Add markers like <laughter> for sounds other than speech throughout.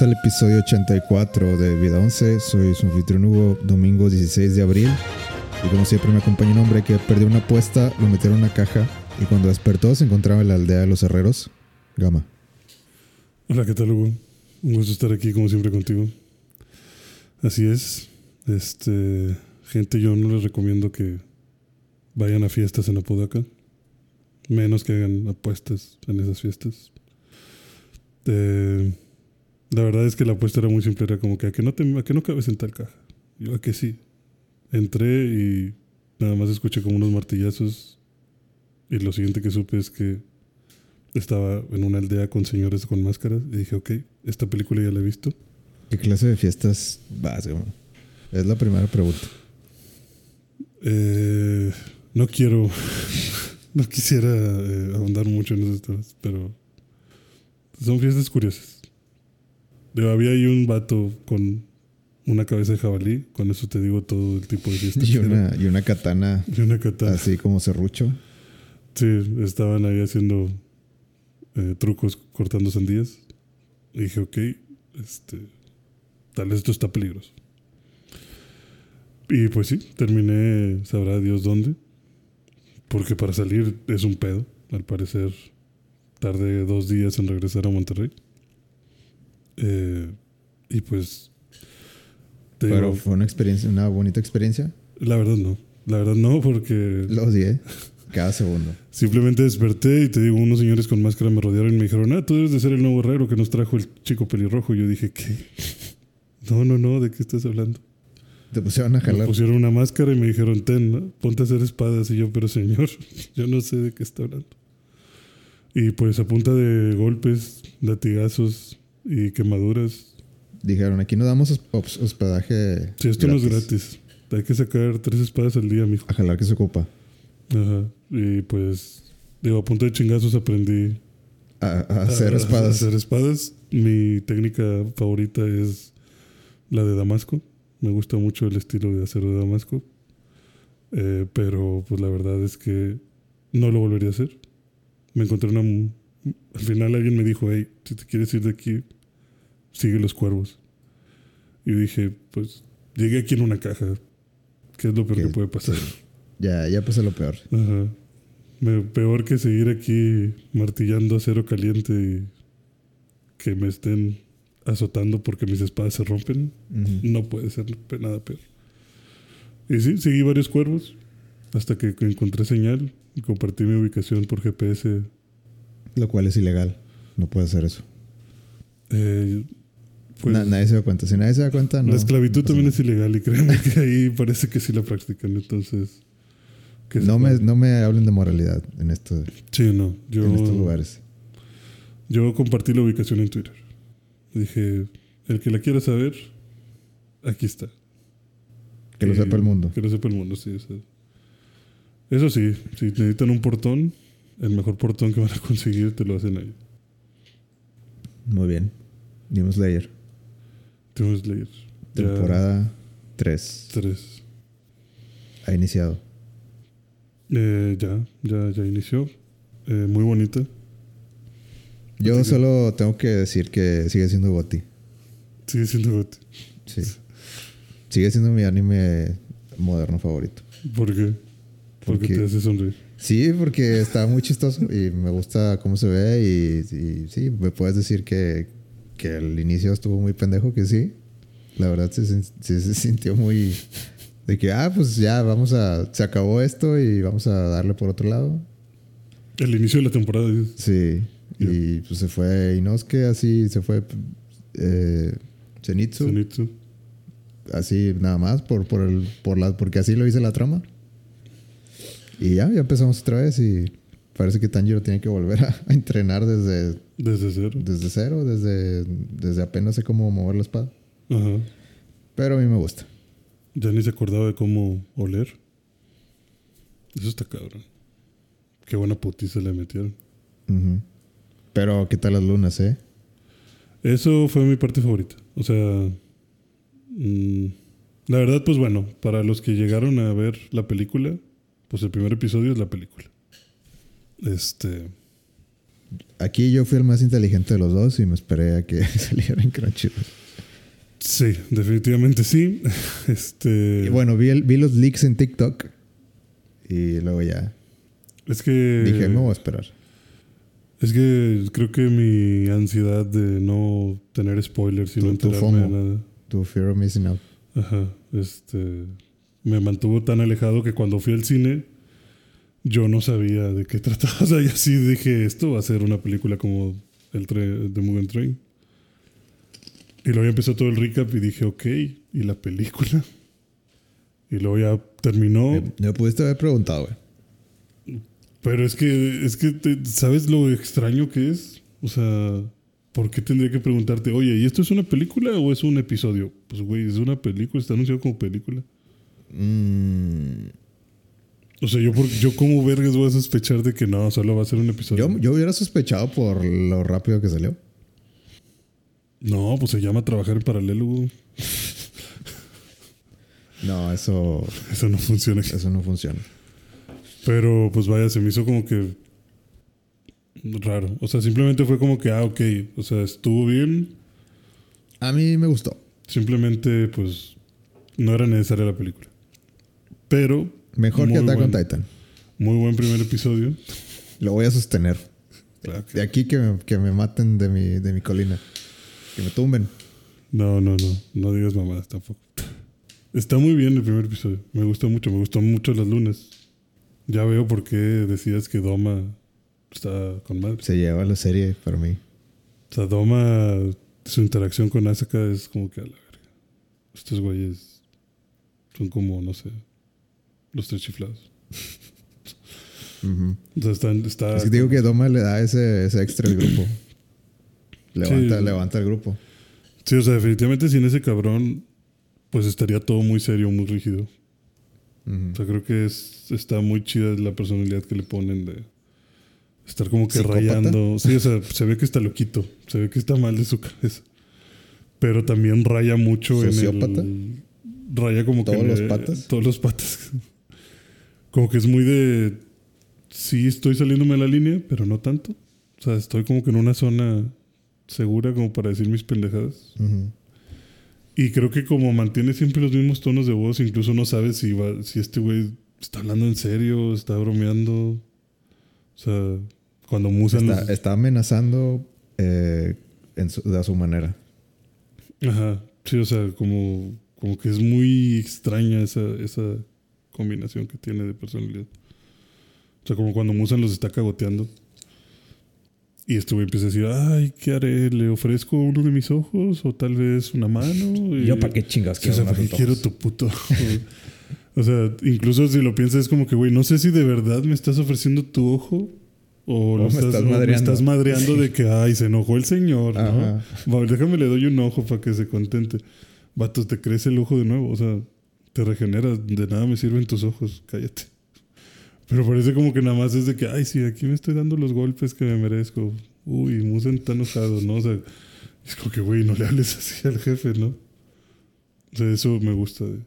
Al episodio 84 de Vida 11. Soy su anfitrión Hugo, domingo 16 de abril. Y como siempre me acompaña un hombre que perdió una apuesta, lo metieron en una caja y cuando despertó se encontraba en la aldea de los herreros. Gama. Hola, ¿qué tal, Hugo? Un gusto estar aquí como siempre contigo. Así es. Este, gente, yo no les recomiendo que vayan a fiestas en Apodaca. Menos que hagan apuestas en esas fiestas. Eh, la verdad es que la apuesta era muy simple. Era como que a que no, te, a que no cabes en tal caja. Yo a que sí. Entré y nada más escuché como unos martillazos. Y lo siguiente que supe es que estaba en una aldea con señores con máscaras. Y dije, ok, esta película ya la he visto. ¿Qué clase de fiestas vas? Es la primera pregunta. Eh, no quiero, <laughs> no quisiera eh, ahondar mucho en esos temas, pero son fiestas curiosas. Digo, había ahí un vato con una cabeza de jabalí, con eso te digo todo el tipo de fiesta. Y una, y una katana Y una katana. así como serrucho. Sí, estaban ahí haciendo eh, trucos cortando sandías. Y dije, ok, este, tal vez esto está peligroso. Y pues sí, terminé, sabrá Dios dónde. Porque para salir es un pedo. Al parecer, tardé dos días en regresar a Monterrey. Eh, y pues, Pero digo, fue una experiencia, una bonita experiencia. la verdad no. La verdad no, porque Lo odié. <laughs> Cada segundo. Simplemente desperté y te digo, unos señores con máscara me rodearon y me dijeron, ah, tú debes de ser el nuevo herrero que nos trajo el chico pelirrojo. Y yo dije, ¿qué? <laughs> No, no, no, ¿de qué estás hablando? Te pusieron a Me jalar. pusieron una máscara y me dijeron, ten, ¿no? ponte a hacer espadas. Y yo, pero señor, <laughs> yo no sé de qué está hablando. Y pues a punta de golpes, latigazos y quemaduras. Dijeron, aquí no damos hos- hos- hospedaje. Si esto no es gratis, hay que sacar tres espadas al día, mijo. A jalar que se ocupa. Ajá. Y pues, digo, a punta de chingazos aprendí A, a hacer a- espadas. a hacer espadas. Mi técnica favorita es la de Damasco. Me gusta mucho el estilo de acero de Damasco. Eh, pero pues la verdad es que no lo volvería a hacer. Me encontré una... Al final alguien me dijo, hey, si te quieres ir de aquí, sigue los cuervos. Y dije, pues llegué aquí en una caja. ¿Qué es lo peor Que- que puede pasar? Ya, ya pasó lo peor. Ajá. Peor que seguir aquí martillando acero caliente y que me estén azotando porque mis espadas se rompen. No puede ser nada peor. Y sí, seguí varios cuervos hasta que encontré señal y compartí mi ubicación por GPS. Lo cual es ilegal. No puede hacer eso. Eh, pues, Na- nadie se da cuenta. Si nadie se da cuenta, no. la esclavitud no también nada. es ilegal y créeme que ahí parece que sí la practican. Entonces, ¿qué se No me, no me hablen de moralidad en, esto, Sí, no. Yo, en estos lugares. Yo compartí la ubicación en Twitter. Dije, el que la quiera saber, aquí está. Que lo Y- sepa el mundo. Que lo sepa el mundo, sí. Eso, eso sí, si necesitan un portón, el mejor portón que van a conseguir te lo hacen ahí. Muy bien. Demon Slayer. Tenemos Slayer. Ya Temporada 3. tres. Ha iniciado. Eh, ya, ya, ya inició. Eh, muy bonita. Yo Así que- solo tengo que decir que sigue siendo Goti. Sigue siendo Gotti. Sí. Sigue siendo mi anime moderno favorito. ¿Por qué? Porque Porque- te hace sonreír. Sí, porque está muy chistoso y me gusta cómo se ve y, y sí, me puedes decir que, que el inicio estuvo muy pendejo, que sí. La verdad se, se sintió muy... De que, ah, pues ya, vamos a... Se acabó esto y vamos a darle por otro lado. El inicio de la temporada. Sí. Y pues se fue Inosuke, así se fue eh, Zenitsu, Zenitsu. así nada más, por, por el, por la, porque así lo hice la trama. Y ya, ya empezamos otra vez y parece que Tanjiro tiene que volver <laughs> a, a entrenar desde, Desde cero. desde cero, desde, desde apenas sé cómo mover la espada. Ajá. Pero a mí me gusta. Ya ni se acordaba de cómo oler. Eso está cabrón. Qué buena putiza le metieron. Ujú. Pero, ¿qué tal las lunas, eh? Eso fue mi parte favorita. O sea, mm, la verdad, pues bueno, para los que llegaron a ver la película, pues el primer episodio es la película. Este, aquí yo fui el más inteligente de los dos y me esperé a que <laughs> saliera en Crunchyroll. Sí, definitivamente sí. <laughs> Este. Y bueno, vi, el- vi los leaks en TikTok y luego ya Es que. dije, me voy a esperar. Es que creo que mi ansiedad de no tener spoilers y Tu- no tu enterarme de FOMO. nada. Tu fear of missing out. Ajá. Este. Me mantuvo tan alejado que cuando fui al cine. Yo no sabía de qué <laughs> trataba. O sea, y así dije, esto va a ser una película como el de Mugen Train. Y luego ya empezó todo el recap y dije, ok, ¿y la película? Y luego ya terminó. Me, me pudiste haber preguntado, güey. Pero es que, es que te- ¿sabes lo extraño que es? O sea, ¿por qué tendría que preguntarte, oye, ¿y esto es una película o es un episodio? Pues, güey, es una película, está anunciado como película. O sea, yo, por, yo como vergas voy a sospechar de que no, solo va a ser un episodio. yo, yo hubiera sospechado por lo rápido que salió. No, pues se llama trabajar en paralelo. No, eso, Eso no funciona. eso no funciona. Pero, pues vaya, se me hizo como que raro. O sea, simplemente fue como que, ah, ok, o sea, estuvo bien. A mí me gustó. Simplemente, pues, no era necesaria la película. Pero... Mejor que Attack on Titan. Muy buen primer episodio. Lo voy a sostener. Claro que- De aquí que me, que me maten de mi, de mi colina. Que me tumben. No, no, no. No digas mamadas tampoco. Está muy bien el primer episodio. Me gustó mucho. Me gustó mucho las lunas. Ya veo por qué decías que Doma está con madre. Se lleva la serie para mí. O sea, Doma, su interacción con Asuka es como que a la verga. Estos güeyes son como, no sé, los tres chiflados. <laughs> O sea, están, está... Es que digo que Doma le da ese, ese extra al grupo. <clears throat> Levanta, Sí. levanta el grupo. Sí, o sea, definitivamente sin ese cabrón, pues estaría todo muy serio, muy rígido. O sea, creo que es, está muy chida la personalidad que le ponen de estar como que ¿Psicópata? rayando. Sí, o sea, se ve que está loquito, se ve que está mal de su cabeza. Pero también raya mucho ¿Sociópata? en el. Raya como que. ¿Todos los el- patas? Todos los patas. Como que es muy de. Sí, estoy saliéndome de la línea, pero no tanto. O sea, estoy como que en una zona segura como para decir mis pendejadas. Y creo que como mantiene siempre los mismos tonos de voz, incluso no sabes si, va, si este güey está hablando en serio, está bromeando. O sea, cuando Está, los... está amenazando eh, en su- de a su manera. Ajá, sí, o sea, como, como que es muy extraña esa, esa combinación que tiene de personalidad. O sea, como cuando Musan los está cagoteando. Y este güey empieza a decir, ay, ¿qué haré? ¿Le ofrezco uno de mis ojos? O tal vez una mano. <laughs> Y- ¿Yo para qué chingas Sí, o sea, quiero ¿para qué quiero tu puto ojo? O sea, incluso si lo piensas es como que, güey, no sé si de verdad me estás ofreciendo tu ojo o, lo me estás o me madreando. estás madreando de que, ay, se enojó el señor, ¿no? Ajá. Déjame le doy un ojo para que se contente. Vatos, te crece el ojo de nuevo, o sea, te regeneras, de nada me sirven tus ojos, cállate. Pero parece como que nada más es de que, ay, sí, aquí me estoy dando los golpes que me merezco. Uy, Musen está enojado, ¿no? O sea, es como que, güey, no le hables así al jefe, ¿no? O sea, eso me gusta de,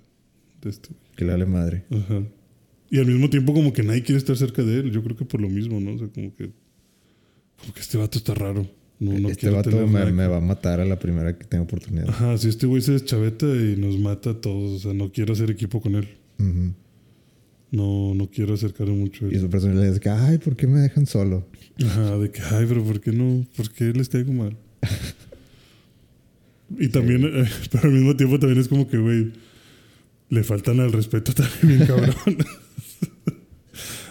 de este. Que le vale madre. Ajá. Y al mismo tiempo como que nadie quiere estar cerca de él. Yo creo que por lo mismo, ¿no? O sea, como que... Como que este vato está raro. No, no este vato me, me va a matar a la primera que tenga oportunidad. Ajá, si este güey se deschaveta y nos mata a todos. O sea, no quiero hacer equipo con él. No, no quiero acercarme mucho a Y él. su personalidad es que, ay, ¿por qué me dejan solo? Ajá, de que, ay, pero ¿por qué no? ¿Por qué les caigo mal? <laughs> y también, eh, <laughs> pero al mismo tiempo también es como que, güey, le faltan al respeto también <laughs> cabrón.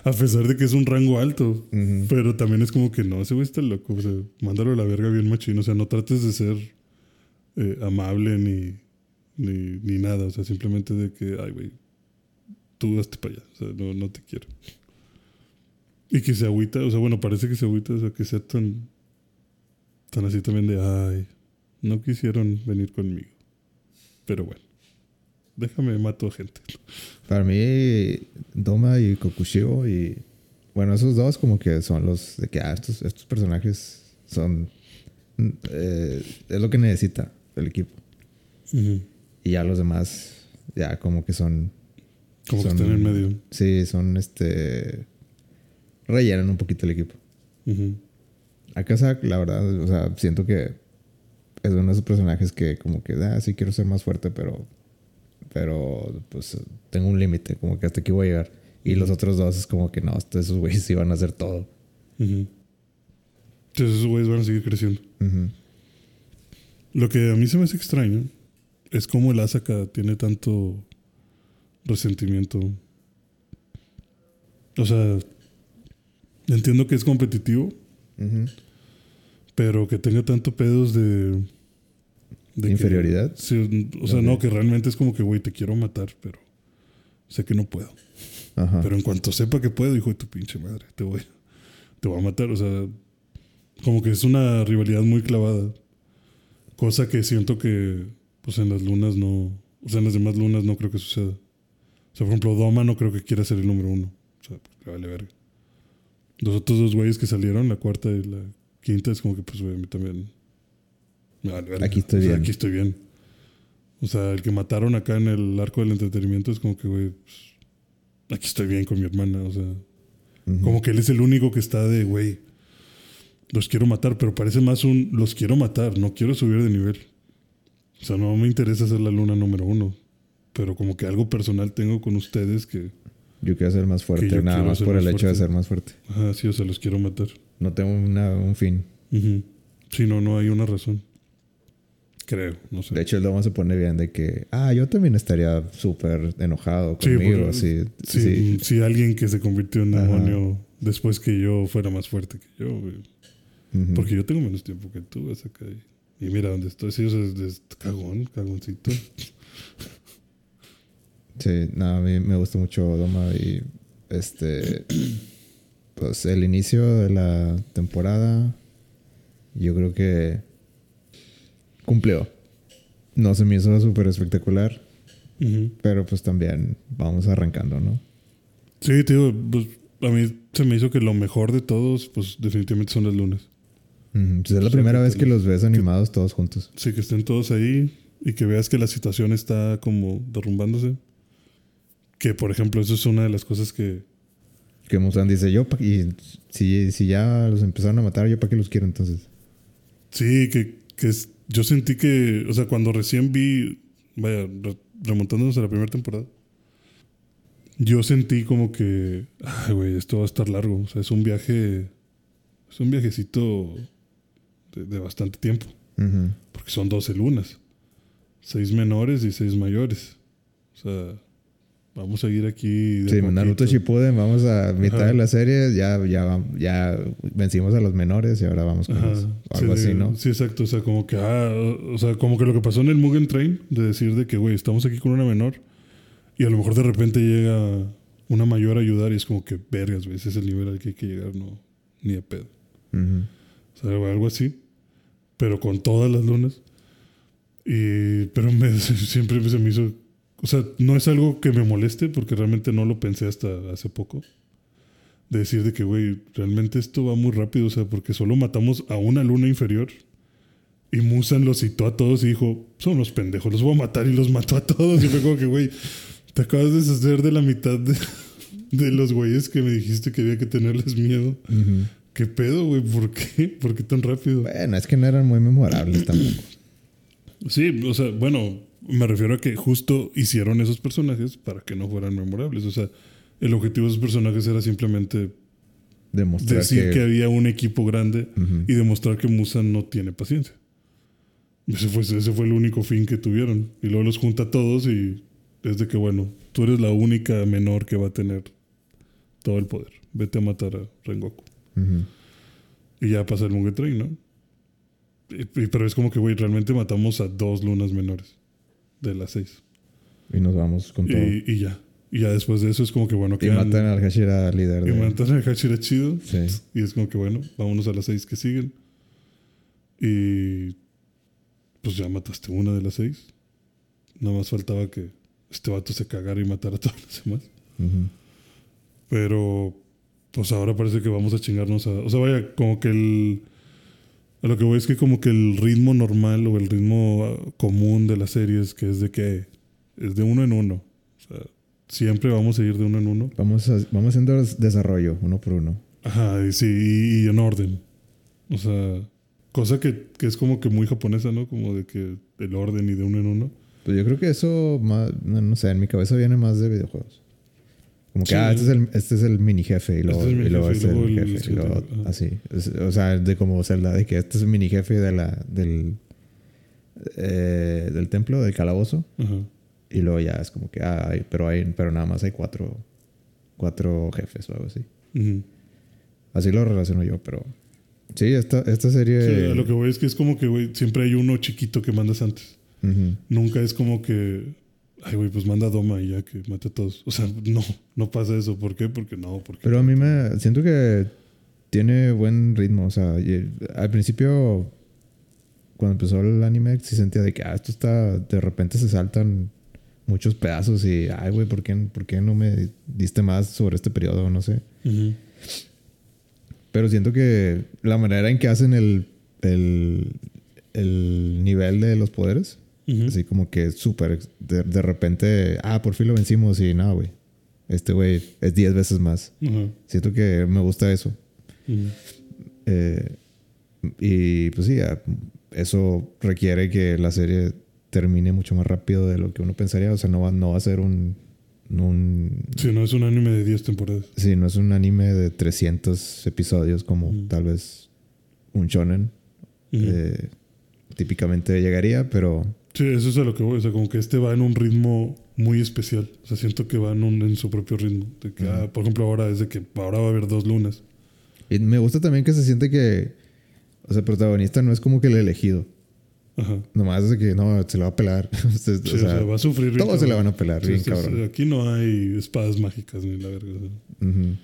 A pesar de que es un rango alto. Pero también es como que no, ese güey está loco. O sea, mándalo a la verga bien machino. O sea, no trates de ser eh, amable ni, ni, ni nada. O sea, simplemente de que, ay, güey, tú hazte para allá. O sea, no, no te quiero. Y que se agüita, o sea, bueno, parece que se agüita, o sea, que sea tan, tan así también de, ay, no quisieron venir conmigo. Pero bueno, déjame mato a gente. Para mí, Doma y Kokushibo y... Bueno, esos dos como que son los de que, ah, estos, estos personajes son... mm, eh, es lo que necesita el equipo. Y ya los demás, ya como que son... Como son- que están en medio. Sí, son este... Rellenan un poquito el equipo. Ujú. Akasak, la verdad, o sea, siento que es uno de esos personajes que como que, ah, sí quiero ser más fuerte, pero, pero, pues, tengo un límite, como que hasta aquí voy a llegar. Y los otros dos es como que no, esos güeyes sí van a hacer todo. Entonces esos güeyes van a seguir creciendo. Lo que a mí se me hace extraño es cómo el Asaka tiene tanto resentimiento. O sea, entiendo que es competitivo, pero que tenga tanto pedos de... de que- ¿Inferioridad? sí, o sea, no, que realmente es como que, güey, te quiero matar, pero sé que no puedo. Ajá. Pero en cuanto sepa que puedo, hijo de tu pinche madre, te voy, te voy a matar. O sea, como que es una rivalidad muy clavada. Cosa que siento que, pues en las lunas no. O sea, en las demás lunas no creo que suceda. O sea, por ejemplo, Doma no creo que quiera ser el número uno. O sea, porque vale verga. Los otros dos güeyes que salieron, la cuarta y la quinta, es como que, pues, güey, a mí también. Aquí estoy O sea, bien. Aquí estoy bien. O sea, el que mataron acá en el arco del entretenimiento es como que, güey, pues, aquí estoy bien con mi hermana. O sea, como que él es el único que está de, güey, los quiero matar, pero parece más un, los quiero matar, no quiero subir de nivel. O sea, no me interesa ser la luna número uno, pero como que algo personal tengo con ustedes que, Yo quiero ser más fuerte, nada más por el hecho de ser más fuerte. ajá, sí, o sea, los quiero matar. No tengo una- un fin. Ujú. Sí, no, no hay una razón. Creo, no sé. De hecho, el Doma se pone bien de que, ah, yo también estaría súper enojado Sí, conmigo. porque- Sí, sí. Si alguien que se convirtió en Ajá. demonio después que yo fuera más fuerte que yo, güey. Porque yo tengo menos tiempo que tú, vas acá. Y, mira dónde estoy. Sí, o sea, es, es cagón, cagoncito. Sí, no, a mí me gusta mucho Doma y este, pues el inicio de la temporada, yo creo que cumplió. No se me hizo súper espectacular, Ujú. pero pues también vamos arrancando, ¿no? Sí, digo, pues, a mí se me hizo que lo mejor de todos, pues definitivamente son las lunas. Ujú, pues, es la O sea, primera que vez que los ves animados todos juntos. Sí, que estén todos ahí y que veas que la situación está como derrumbándose. Que, por ejemplo, eso es una de las cosas que... Que Musan dice, yo, y si, si ya los empezaron a matar, yo para qué los quiero entonces. Sí, que, que es, yo sentí que, o sea, cuando recién vi, vaya, re- remontándonos a la primera temporada, yo sentí como que, ay, güey, esto va a estar largo. O sea, es un viaje, es un viajecito de, de bastante tiempo, Ujú. porque son 12 lunas, seis menores y seis mayores. O sea, vamos a ir aquí. De Sí, poquito. Naruto Shippuden, vamos a mitad Ajá. de la serie, ya, ya, ya vencimos a los menores y ahora vamos con los- algo sí, así, ¿no? Sí, exacto. O sea, como que, ah, o sea, como que lo que pasó en el Mugen Train, de decir de que, güey, estamos aquí con una menor y a lo mejor de repente llega una mayor a ayudar y es como que, vergas, güey, ese es el nivel al que hay que llegar, no, ni de pedo. Ujú. O sea, algo así, pero con todas las lunas. Y, pero me, <laughs> siempre se me hizo, o sea, no es algo que me moleste porque realmente no lo pensé hasta hace poco. De decir de que, güey, realmente esto va muy rápido, o sea, porque solo matamos a una luna inferior. Y Musan los citó a todos y dijo, son los pendejos, los voy a matar y los mató a todos. Y fue como que, güey, te acabas de deshacer de la mitad de, de los güeyes que me dijiste que había que tenerles miedo. ¿Qué pedo, güey? ¿Por qué? ¿Por qué tan rápido? Bueno, es que no eran muy memorables tampoco. Sí, o sea, bueno, me refiero a que justo hicieron esos personajes para que no fueran memorables. O sea, el objetivo de esos personajes era simplemente Demostrar decir que... que... había un equipo grande y demostrar que Musan no tiene paciencia. Ese fue, ese fue el único fin que tuvieron. Y luego los junta a todos y es de que, bueno, tú eres la única menor que va a tener todo el poder. Vete a matar a Rengoku. Y ya pasa el Mugen Train, ¿no? Y- y- pero es como que, güey, realmente matamos a dos lunas menores de las seis. Y nos vamos con todo. Y, y ya. Y ya después de eso es como que, bueno, Y quedan- matan al Hashira líder y de... matan a Hachira chido. Sí. Y es como que, bueno, vámonos a las seis que siguen. Y pues ya mataste una de las seis. Nada más faltaba que este vato se cagara y matara a todas las demás. Pero pues ahora parece que vamos a chingarnos a... O sea, vaya, como que el... A lo que voy es que como que el ritmo normal o el ritmo ah, común de las series, que es de que es de uno en uno. O sea, siempre vamos a ir de uno en uno. Vamos, a- vamos haciendo des- desarrollo uno por uno. Ajá, y sí, y, y en orden. O sea, cosa que, que es como que muy japonesa, ¿no? Como de que el orden y de uno en uno. Pues yo creo que eso, más, no, no sé, en mi cabeza viene más de videojuegos. Como que, Sí. ah, este es el, este es el mini jefe y luego, Este es el y luego este es jefe, el jefe. el Y luego siguiente, ajá. así. Es- o sea, de como Zelda, de que este es el mini jefe de la, del, eh, del templo, del calabozo. Ajá. Y luego ya es como que, ah, hay- pero, hay, pero nada más hay cuatro, cuatro jefes o algo así. Así lo relaciono yo, pero... Sí, esta, esta serie... Sí, a lo que voy es que es como que, güey, siempre hay uno chiquito que mandas antes. Nunca es como que, ay, güey, pues manda a Doma y ya que mate a todos. O sea, no, no pasa eso. ¿Por qué? Porque no, porque. Pero a mí me... Siento que tiene buen ritmo. O sea, al principio, cuando empezó el anime, sí sentía de que, ah, esto está... De repente se saltan muchos pedazos y, ay, güey, ¿por qué, ¿por qué no me diste más sobre este periodo? No sé. Pero siento que la manera en que hacen el, el, el nivel de los poderes, Así como que súper, de, de repente, ah, por fin lo vencimos y nada, güey. Este güey es 10 veces más. Siento que me gusta eso. Eh, y pues sí, eso requiere que la serie termine mucho más rápido de lo que uno pensaría. O sea, no va, no va a ser un, un Sí, no es un anime de 10 temporadas. Sí, no es un anime de 300 episodios como tal vez un shonen eh, típicamente llegaría, pero Sí, eso es a lo que voy. O sea, como que este va en un ritmo muy especial. O sea, siento que va en, un- en su propio ritmo. De que, Ujú. ah, por ejemplo, ahora es de que ahora va a haber dos lunas. y me gusta también que se siente que, o sea, el protagonista no es como que el elegido, Ajá. nomás es de que no, se lo va a pelar. <laughs> O sea, o sea, va a sufrir. todos se le cabrón. van a pelar, Sí, bien sí, cabrón. Aquí no hay espadas mágicas ni la verga. o sea. Ujú.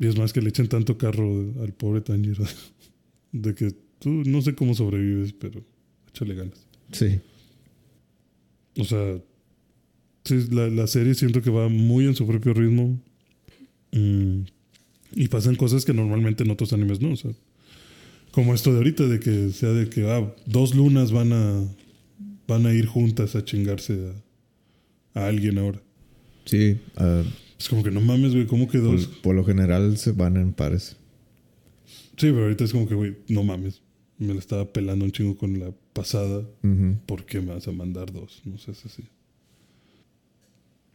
Y es más que le echen tanto carro al pobre Tanjiro. <laughs> De que tú no sé cómo sobrevives, pero échale ganas. Sí, O sea, sí, la, la serie siento que va muy en su propio ritmo. Mm, y pasan cosas que normalmente en otros animes no. O sea, como esto de ahorita, de que sea de que ah, dos lunas van a, van a ir juntas a chingarse a, a alguien ahora. sí. ah, Es como que no mames, güey, ¿cómo que por, dos? por lo general se van en pares. Sí, pero ahorita es como que, güey, no mames. Me la estaba pelando un chingo con la pasada. ¿Por qué me vas a mandar dos? No sé, es así.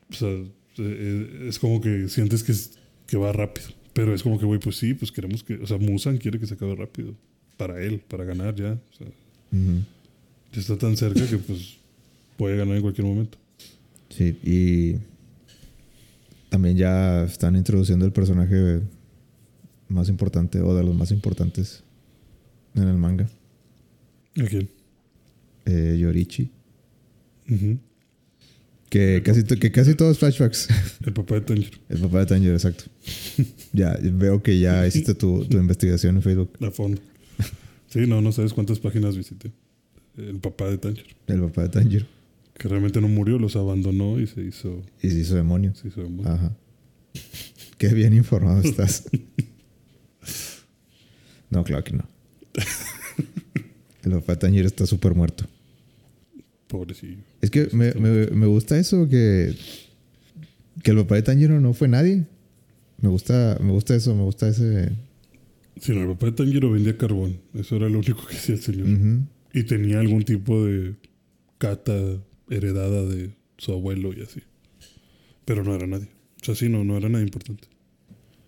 O sea, eh, eh, es como que sientes que, es- que va rápido. Pero es como que, güey, pues sí, pues queremos que. O sea, Musan quiere que se acabe rápido. Para él, para ganar ya. O sea, ya está tan cerca que, pues, puede ganar en cualquier momento. Sí, y también ya están introduciendo el personaje más importante o de los más importantes en el manga, ¿A quién? Eh, Yorichi. Que casi, que casi todos flashbacks. El papá de Tanjiro. El papá de Tanjiro, exacto. <laughs> ya, veo que ya hiciste tu, tu <laughs> investigación en Facebook. A fondo. Sí, no, no sabes cuántas páginas visité. El papá de Tanjiro. El papá de Tanjiro. Que realmente no murió, los abandonó y se hizo. Y se hizo demonio. Se hizo demonio. Ajá. <laughs> Qué bien informado estás. No, claro que no. El papá de Tanjiro está súper muerto. Pobrecillo. Es que me, me, me gusta eso que, que el papá de Tanjiro no fue nadie. Me gusta, me gusta eso, me gusta ese. Sí, no, el papá de Tanjiro vendía carbón. Eso era lo único que hacía el señor. Y tenía algún tipo de cata heredada de su abuelo y así. Pero no era nadie. O sea, sí, no, no era nada importante.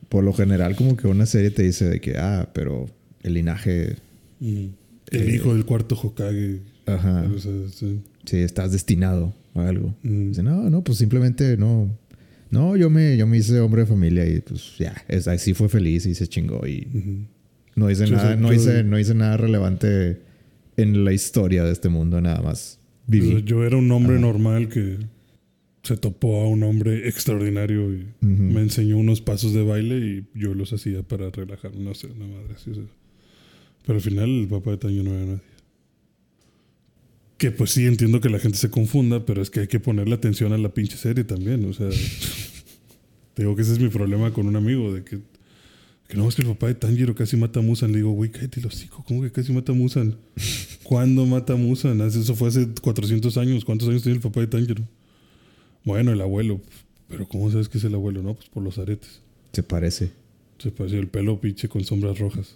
Por lo general, como que una serie te dice de que, ah, pero el linaje. El Eh, hijo del cuarto Hokage. Ajá. O sea, sí. Sí, estás destinado a algo. Mm. Dice, no, no, pues simplemente no. No, yo me, yo me hice hombre de familia y pues ya, es, así fue feliz y se chingó y Ujú. no hice Sí, o nada, sea, no yo- hice, no hice nada relevante en la historia de este mundo, nada más. Viví. yo era un hombre Ajá. normal que se topó a un hombre extraordinario y Ujú. me enseñó unos pasos de baile y yo los hacía para relajar. No sé, una madre así. o sea. Pero al final el papá de Taño no era nadie. Que pues sí entiendo que la gente se confunda, pero es que hay que ponerle atención a la pinche serie también. O sea, te digo que ese es mi problema con un amigo, de que, que no, es que el papá de Tanjiro casi mata a Musan. Le digo, güey, cállate el hocico, ¿cómo que casi mata a Musan? ¿Cuándo mata a Musan? Eso fue hace 400 años. ¿Cuántos años tiene el papá de Tanjiro? Bueno, el abuelo. Pero ¿cómo sabes que es el abuelo? No, pues por los aretes. Se parece. Se pareció el pelo pinche con sombras rojas.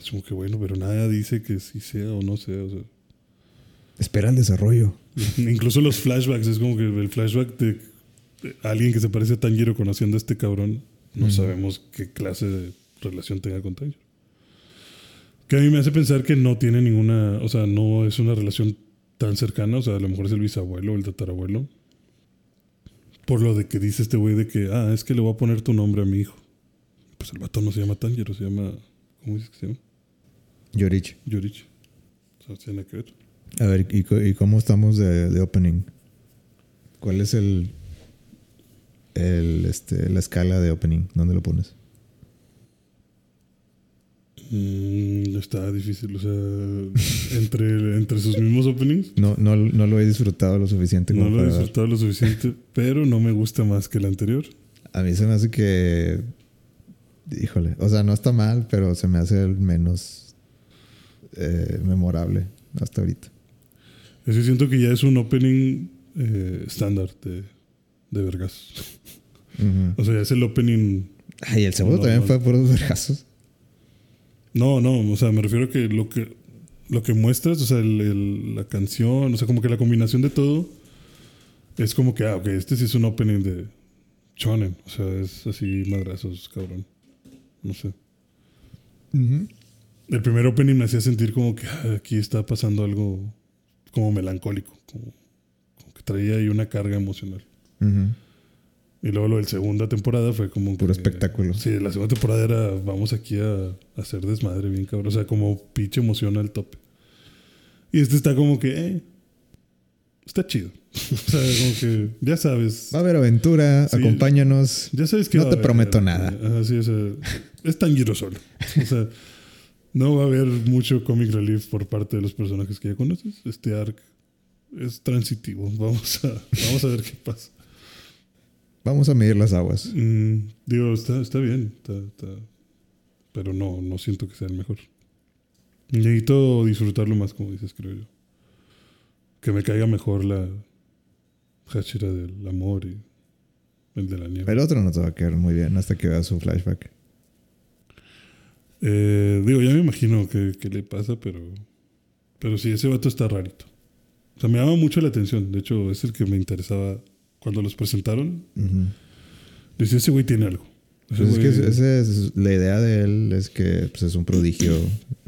Es como que bueno, pero nada dice que sí sea o no sea. O sea. Espera el desarrollo. <laughs> Incluso los flashbacks, es como que el flashback de, alguien que se parece a Tanjiro conociendo a este cabrón, no sabemos qué clase de relación tenga con Tanjiro. Que a mí me hace pensar que no tiene ninguna, o sea, no es una relación tan cercana, o sea, a lo mejor es el bisabuelo o el tatarabuelo. Por lo de que dice este güey de que, ah, es que le voy a poner tu nombre a mi hijo. Pues el vato no se llama Tanjiro, se llama, ¿cómo dices que se llama? Yorichi. Yorichi. O sea, tiene que ver. A ver, ¿y, y cómo estamos de, de opening? ¿Cuál es el, el este, la escala de opening? ¿Dónde lo pones? Mm, está difícil, o sea, entre, entre sus mismos openings. No, no, no lo he disfrutado lo suficiente No lo he disfrutado lo suficiente, pero no me gusta más que el anterior. A mí se me hace que. Híjole. O sea, no está mal, pero se me hace el menos eh, memorable hasta ahorita. Es que siento que ya es un opening eh, estándar de, de Vergas. O sea, es el opening. Ay, el segundo también fue por los vergazos. No, no, o sea, me refiero a que lo que, lo que muestras, o sea, el- el- la canción, o sea, como que la combinación de todo es como que, ah, ok, este sí es un opening de Shonen. O sea, es así madrazos, cabrón. No sé. El primer opening me hacía sentir como que ah, aquí está pasando algo como melancólico, como, como que traía ahí una carga emocional. Y luego lo del segunda temporada fue como Puro que- espectáculo. Sí, la segunda temporada era vamos aquí a, a hacer desmadre bien cabrón. O sea, como pinche emoción al tope. Y este está como que, eh, está chido. <laughs> o sea, como que, ya sabes. Va a haber aventura, Sí. acompáñanos. Ya sabes que No va a te haber, prometo nada. ajá, sí, o sea, es Tanjiro solo. O sea, no va a haber mucho comic relief por parte de los personajes que ya conoces. Este arc es transitivo. <laughs> Vamos a, vamos a ver qué pasa. Vamos a medir las aguas. Mm, digo, está, está bien. está- está- pero no, no siento que sea el mejor. Necesito disfrutarlo más, como dices, creo yo. Que me caiga mejor la Hashira del amor y el de la nieve. El otro no te va a quedar muy bien hasta que veas su flashback. Eh, digo, ya me imagino que le pasa, pero. Pero sí, ese vato está rarito. O sea, me llama mucho la atención. De hecho, es el que me interesaba cuando los presentaron. Ujú. Decía, ese güey tiene algo. Ese Pues es que güey- ese es- la idea de él es que pues, es un prodigio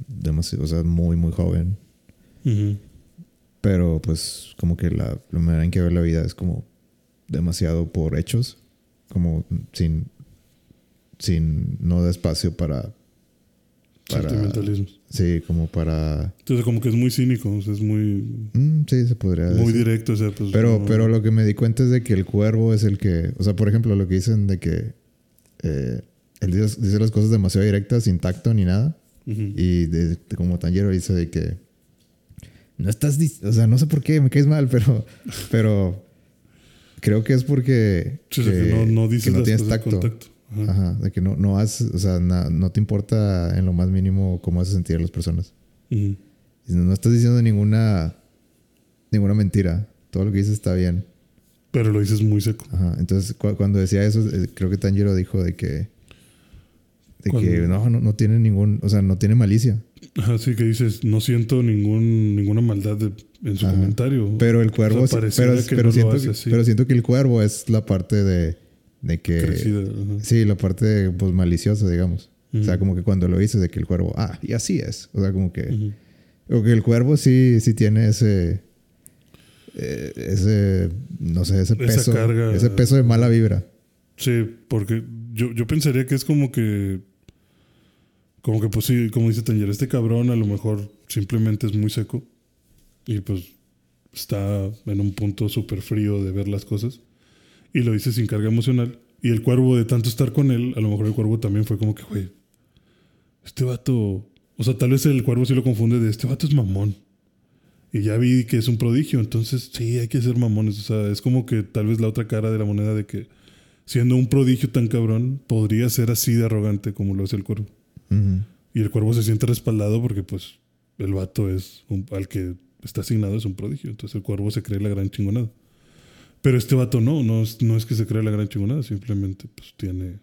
demasiado, o sea, muy, muy joven. Ujú. Pero pues como que la, la manera en que ve la vida es como demasiado por hechos. Como sin, sin no da espacio para... para Sentimentalismos. sí, como para... Entonces, como que es muy cínico, o sea, es muy, mm, sí, se podría muy decir. directo. O sea, pues, Pero, no- pero lo que me di cuenta es de que el cuervo es el que... O sea, por ejemplo, lo que dicen de que... eh, él dice, dice las cosas demasiado directas, sin tacto ni nada. Y de, de como Tanjiro dice de que... No estás... O sea, no sé por qué, me caes mal, <laughs> pero... Pero... Creo que es porque... Sí, sea, que no, no dices que no las tienes cosas tacto. con tacto. Ajá. Ajá, de que no, no has... O sea, na- no te importa en lo más mínimo cómo hace sentir a las personas. Y No estás diciendo ninguna... Ninguna mentira. Todo lo que dices está bien. Pero lo dices muy seco. Ajá. Entonces, cu- cuando decía eso, eh, creo que Tanjiro dijo de que. De que no, no, no tiene ningún. O sea, no tiene malicia. Ajá, sí que dices, no siento ningún, ninguna maldad de- en su Ajá. comentario. Pero el cuervo. O sea, pero, que pero no lo siento hace que, así. pero siento que el cuervo es la parte de. De que. Sí, la parte pues, maliciosa, digamos. O sea, como que cuando lo dices de que el cuervo. Ah, y así es. O sea, como que. O que el cuervo sí, sí tiene ese. eh, ese. No sé, ese Esa peso. carga. Ese peso de mala vibra. Sí, porque yo, yo pensaría que es como que. Como que, pues sí, como dice Tanger, este cabrón a lo mejor simplemente es muy seco. Y pues está en un punto súper frío de ver las cosas. Y lo dice sin carga emocional. Y el cuervo, de tanto estar con él, a lo mejor el cuervo también fue como que, güey, este vato. O sea, tal vez el cuervo sí lo confunde de este vato es mamón. Y ya vi que es un prodigio, entonces sí, hay que ser mamones. O sea, es como que tal vez la otra cara de la moneda de que siendo un prodigio tan cabrón, podría ser así de arrogante como lo es el cuervo. Y el cuervo se siente respaldado porque pues el vato es un- al que está asignado es un prodigio. Entonces el cuervo se cree la gran chingonada. Pero este vato no, no es, no es que se cree la gran chingonada, simplemente pues tiene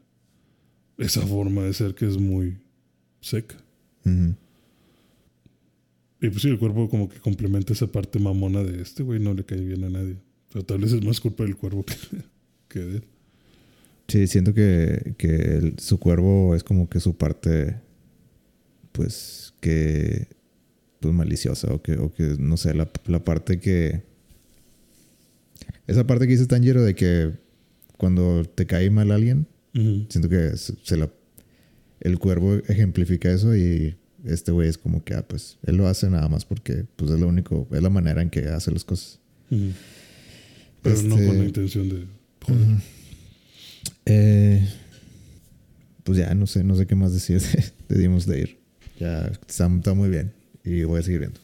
esa forma de ser que es muy seca. Y pues sí, el cuervo como que complementa esa parte mamona de este güey, no le cae bien a nadie. Pero tal vez es más culpa del cuervo que, <laughs> que de él. Sí, siento que, que el- su cuervo es como que su parte, pues, que, pues, maliciosa o que, o que no sé, la, la parte que... Esa parte que dice Tanjiro de que cuando te cae mal alguien, siento que se, la... El cuervo ejemplifica eso y este güey es como que, ah, pues, él lo hace nada más porque, pues, es lo único, es la manera en que hace las cosas. Pero no Este- con la intención de joder. Eh, pues ya no sé, no sé qué más decir de, de Demon Slayer. Ya está, está muy bien y voy a seguir viendo.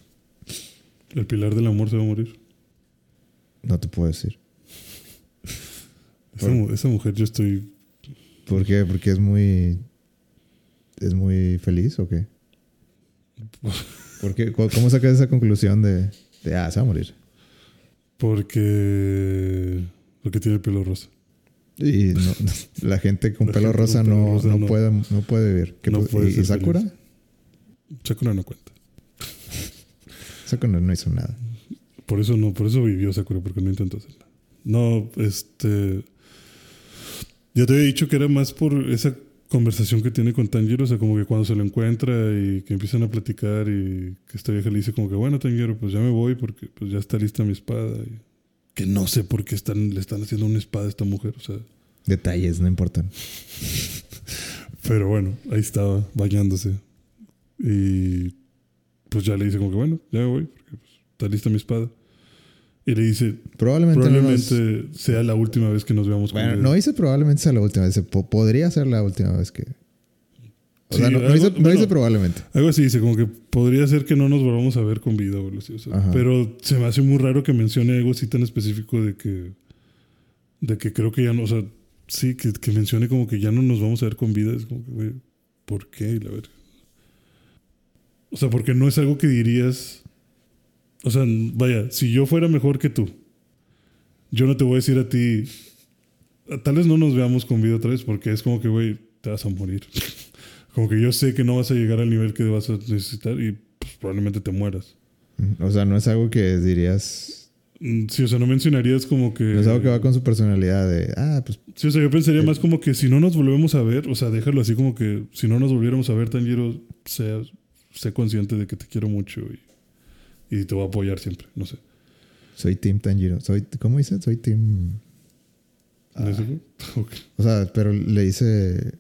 El pilar del amor se va a morir. No te puedo decir. Esa, Por- mu- esa mujer yo estoy... ¿Por qué? Porque es muy. ¿Es muy feliz o qué? ¿Por qué? ¿Cómo sacas esa conclusión de, de ah, se va a morir? Porque... Porque tiene el pelo rosa. Y no- la gente con <laughs> La pelo gente con rosa pelo no, rosa no no. puede, no puede vivir. ¿Qué No puede ¿Y, ser y Sakura? feliz. Sakura no cuenta. Sakura no hizo nada. Por eso no, por eso vivió Sakura, porque no intentó hacer nada. No, este. Ya te había dicho que era más por esa conversación que tiene con Tanjiro, o sea, como que cuando se lo encuentra y que empiezan a platicar y que esta vieja le dice como que, bueno, Tanjiro, pues ya me voy porque pues ya está lista mi espada. Y que no sé por qué están, le están haciendo una espada a esta mujer, o sea. Detalles, no importan. Pero bueno, ahí estaba, bañándose. Y pues ya le dice como que, bueno, ya me voy porque pues, está lista mi espada. Y le dice, Probablemente, no nos- Probablemente sea la última vez que nos veamos con Bueno, vida. no dice probablemente sea la última vez. dice, po- podría ser la última vez que. O sea, Sí, no, no algo- dice, no bueno. dice probablemente. Algo así dice, como que podría ser que no nos volvamos a ver con vida o así. o sea, pero se me hace muy raro que mencione algo así tan específico de que. De que creo que ya no. O sea, sí, que, que mencione como que ya no nos vamos a ver con vida. Es como que, güey, ¿por qué? La. O sea, porque no es algo que dirías. O sea, vaya, si yo fuera mejor que tú, yo no te voy a decir a ti. Tal vez no nos veamos con vida otra vez, porque es como que, güey, te vas a morir. <laughs> Como que yo sé que no vas a llegar al nivel que vas a necesitar y pues, probablemente te mueras. O sea, no es algo que dirías. Mm, Sí, o sea, no mencionarías como que... No es algo que va con su personalidad de. Ah, pues. Sí, o sea, yo pensaría más como que si no nos volvemos a ver, o sea, déjalo así como que si no nos volviéramos a ver, Tanjiro, sea, sé consciente de que te quiero mucho y, y te voy a apoyar siempre, no sé. Soy Team Tanjiro. Soy, ¿Cómo dice? Soy Team. ¿No Ah, es <laughs> eso? Ok. o sea, pero le dice.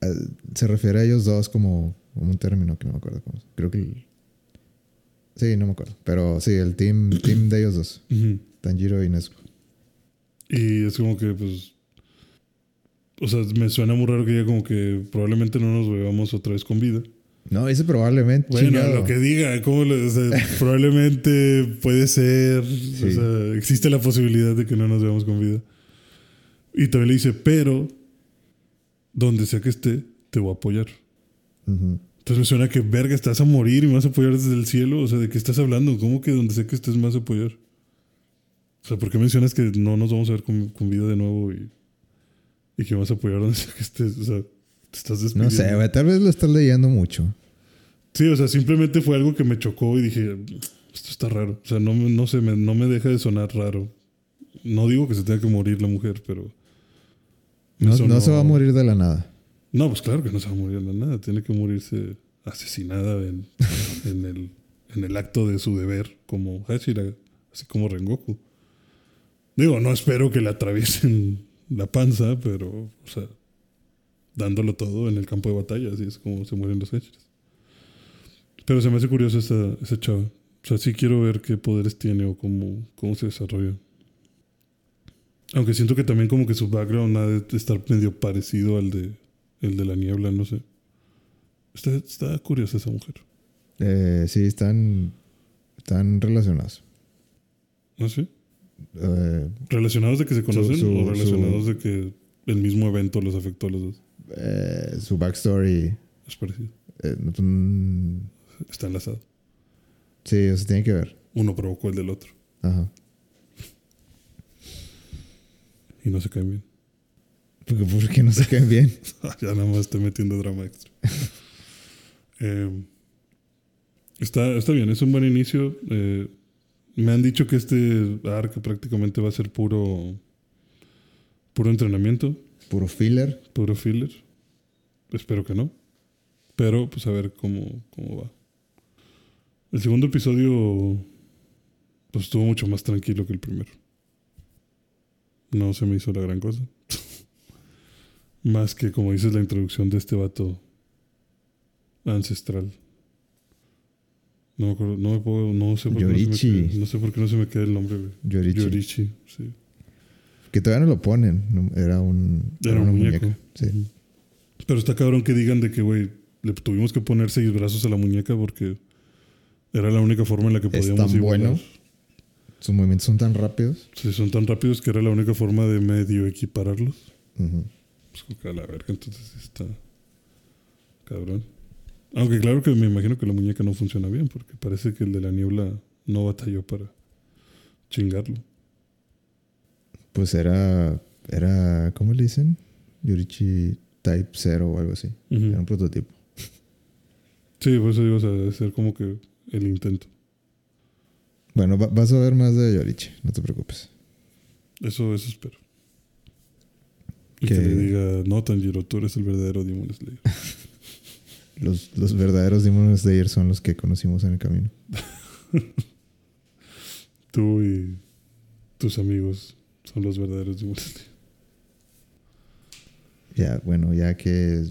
eh, Se refiere a ellos dos como, como un término que no me acuerdo cómo. Creo que. el- sí, no me acuerdo. Pero sí, el team, team de ellos dos. <clears throat> Tanjiro y Nezuko. Y es como que, pues. O sea, me suena muy raro que diga como que probablemente no nos veamos otra vez con vida. No, dice probablemente. Bueno, chingado. lo que diga, ¿cómo le- o sea, <laughs> probablemente puede ser. O sea, existe la posibilidad de que no nos veamos con vida. Y también le dice, pero donde sea que esté, te voy a apoyar. Entonces me suena que, verga, estás a morir y me vas a apoyar desde el cielo. O sea, ¿de qué estás hablando? ¿Cómo que donde sea que estés me vas a apoyar? O sea, ¿por qué mencionas que no nos vamos a ver con, con vida de nuevo y, y que me vas a apoyar donde sea que estés? O sea, te estás No sé, güey. Tal vez lo estás leyendo mucho. Sí, o sea, simplemente fue algo que me chocó y dije, esto está raro. O sea, no, me- no, sé, me, no me deja de sonar raro. No digo que se tenga que morir la mujer, pero... No, sonó- no se va a morir de la nada. No, pues claro que no se va a morir de nada. Tiene que morirse asesinada en, <laughs> en, el, en el acto de su deber como Hashira, así como Rengoku. Digo, no espero que le atraviesen la panza, pero, o sea, dándolo todo en el campo de batalla, así es como se mueren los Hashiras. Pero se me hace curioso esa, esa chava. O sea, sí quiero ver qué poderes tiene o cómo, cómo se desarrolla. Aunque siento que también como que su background ha de estar medio parecido al de el de la niebla, no sé. Está, está curiosa esa mujer. Eh, sí, están, están relacionados. ¿No sé? Eh, ¿Relacionados de que se conocen su- o relacionados de que el mismo evento los afectó a los dos? Eh, su backstory. Es parecido. eh, mm, Está enlazado. sí, o sea, tiene que ver. Uno provocó el del otro. Ajá. Y no se caen bien. Porque, porque no se caen bien. <laughs> ya nada más estoy metiendo drama extra. <laughs> Eh, está, está bien, es un buen inicio. Eh, me han dicho que este arc prácticamente va a ser puro, puro entrenamiento, Puro filler. puro filler. Espero que no. Pero pues a ver cómo, cómo va. El segundo episodio pues estuvo mucho más tranquilo que el primero. No se me hizo la gran cosa. <laughs> más que como dices la introducción de este vato ancestral. No me acuerdo, no me puedo, no sé por qué no se me no sé por qué no se me queda el nombre, güey. Yorichi. Yorichi, sí. Que todavía no lo ponen. Era un. Era un muñeco. muñeca. Sí. Pero está cabrón que digan de que, güey, le tuvimos que poner seis brazos a la muñeca porque era la única forma en la que Es podíamos tan igualar. bueno. Sus movimientos son tan rápidos. Sí, son tan rápidos que era la única forma de medio equipararlos. Pues a la verga, entonces está cabrón. Aunque claro que me imagino que la muñeca no funciona bien porque parece que el de la niebla no batalló para chingarlo. Pues era. Era. ¿Cómo le dicen? Yorichi Type 0 o algo así. Era un prototipo. <laughs> Sí, por eso digo, o sea, debe ser como que el intento. Bueno, va- vas a ver más de Yorichi. No te preocupes. Eso, eso espero. Y Que- que le diga, no, Tanjiro, tú eres el verdadero Demon Slayer. <laughs> Los, los verdaderos Demon Slayer son los que conocimos en el camino. <laughs> Tú y tus amigos son los verdaderos Slayer. Ya, bueno, ya que.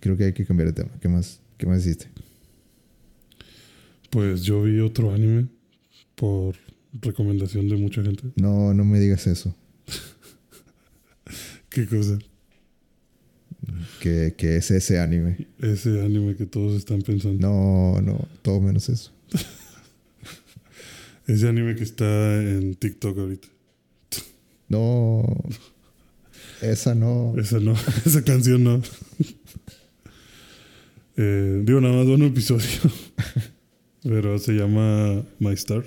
Creo que hay que cambiar de tema. ¿Qué más, qué más hiciste? Pues yo vi otro anime por recomendación de mucha gente. No, no me digas eso. <laughs> ¿Qué cosa? Que, que es ese anime. Ese anime que todos están pensando. No, no, todo menos eso. <laughs> Ese anime que está en TikTok ahorita. No. Esa no. Esa no, <laughs> esa canción no. Eh, digo, nada más un episodio. <laughs> Pero se llama My Star.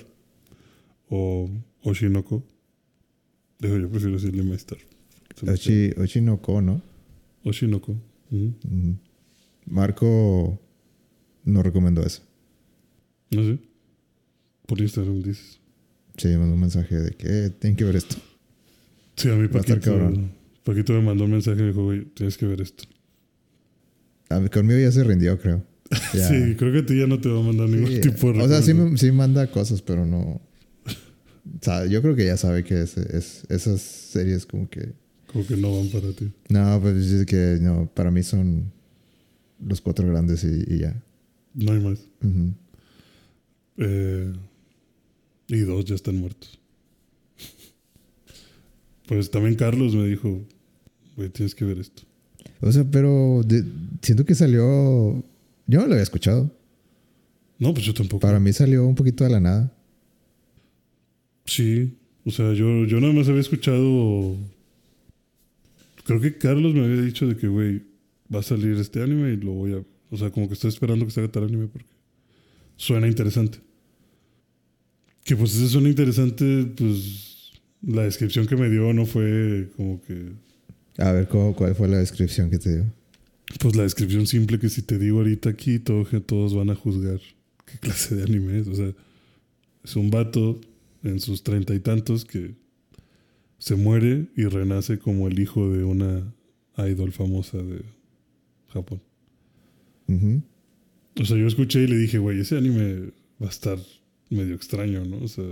O Oshinoko. Digo, yo prefiero decirle My Star. Ochi, Ochinoko, ¿no? Oshinoko. Marco no recomendó eso. No sé. Por Instagram dices. Sí, mandó un mensaje de que eh, tienen que ver esto. Sí, a mí Va a estar Paquito, cabrón. Paquito me mandó un mensaje y me dijo, güey, tienes que ver esto. A mí- conmigo ya se rindió, creo. <laughs> Ya. Sí, creo que a ti ya no te va a mandar ningún Sí, tipo de O sea, sí, sí manda cosas, pero no. O sea, yo creo que ya sabe que es, es- esas series como que. Como que no van para ti. No, pues es que no, para mí son los cuatro grandes y, y ya. No hay más. Eh, y dos ya están muertos. Pues también Carlos me dijo, güey, tienes que ver esto. O sea, pero de- siento que salió. Yo no lo había escuchado. No, pues yo tampoco. Para mí salió un poquito de la nada. Sí, o sea, yo, yo nada más había escuchado... Creo que Carlos me había dicho de que, güey, va a salir este anime y lo voy a... O sea, como que estoy esperando que salga tal anime porque suena interesante. Que pues ese suena interesante, pues la descripción que me dio no fue como que... A ver, ¿cómo- ¿cuál fue la descripción que te dio? Pues la descripción simple que si te digo ahorita aquí, todo- todos van a juzgar qué clase de anime es. O sea, es un vato en sus treinta y tantos que se muere y renace como el hijo de una idol famosa de Japón. O sea, yo escuché y le dije, güey, ese anime va a estar medio extraño, ¿no? O sea,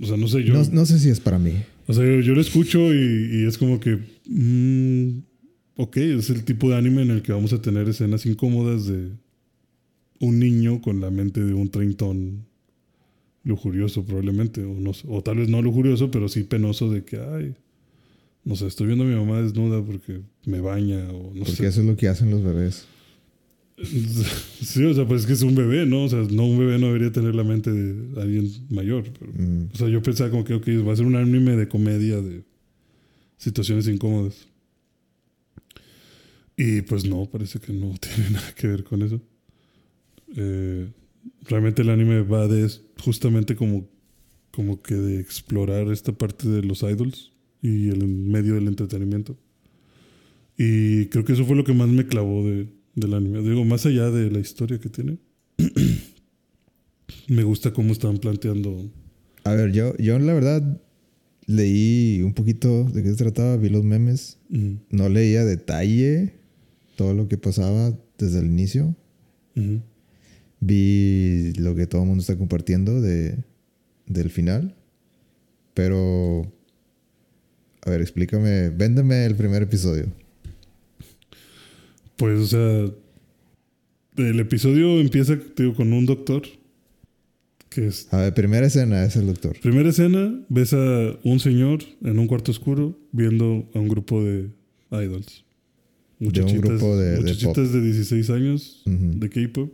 o sea no sé, yo... No, no sé si es para mí. O sea, yo, yo lo escucho y, y es como que. mm, ok, es el tipo de anime en el que vamos a tener escenas incómodas de un niño con la mente de un treintón lujurioso, probablemente. O, no o tal vez no lujurioso, pero sí penoso de que, ay, no sé, estoy viendo a mi mamá desnuda porque me baña o no Porque sé. eso es lo que hacen los bebés. Sí, o sea, pues es que es un bebé, ¿no? O sea, no un bebé no debería tener la mente de alguien mayor. Pero, Mm. o sea, yo pensaba como que, va a ser un anime de comedia de situaciones incómodas. Y pues no, parece que no <laughs> tiene nada que ver con eso. Eh, realmente el anime va de justamente como, como que de explorar esta parte de los idols y el medio del entretenimiento. Y creo que eso fue lo que más me clavó de, del anime. Digo, más allá de la historia que tiene, <clears throat> me gusta cómo están planteando. A ver, yo, yo la verdad leí un poquito de qué se trataba, vi los memes. No leía detalle todo lo que pasaba desde el inicio. Vi lo que todo el mundo está compartiendo de, del final. Pero. A ver, explícame. Véndeme el primer episodio. Pues, o sea, el episodio empieza digo, con un doctor que es A ver, primera escena es el doctor. Primera escena, ves a un señor en un cuarto oscuro viendo a un grupo de idols. De un grupo de- de muchachitas de, 16 años de K-pop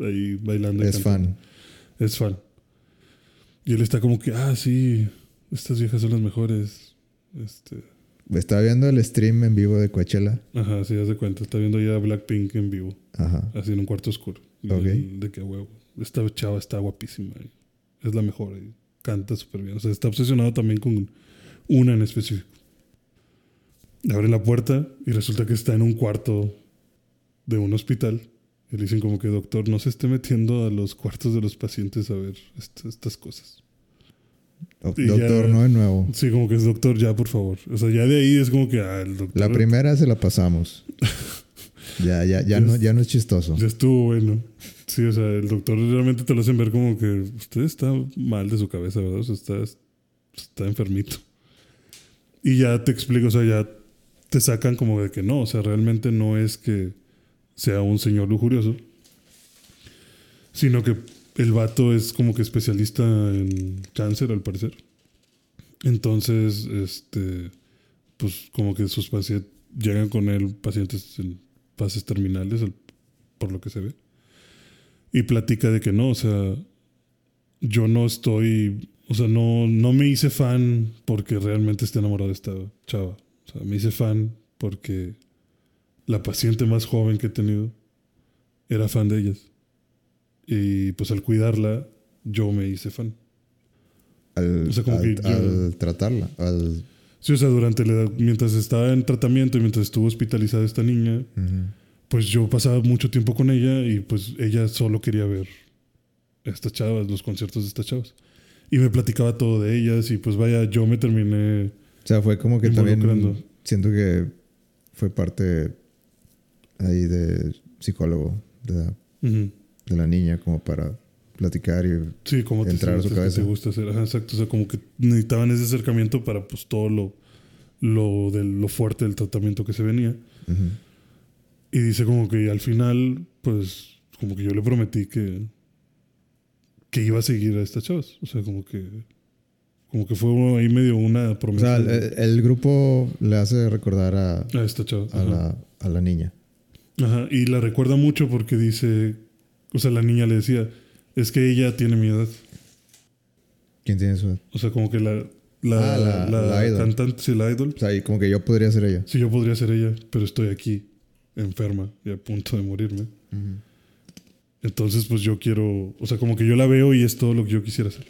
ahí bailando. Es cantando. fan. Es fan. Y él está como que, ah, sí, estas viejas son las mejores. Este, Estaba viendo el stream en vivo de Coachella. ajá, sí, haz de cuenta. Está viendo ya Blackpink en vivo, Ajá. así en un cuarto oscuro. Y Ok. él, De que, huevo, esta chava está guapísima. Es la mejor. y canta súper bien. O sea, está obsesionado también con una en específico. Abre la puerta y resulta que está en un cuarto de un hospital. Y le dicen como que, doctor, no se esté metiendo a los cuartos de los pacientes a ver est- estas cosas. Doctor, ya- no de nuevo. Sí, como que es doctor, ya, por favor. O sea, ya de ahí es como que, ah, el doctor. La primera se la pasamos. <laughs> ya, ya, ya, no, ya no es chistoso. Ya estuvo bueno. Sí, o sea, el doctor realmente te lo hacen ver como que usted está mal de su cabeza, ¿verdad? O sea, está, está enfermito. Y ya te explico, o sea, ya te sacan como de que no, o sea, realmente no es que sea un señor lujurioso, sino que el vato es como que especialista en cáncer, al parecer. Entonces, este, pues como que sus pacientes llegan con él pacientes en fases terminales, al- por lo que se ve. Y platica de que no, o sea, yo no estoy, o sea, no, no me hice fan porque realmente esté enamorado de esta chava. O sea, me hice fan porque la paciente más joven que he tenido era fan de ellas. Y pues al cuidarla, yo me hice fan. Al, O sea, como al- que yo- al tratarla. Al, Sí, o sea, durante la edad, mientras estaba en tratamiento y mientras estuvo hospitalizada esta niña, pues yo pasaba mucho tiempo con ella y pues ella solo quería ver a estas chavas, los conciertos de estas chavas. Y me platicaba todo de ellas y pues vaya, yo me terminé... O sea, fue como que también siento que fue parte ahí de psicólogo de la, Ujú. De la niña como para platicar y Sí, como te Entrar a su cabeza. te gusta hacer. Ajá, exacto. O sea, como que necesitaban ese acercamiento para pues todo lo, lo, de, lo fuerte del tratamiento que se venía. Ujú. Y dice como que al final, pues, como que yo le prometí que, que iba a seguir a estas chavas. O sea, como que, como que fue ahí medio una O promesa sea, el, el grupo le hace recordar a, a esta chava. a, la, a la niña. Ajá, Y la recuerda mucho porque dice, o sea, la niña le decía, es que ella tiene mi edad. ¿Quién tiene su edad? O sea, como que la, la, Ah, la- la la idol. cantante, sí, la idol. O sea, y como que yo podría ser ella. Sí, yo podría ser ella, pero estoy aquí, enferma y a punto de morirme. Entonces, pues yo quiero, o sea, como que yo la veo y es todo lo que yo quisiera hacer.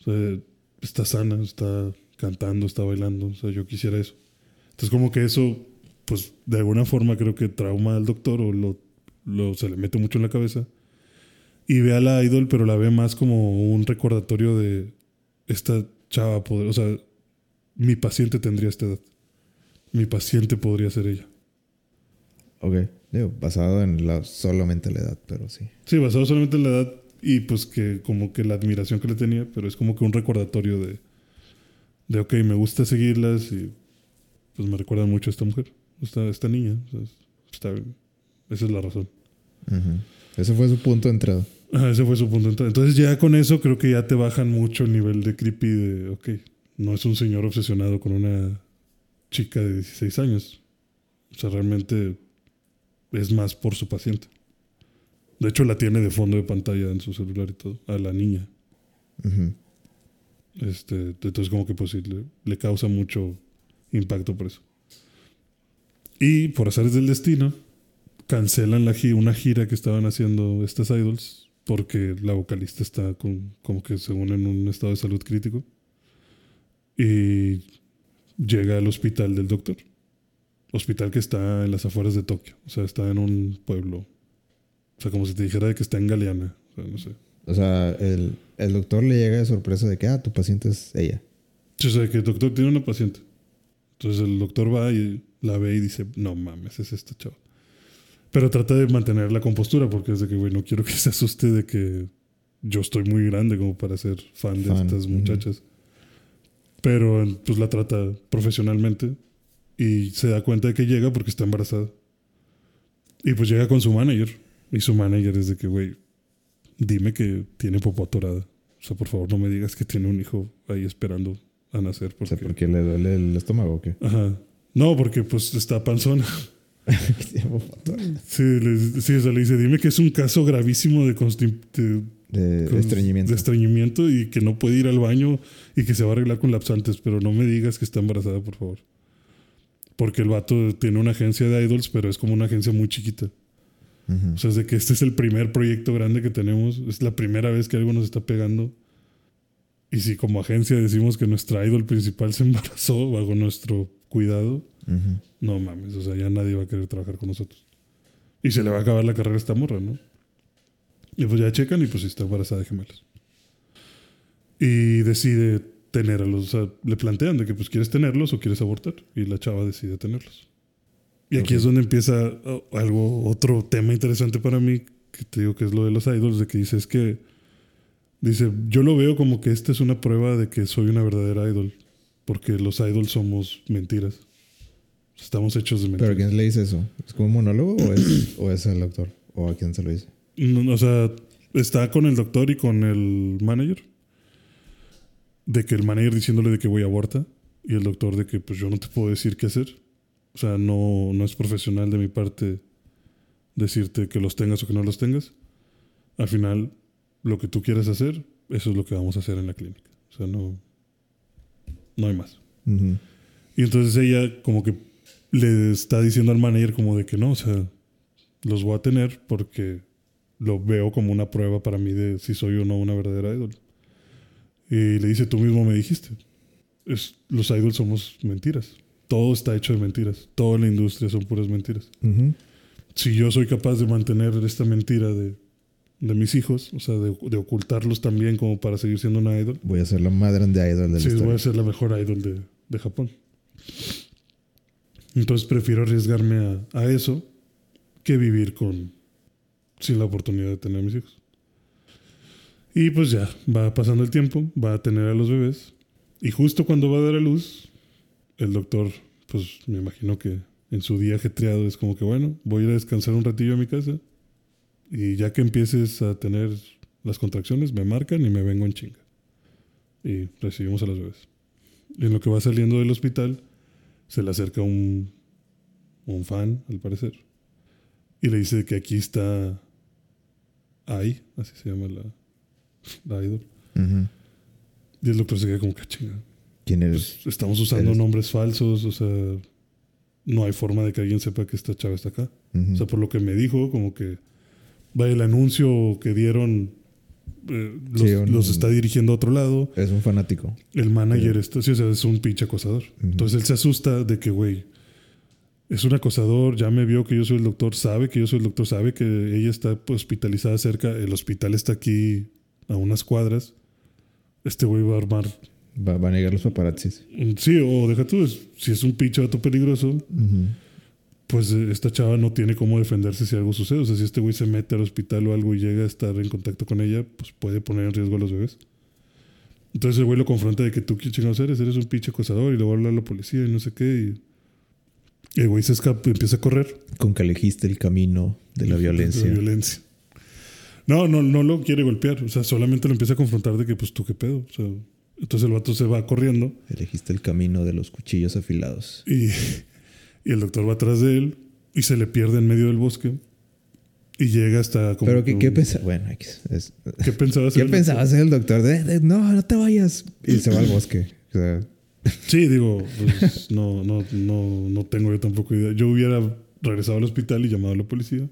O sea, está sana, está cantando, está bailando, o sea, yo quisiera eso. Entonces, como que eso, pues de alguna forma creo que trauma al doctor o lo, lo se le mete mucho en la cabeza. Y ve a la idol, pero la ve más como un recordatorio de esta chava, poder, o sea, mi paciente tendría esta edad. Mi paciente podría ser ella. Ok. Digo, basado en la, solamente la edad, pero sí. Sí, basado solamente en la edad y pues que como que la admiración que le tenía, pero es como que un recordatorio de, de ok, me gusta seguirlas y pues me recuerda mucho a esta mujer, esta, esta niña. O sea, está bien. Esa es la razón. Ese fue su punto de entrada. Ese fue su punto de entrada. Entonces ya con eso creo que ya te bajan mucho el nivel de creepy de, ok, no es un señor obsesionado con una chica de 16 años. O sea, realmente es más por su paciente. De hecho, la tiene de fondo de pantalla en su celular y todo, a la niña. Este, entonces como que pues sí, le, le causa mucho impacto por eso. Y por azares del destino, cancelan la gi- una gira que estaban haciendo estas idols porque la vocalista está con, como que según en un estado de salud crítico. Y llega al hospital del doctor. hospital que está en las afueras de Tokio. O sea, está en un pueblo. O sea, como si te dijera de que está en Galeana. O sea, no sé. O sea, el, el doctor le llega de sorpresa de que, ah, tu paciente es ella. O sea, que el doctor tiene una paciente. Entonces el doctor va y la ve y dice, no mames, es esta chava. Pero trata de mantener la compostura porque es de que, güey, no quiero que se asuste de que yo estoy muy grande como para ser fan de Fan, estas ujú. muchachas. Pero pues la trata profesionalmente y se da cuenta de que llega porque está embarazada. Y pues llega con su manager. Y su manager es de que, güey, dime que tiene popó atorada. O sea, por favor, no me digas que tiene un hijo ahí esperando a nacer. O Porque... sea, ¿por qué le duele el estómago o qué? Ajá. No, porque pues está panzona. <laughs> Sí, le, sí, o sea, le dice, dime que es un caso gravísimo de, de- de con- estreñimiento. de estreñimiento y que no puede ir al baño y que se va a arreglar con lapsantes, pero no me digas que está embarazada, por favor. Porque el vato tiene una agencia de idols, pero es como una agencia muy chiquita. Ujú. O sea, es de que este es el primer proyecto grande que tenemos. Es la primera vez que algo nos está pegando. Y si como agencia decimos que nuestra idol principal se embarazó bajo nuestro cuidado, No mames, o sea, ya nadie va a querer trabajar con nosotros. Y se le va a acabar la carrera a esta morra, ¿no? Y pues ya checan y pues está embarazada de gemelos. Y decide tenerlos. O sea, le plantean de que pues quieres tenerlos o quieres abortar. Y la chava decide tenerlos. Y aquí es donde empieza oh, algo, otro tema interesante para mí, que te digo que es lo de los idols, de que dice es que, dice, yo lo veo como que esta es una prueba de que soy una verdadera idol, porque los idols somos mentiras. Estamos hechos de. ¿Pero quién le dice eso? ¿Es como un monólogo o es, <clears throat> o es el doctor? ¿O a quién se lo dice? No, o sea, está con el doctor y con el manager. De que el manager diciéndole de que voy a abortar. Y el doctor de que pues yo no te puedo decir qué hacer. O sea, no, no es profesional de mi parte decirte que los tengas o que no los tengas. Al final, lo que tú quieres hacer, eso es lo que vamos a hacer en la clínica. O sea, no, no hay más. Ujú. Y entonces ella como que le está diciendo al manager como de que no, o sea, los voy a tener porque lo veo como una prueba para mí de si soy o no una verdadera idol. Y le dice, tú mismo me dijiste, es, los idols somos mentiras. Todo está hecho de mentiras. Toda la industria son puras mentiras. Si yo soy capaz de mantener esta mentira de, de mis hijos, o sea, de, de ocultarlos también como para seguir siendo una idol, Voy a ser la más grande idol de la Sí, voy a ser la mejor idol de, de Japón. Entonces prefiero arriesgarme a, a eso que vivir con sin la oportunidad de tener a mis hijos. Y pues ya, va pasando el tiempo, va a tener a los bebés. Y justo cuando va a dar a luz, el doctor, pues me imagino que en su día ajetreado es como que, bueno, voy a ir a descansar un ratillo a mi casa. Y ya que empieces a tener las contracciones, me marcan y me vengo en chinga. Y recibimos a los bebés. Y en lo que va saliendo del hospital, se le acerca un, un fan, al parecer. Y le dice que aquí está Ai, así se llama la, la idol. Ujú. Y el doctor se queda como que "Ah, chinga. ¿Quién eres? Pues, estamos usando Eres- nombres falsos, o sea, no hay forma de que alguien sepa que esta chava está acá. O sea, por lo que me dijo, como que vaya el anuncio que dieron eh, los, Sí, un- los está dirigiendo a otro lado. es un fanático. El manager, está, sí, o sea, es un pinche acosador. Entonces él se asusta de que, güey, es un acosador, ya me vio que yo soy el doctor, sabe que yo soy el doctor, sabe que ella está hospitalizada cerca, el hospital está aquí a unas cuadras. Este güey va a armar. Va, va a negar los paparazzis. un- Sí, o deja tú, si es un pinche vato peligroso. Pues eh, esta chava no tiene cómo defenderse si algo sucede. O sea, si este güey se mete al hospital o algo y llega a estar en contacto con ella, pues puede poner en riesgo a los bebés. Entonces el güey lo confronta de que tú, ¿qué chingados eres? Eres un pinche acosador y le va a hablar a la policía y no sé qué. Y el güey se escapa, empieza a correr. Con que elegiste el camino de la violencia. De la violencia. No, no, no lo quiere golpear. O sea, solamente lo empieza a confrontar de que, pues, tú qué pedo. O sea, entonces el vato se va corriendo Elegiste el camino de los cuchillos afilados. y, y el doctor va atrás de él y se le pierde en medio del bosque y llega hasta como Pero que ¿qué, qué pensaba? Bueno, X, es- ¿Qué pensaba <laughs> ¿qué hacer? pensaba hacer el doctor? De, de, no, no te vayas. Y se va al bosque. O sea, <laughs> Sí, digo, pues, no, no, no, no tengo yo tampoco idea. Yo hubiera regresado al hospital y llamado a la policía,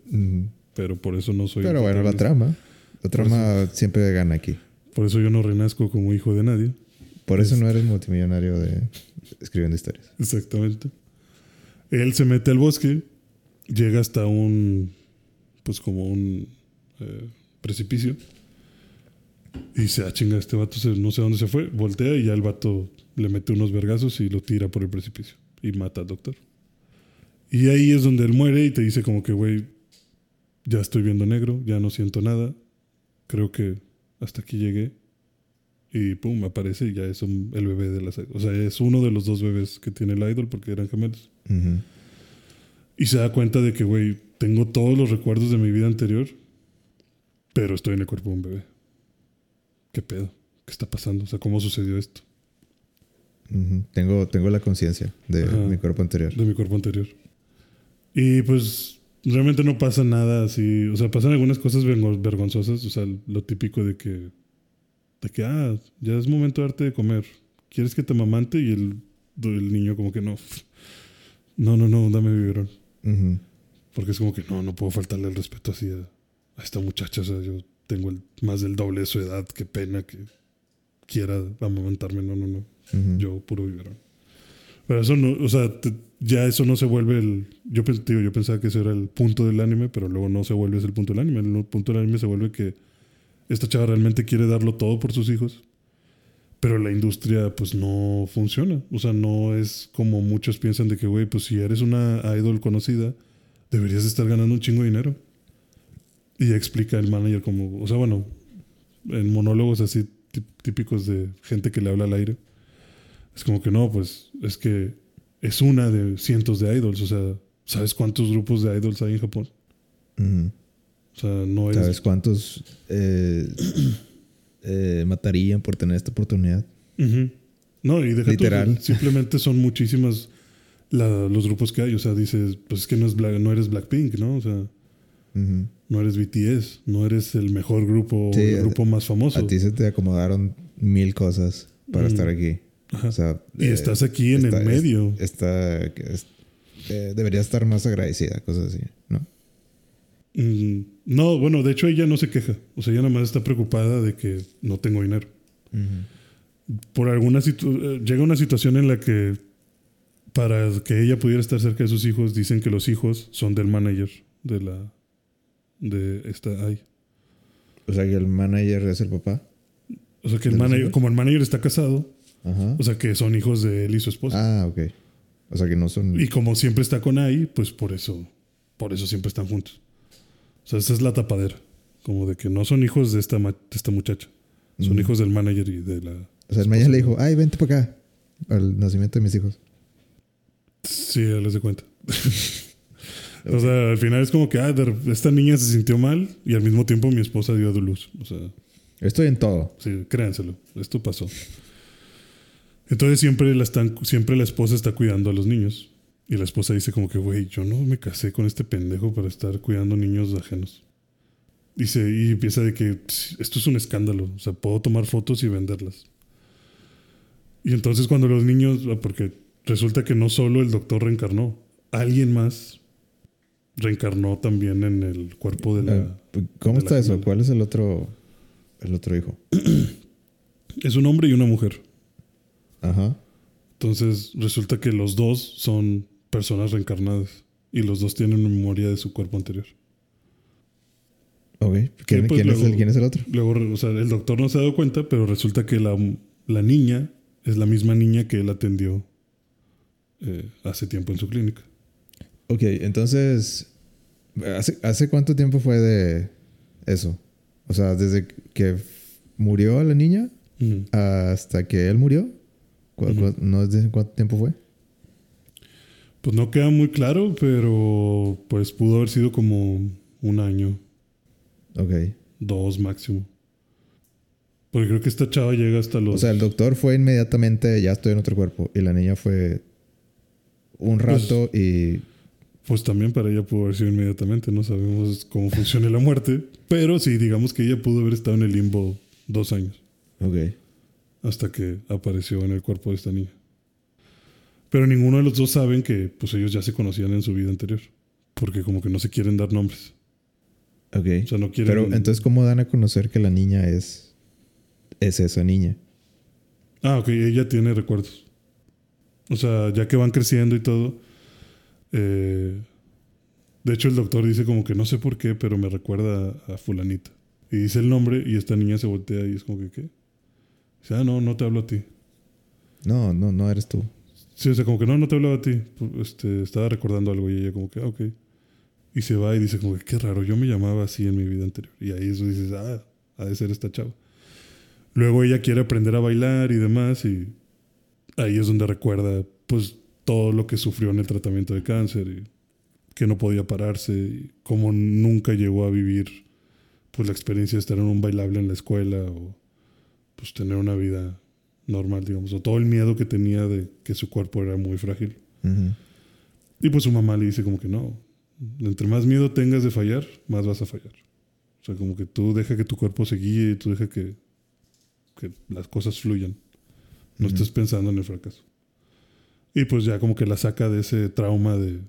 pero por eso no soy. pero bueno, la trama. La trama siempre gana aquí. Por eso yo no renazco como hijo de nadie. Por eso no eres multimillonario de escribiendo historias. Exactamente. Él se mete al bosque, llega hasta un, pues como un eh, precipicio. Y dice, ah, chinga, este vato se- no sé dónde se fue. Voltea y ya el vato le mete unos vergazos y lo tira por el precipicio. Y mata al doctor. Y ahí es donde él muere y te dice como que, güey, ya estoy viendo negro, ya no siento nada. Creo que hasta aquí llegué. Y pum, aparece y ya es un- el bebé de las... O sea, es uno de los dos bebés que tiene el idol porque eran gemelos. Ujú. Y se da cuenta de que, güey, tengo todos los recuerdos de mi vida anterior, pero estoy en el cuerpo de un bebé. ¿Qué pedo? ¿Qué está pasando? O sea, ¿cómo sucedió esto? Ujú. Tengo, tengo la conciencia de Ajá. mi cuerpo anterior. De mi cuerpo anterior. Y pues realmente no pasa nada así. O sea, pasan algunas cosas vergo- vergonzosas. O sea, lo típico de que, de que, ah, ya es momento de darte de comer. ¿Quieres que te mamante? Y el, el niño como que no. No, no, no, dame biberón. Porque es como que no, no puedo faltarle el respeto así a, a esta muchacha. O sea, yo tengo el- más del doble de su edad. Qué pena que quiera amamantarme. No, no, no. Yo puro biberón. Pero eso no, o sea, te- ya eso no se vuelve el. Yo, digo, yo pensaba que eso era el punto del anime, pero luego no se vuelve ese el punto del anime. El punto del anime se vuelve que esta chava realmente quiere darlo todo por sus hijos, pero la industria, pues no funciona. O sea, no es como muchos piensan de que, güey, pues si eres una idol conocida, deberías estar ganando un chingo de dinero. Y explica el manager como, o sea, bueno, en monólogos así tí- típicos de gente que le habla al aire. Es como que no, pues es que es una de cientos de idols. O sea, ¿sabes cuántos grupos de idols hay en Japón? O sea, no es. ¿Sabes cuántos eh, <clears throat> eh, matarían por tener esta oportunidad? No, y deja tú, Literal. <laughs> simplemente son muchísimas la- los grupos que hay. O sea, dices, pues es que no, es Black- no eres Blackpink, ¿no? O sea, no eres BTS, no eres el mejor grupo, Sí, el grupo más famoso. A ti se te acomodaron mil cosas para Mm. estar aquí. Ajá. O sea, y eh, estás aquí en está- el medio. Está, es- eh, debería estar más agradecida, cosas así. Mm, no, bueno, de hecho ella no se queja. O sea, ella nada más está preocupada de que no tengo dinero. por alguna eh, llega una situación en la que para que ella pudiera estar cerca de sus hijos dicen que los hijos son del manager de la de esta ay. O sea, que el manager es el papá. O sea que el ¿De los manager, hijos? como el manager está casado, Ajá. o sea que son hijos de él y su esposa. Ah, ok. O sea, que no son... Y como siempre está con Ai, pues por eso, por eso siempre están juntos. O sea, esa es la tapadera. Como de que no son hijos de esta, ma- de esta muchacha. Son Mm. hijos del manager y de la... O sea, el manager le dijo, ay, vente para acá. Al nacimiento de mis hijos. Sí, ya les de cuenta. <laughs> o sea, al final es como que, ah, de- esta niña se sintió mal y al mismo tiempo mi esposa dio a luz. O sea, Estoy en todo. sí, créanselo, esto pasó. Entonces siempre la, están, siempre la esposa está cuidando a los niños. Y la esposa dice como que, güey, yo no me casé con este pendejo para estar cuidando niños ajenos. Dice, y empieza de que "Pss, esto es un escándalo. O sea, puedo tomar fotos y venderlas. Y entonces cuando los niños, ah, porque resulta que no solo el doctor reencarnó, alguien más reencarnó también en el cuerpo de la... Eh, ¿Cómo de la está eso? ¿Cuál es el otro, el otro hijo? <clears throat> Es un hombre y una mujer. Ajá. Entonces resulta que los dos son personas reencarnadas y los dos tienen memoria de su cuerpo anterior. Ok. ¿Quién, pues, quién es, luego- el, quién es el otro? Luego, o sea, el doctor no se ha dado cuenta, pero resulta que la, la niña es la misma niña que él atendió eh, hace tiempo en su clínica. Ok, entonces, ¿hace, ¿hace cuánto tiempo fue de eso? O sea, desde que murió la niña hasta que él murió. ¿Cu- Ujú. cu- ¿No es de cuánto tiempo fue? Pues no queda muy claro, pero pues pudo haber sido como un año, Ok. dos máximo. Porque creo que esta chava llega hasta los... O sea, el doctor fue inmediatamente, ya estoy en otro cuerpo. Y la niña fue un Pues- rato y... Pues también para ella pudo haber sido inmediatamente, no sabemos cómo funciona la muerte, pero sí, digamos que ella pudo haber estado en el limbo dos años, Ok. hasta que apareció en el cuerpo de esta niña. Pero ninguno de los dos saben que pues ellos ya se conocían en su vida anterior, porque como que no se quieren dar nombres. Ok. O sea, no quieren... Pero entonces, ¿cómo dan a conocer que la niña es... Es esa niña? Ah, ok, ella tiene recuerdos. O sea, ya que van creciendo y todo, Eh, de hecho, el doctor dice como que no sé por qué, pero me recuerda a fulanita. Y dice el nombre y esta niña se voltea y es como que, ¿qué? Dice, ah, no, no te hablo a ti. No, no, no eres tú. Sí, o sea, como que no, no te hablaba a ti. Este, estaba recordando algo y ella como que, ah, ok. Y se va y dice como que, qué raro, yo me llamaba así en mi vida anterior. Y ahí eso dices, ah, ha de ser esta chava. Luego ella quiere aprender a bailar y demás y ahí es donde recuerda pues todo lo que sufrió en el tratamiento de cáncer y que no podía pararse y cómo nunca llegó a vivir pues la experiencia de estar en un bailable en la escuela o pues tener una vida normal, digamos, o todo el miedo que tenía de que su cuerpo era muy frágil. Y pues su mamá le dice como que no, entre más miedo tengas de fallar, más vas a fallar. O sea, como que tú deja que tu cuerpo se guíe y tú deja que, que las cosas fluyan. No estés pensando en el fracaso. Y pues ya como que la saca de ese trauma de,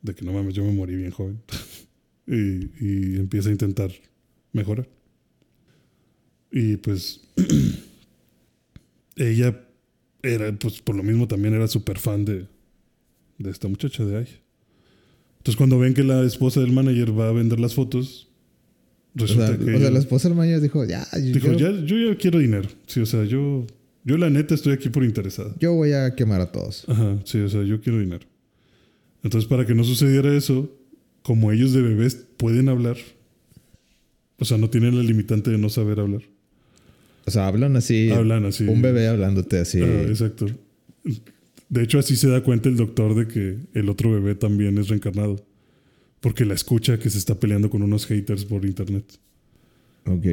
de que no mames, yo me morí bien joven. <laughs> y, y empieza a intentar mejorar. Y pues <clears throat> ella era, pues por lo mismo también era súper fan de, de esta muchacha de ahí. Entonces cuando ven que la esposa del manager va a vender las fotos, resulta o sea, que... o sea, la esposa del manager dijo, ya, yo, dijo, ya, yo ya quiero dinero. Sí, o sea, yo, yo la neta estoy aquí por interesada. yo voy a quemar a todos. Ajá, sí, o sea, yo quiero dinero. Entonces para que no sucediera eso, como ellos de bebés pueden hablar, o sea, no tienen la limitante de no saber hablar. O sea, hablan así. Hablan así. Un bebé hablándote así. Ah, exacto. De hecho, así se da cuenta el doctor de que el otro bebé también es reencarnado. Porque la escucha que se está peleando con unos haters por internet. Ok.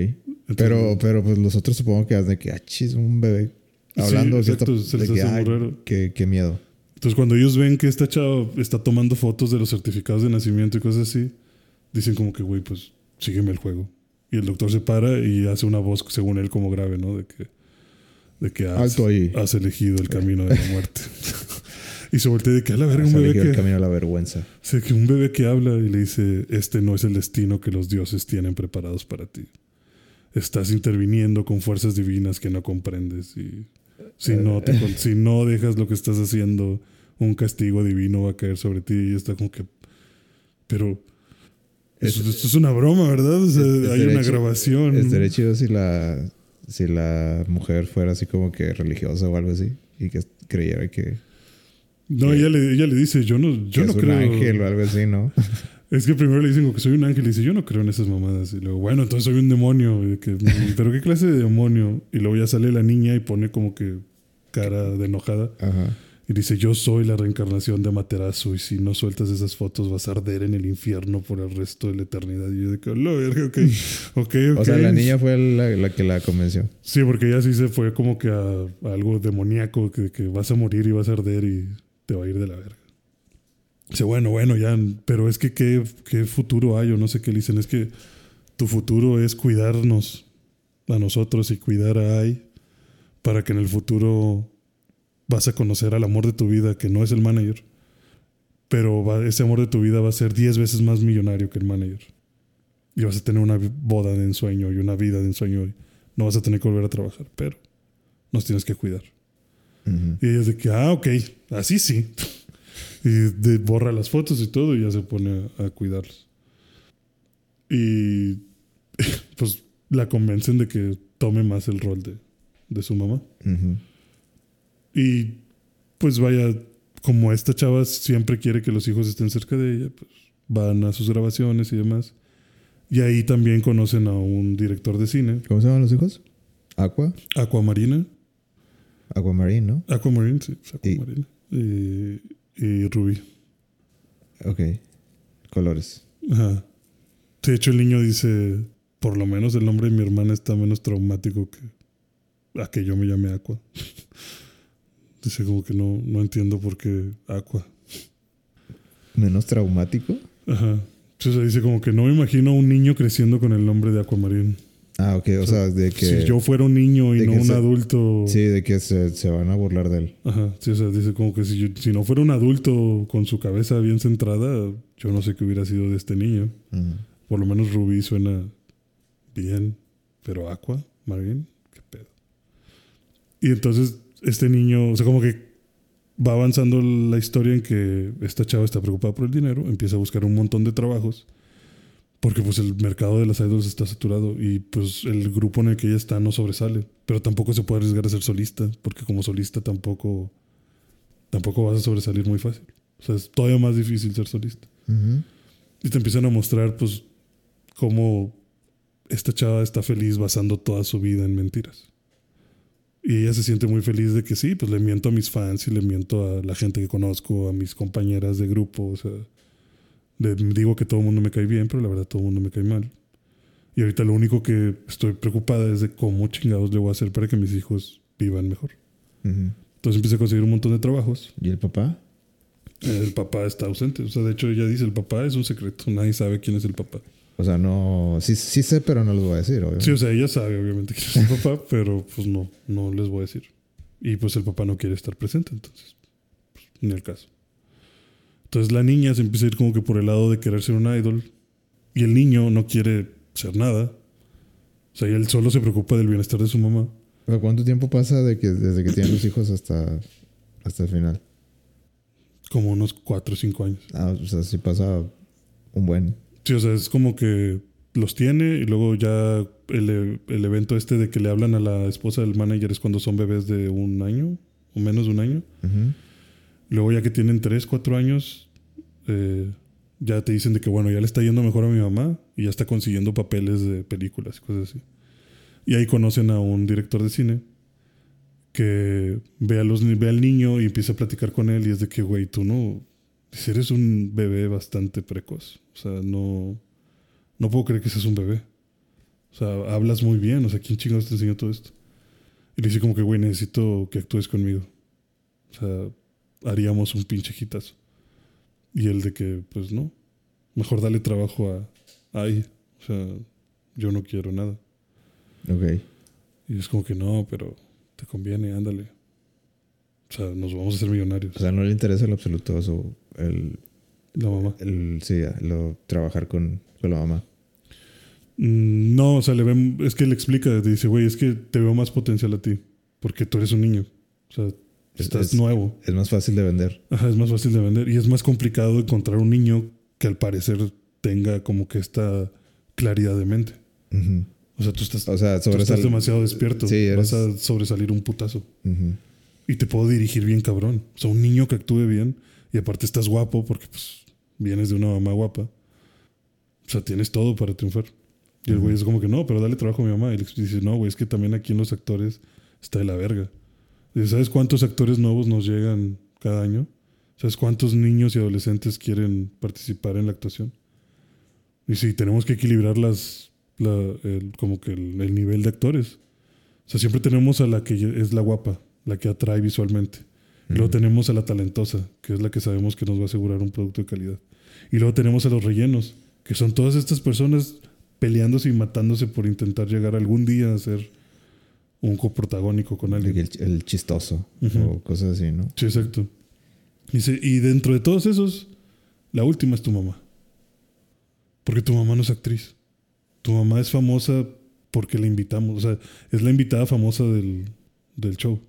pero, pero pues los otros supongo que hacen que, ah, chis, un bebé hablando. Sí, que exacto, está- se les de que, hace muy "Ay, raro". Qué, qué miedo. Entonces, cuando ellos ven que esta chava está tomando fotos de los certificados de nacimiento y cosas así, dicen como que, güey, pues sígueme el juego. Y el doctor se para y hace una voz, según él, como grave, ¿no? De que, de que has, Alto ahí. has elegido el camino de la muerte. <laughs> y se voltea de que a la verga Has un bebé elegido el que, camino a la vergüenza. Sí, que un bebé que habla y le dice, este no es el destino que los dioses tienen preparados para ti. Estás interviniendo con fuerzas divinas que no comprendes y si no, te si no dejas lo que estás haciendo, un castigo divino va a caer sobre ti y está como que... Pero... Es- Esto, esto es una broma, ¿verdad? O sea, es- hay una grabación. Estaría chido si la, si la mujer fuera así como que religiosa o algo así. Y que creyera que, No, ella le, ella le dice, yo no, yo que no es un creo... ángel o algo así, ¿no? <laughs> Es que primero le dicen que soy un ángel y dice, yo no creo en esas mamadas. Y luego, bueno, entonces soy un demonio. Que, "Mm, ¿Pero qué clase de demonio? Y luego ya sale la niña y pone como que cara de enojada. Ajá. Y dice, yo soy la reencarnación de Amaterasu y si no sueltas esas fotos vas a arder en el infierno por el resto de la eternidad. Y yo de que, "La verga, ok, ok, <laughs> ok. O sea, la niña fue la, la que la convenció. Sí, porque ella sí se fue como que a, a algo demoníaco, que, que vas a morir y vas a arder y te va a ir de la verga. Dice, bueno, bueno, ya, pero es que ¿qué, qué futuro hay o no sé qué le dicen. Es que tu futuro es cuidarnos a nosotros y cuidar a Ai para que en el futuro vas a conocer al amor de tu vida, que no es el manager. Pero va- ese amor de tu vida va a ser 10 veces más millonario que el manager. Y vas a tener una boda de ensueño y una vida de ensueño. Y no vas a tener que volver a trabajar, pero nos tienes que cuidar. Ujú. Y ella es de que, ah, ok, así sí. <laughs> Y de- borra las fotos y todo y ya se pone a, a cuidarlos. Y <laughs> pues la convencen de que tome más el rol de, de su mamá. Ujú. Y pues vaya, como esta chava siempre quiere que los hijos estén cerca de ella, pues van a sus grabaciones y demás. Y ahí también conocen a un director de cine, ¿Cómo se llaman los hijos? Aqua. Aquamarina. Aquamarine, ¿no? Aquamarine, sí, pues, Y- Aquamarina. Y, y Ruby. Ok. Colores. Ajá. De hecho, el niño dice, por lo menos el nombre de mi hermana está menos traumático que a que yo me llame Aqua. <laughs> dice como que no, no entiendo por qué Aqua. Menos traumático. Ajá. Entonces dice como que no me imagino a un niño creciendo con el nombre de Aquamarine. Ah, ok. O sea, de que. Si yo fuera un niño y no un se- adulto. Sí, de que se, se van a burlar de él. Ajá. Sí, o sea, dice como que si, yo- si no fuera un adulto con su cabeza bien centrada, yo no sé qué hubiera sido de este niño. Por lo menos Rubí suena bien, pero Aqua, Marine, qué pedo. Y entonces este niño, o sea, como que va avanzando la historia en que esta chava está preocupada por el dinero, empieza a buscar un montón de trabajos, porque pues el mercado de las idols está saturado y pues el grupo en el que ella está no sobresale, pero tampoco se puede arriesgar a ser solista, porque como solista tampoco, tampoco vas a sobresalir muy fácil. O sea, es todavía más difícil ser solista. Y te empiezan a mostrar pues cómo esta chava está feliz basando toda su vida en mentiras. Y ella se siente muy feliz de que sí, pues le miento a mis fans y le miento a la gente que conozco, a mis compañeras de grupo. O sea, le digo que todo el mundo me cae bien, pero la verdad todo el mundo me cae mal. Y ahorita lo único que estoy preocupada es de cómo chingados le voy a hacer para que mis hijos vivan mejor. Ujú. Entonces empieza a conseguir un montón de trabajos. ¿Y el papá? El papá está ausente. O sea, de hecho ella dice, el papá es un secreto. Nadie sabe quién es el papá. O sea, no. Sí, sí sé, pero no lo voy a decir, obviamente. Sí, o sea, ella sabe obviamente quién es el papá, <laughs> pero pues no, no les voy a decir. Y pues el papá no quiere estar presente, entonces, pues, ni el caso. Entonces la niña se empieza a ir como que por el lado de querer ser un idol y el niño no quiere ser nada. O sea, él solo se preocupa del bienestar de su mamá. Pero ¿Cuánto tiempo pasa de que, desde que tienen los hijos hasta, hasta el final? Como unos 4 o 5 años. Ah, o sea, sí pasa un buen. Sí, o sea, es como que los tiene y luego ya el, el evento este de que le hablan a la esposa del manager es cuando son bebés de un año o menos de un año. Ujú. Luego ya que tienen 3, 4 años, eh, ya te dicen de que bueno, ya le está yendo mejor a mi mamá y ya está consiguiendo papeles de películas y cosas así. Y ahí conocen a un director de cine que ve, a los, ve al niño y empieza a platicar con él y es de que, güey, tú no, si eres un bebé bastante precoz. O sea, no, no puedo creer que seas un bebé. O sea, hablas muy bien. O sea, ¿quién chingados te enseñó todo esto? Y le dice como que, güey, necesito que actúes conmigo. O sea, haríamos un pinche hitazo. Y él de que, pues no. Mejor dale trabajo a, a ahí. O sea, yo no quiero nada. Ok. Y es como que no, pero te conviene, ándale. O sea, nos vamos a hacer millonarios. O sea, no le interesa en lo absoluto eso, el, la mamá. el, sí, lo, trabajar con, con la mamá. Mm, No, o sea, le ven, es que le explica, te dice, güey, es que te veo más potencial a ti, porque tú eres un niño. O sea, Es- estás es- nuevo. Es más fácil de vender. Ajá, es más fácil de vender y es más complicado encontrar un niño que al parecer tenga como que esta claridad de mente. O sea, tú estás, O sea, tú estás demasiado despierto. Sí, eres- Vas a sobresalir un putazo. Ujú. Y te puedo dirigir bien cabrón. O sea, un niño que actúe bien y aparte estás guapo porque pues vienes de una mamá guapa. O sea, tienes todo para triunfar. Y el güey es como que no, pero dale trabajo a mi mamá. Y le dice, no, güey, es que también aquí en los actores está de la verga. Dice, ¿sabes cuántos actores nuevos nos llegan cada año? ¿Sabes cuántos niños y adolescentes quieren participar en la actuación? Y sí, tenemos que equilibrar las, la- el- como que el, el nivel de actores. O sea, siempre tenemos a la que es la guapa, la que atrae visualmente. Y luego tenemos a la talentosa, que es la que sabemos que nos va a asegurar un producto de calidad. Y luego tenemos a los rellenos, que son todas estas personas peleándose y matándose por intentar llegar algún día a ser un coprotagónico con alguien. El, el chistoso o cosas así, ¿no? Sí, exacto. Dice, y dentro de todos esos, la última es tu mamá. Porque tu mamá no es actriz. Tu mamá es famosa porque la invitamos. O sea, es la invitada famosa del, del show.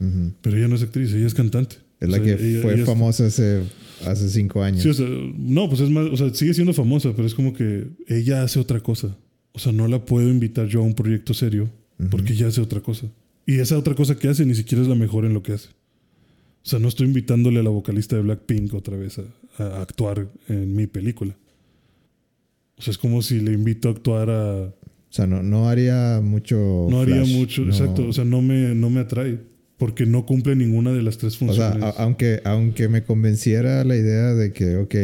Ujú. Pero ella no es actriz, ella es cantante. Es O la sea, que ella- fue ella famosa hace, hace cinco años. Sí, o sea, no, pues es más, o sea, sigue siendo famosa, pero es como que ella hace otra cosa. O sea, no la puedo invitar yo a un proyecto serio porque ella hace otra cosa. Y esa otra cosa que hace ni siquiera es la mejor en lo que hace. O sea, no estoy invitándole a la vocalista de Blackpink otra vez a, a actuar en mi película. O sea, es como si le invito a actuar a... O sea, no, no haría mucho. No haría flash, mucho, no. exacto. O sea, no me, no me atrae porque no cumple ninguna de las tres O sea, funciones. aunque, aunque me convenciera la idea de que, ok,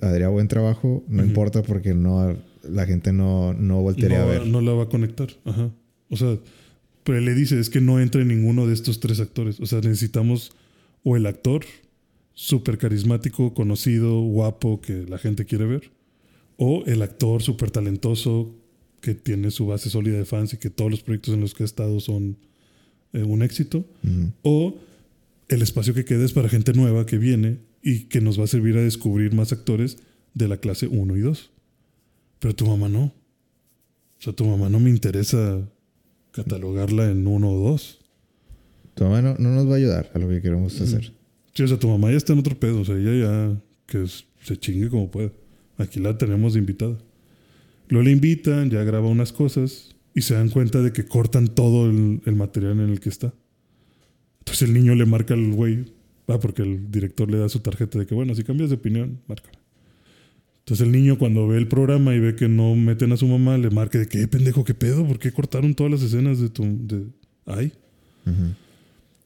haría buen trabajo, no importa porque no, la gente no, no voltearía no, a ver. no la va a conectar. Ajá. O sea, pero le dice, es que no entra en ninguno de estos tres actores. O sea, necesitamos o el actor súper carismático, conocido, guapo, que la gente quiere ver, o el actor súper talentoso, que tiene su base sólida de fans y que todos los proyectos en los que ha estado son eh, un éxito, Ujú. o el espacio que queda es para gente nueva que viene y que nos va a servir a descubrir más actores de la clase 1 y 2. Pero tu mamá no. O sea, tu mamá no me interesa catalogarla en uno o dos. Tu mamá no, no nos va a ayudar a lo que queremos hacer. Sí, o sea, tu mamá ya está en otro pedo. O sea, ella ya que se chingue como pueda. Aquí la tenemos de invitada. Luego le invitan, ya graba unas cosas y se dan cuenta de que cortan todo el, el material en el que está. Entonces el niño le marca al güey, ah, porque el director le da su tarjeta de que, bueno, si cambias de opinión, márcame. Entonces el niño cuando ve el programa y ve que no meten a su mamá, le marca de que, "Eh, pendejo, ¿qué pedo? ¿Por qué cortaron todas las escenas de tu... De... Ay. Ujú.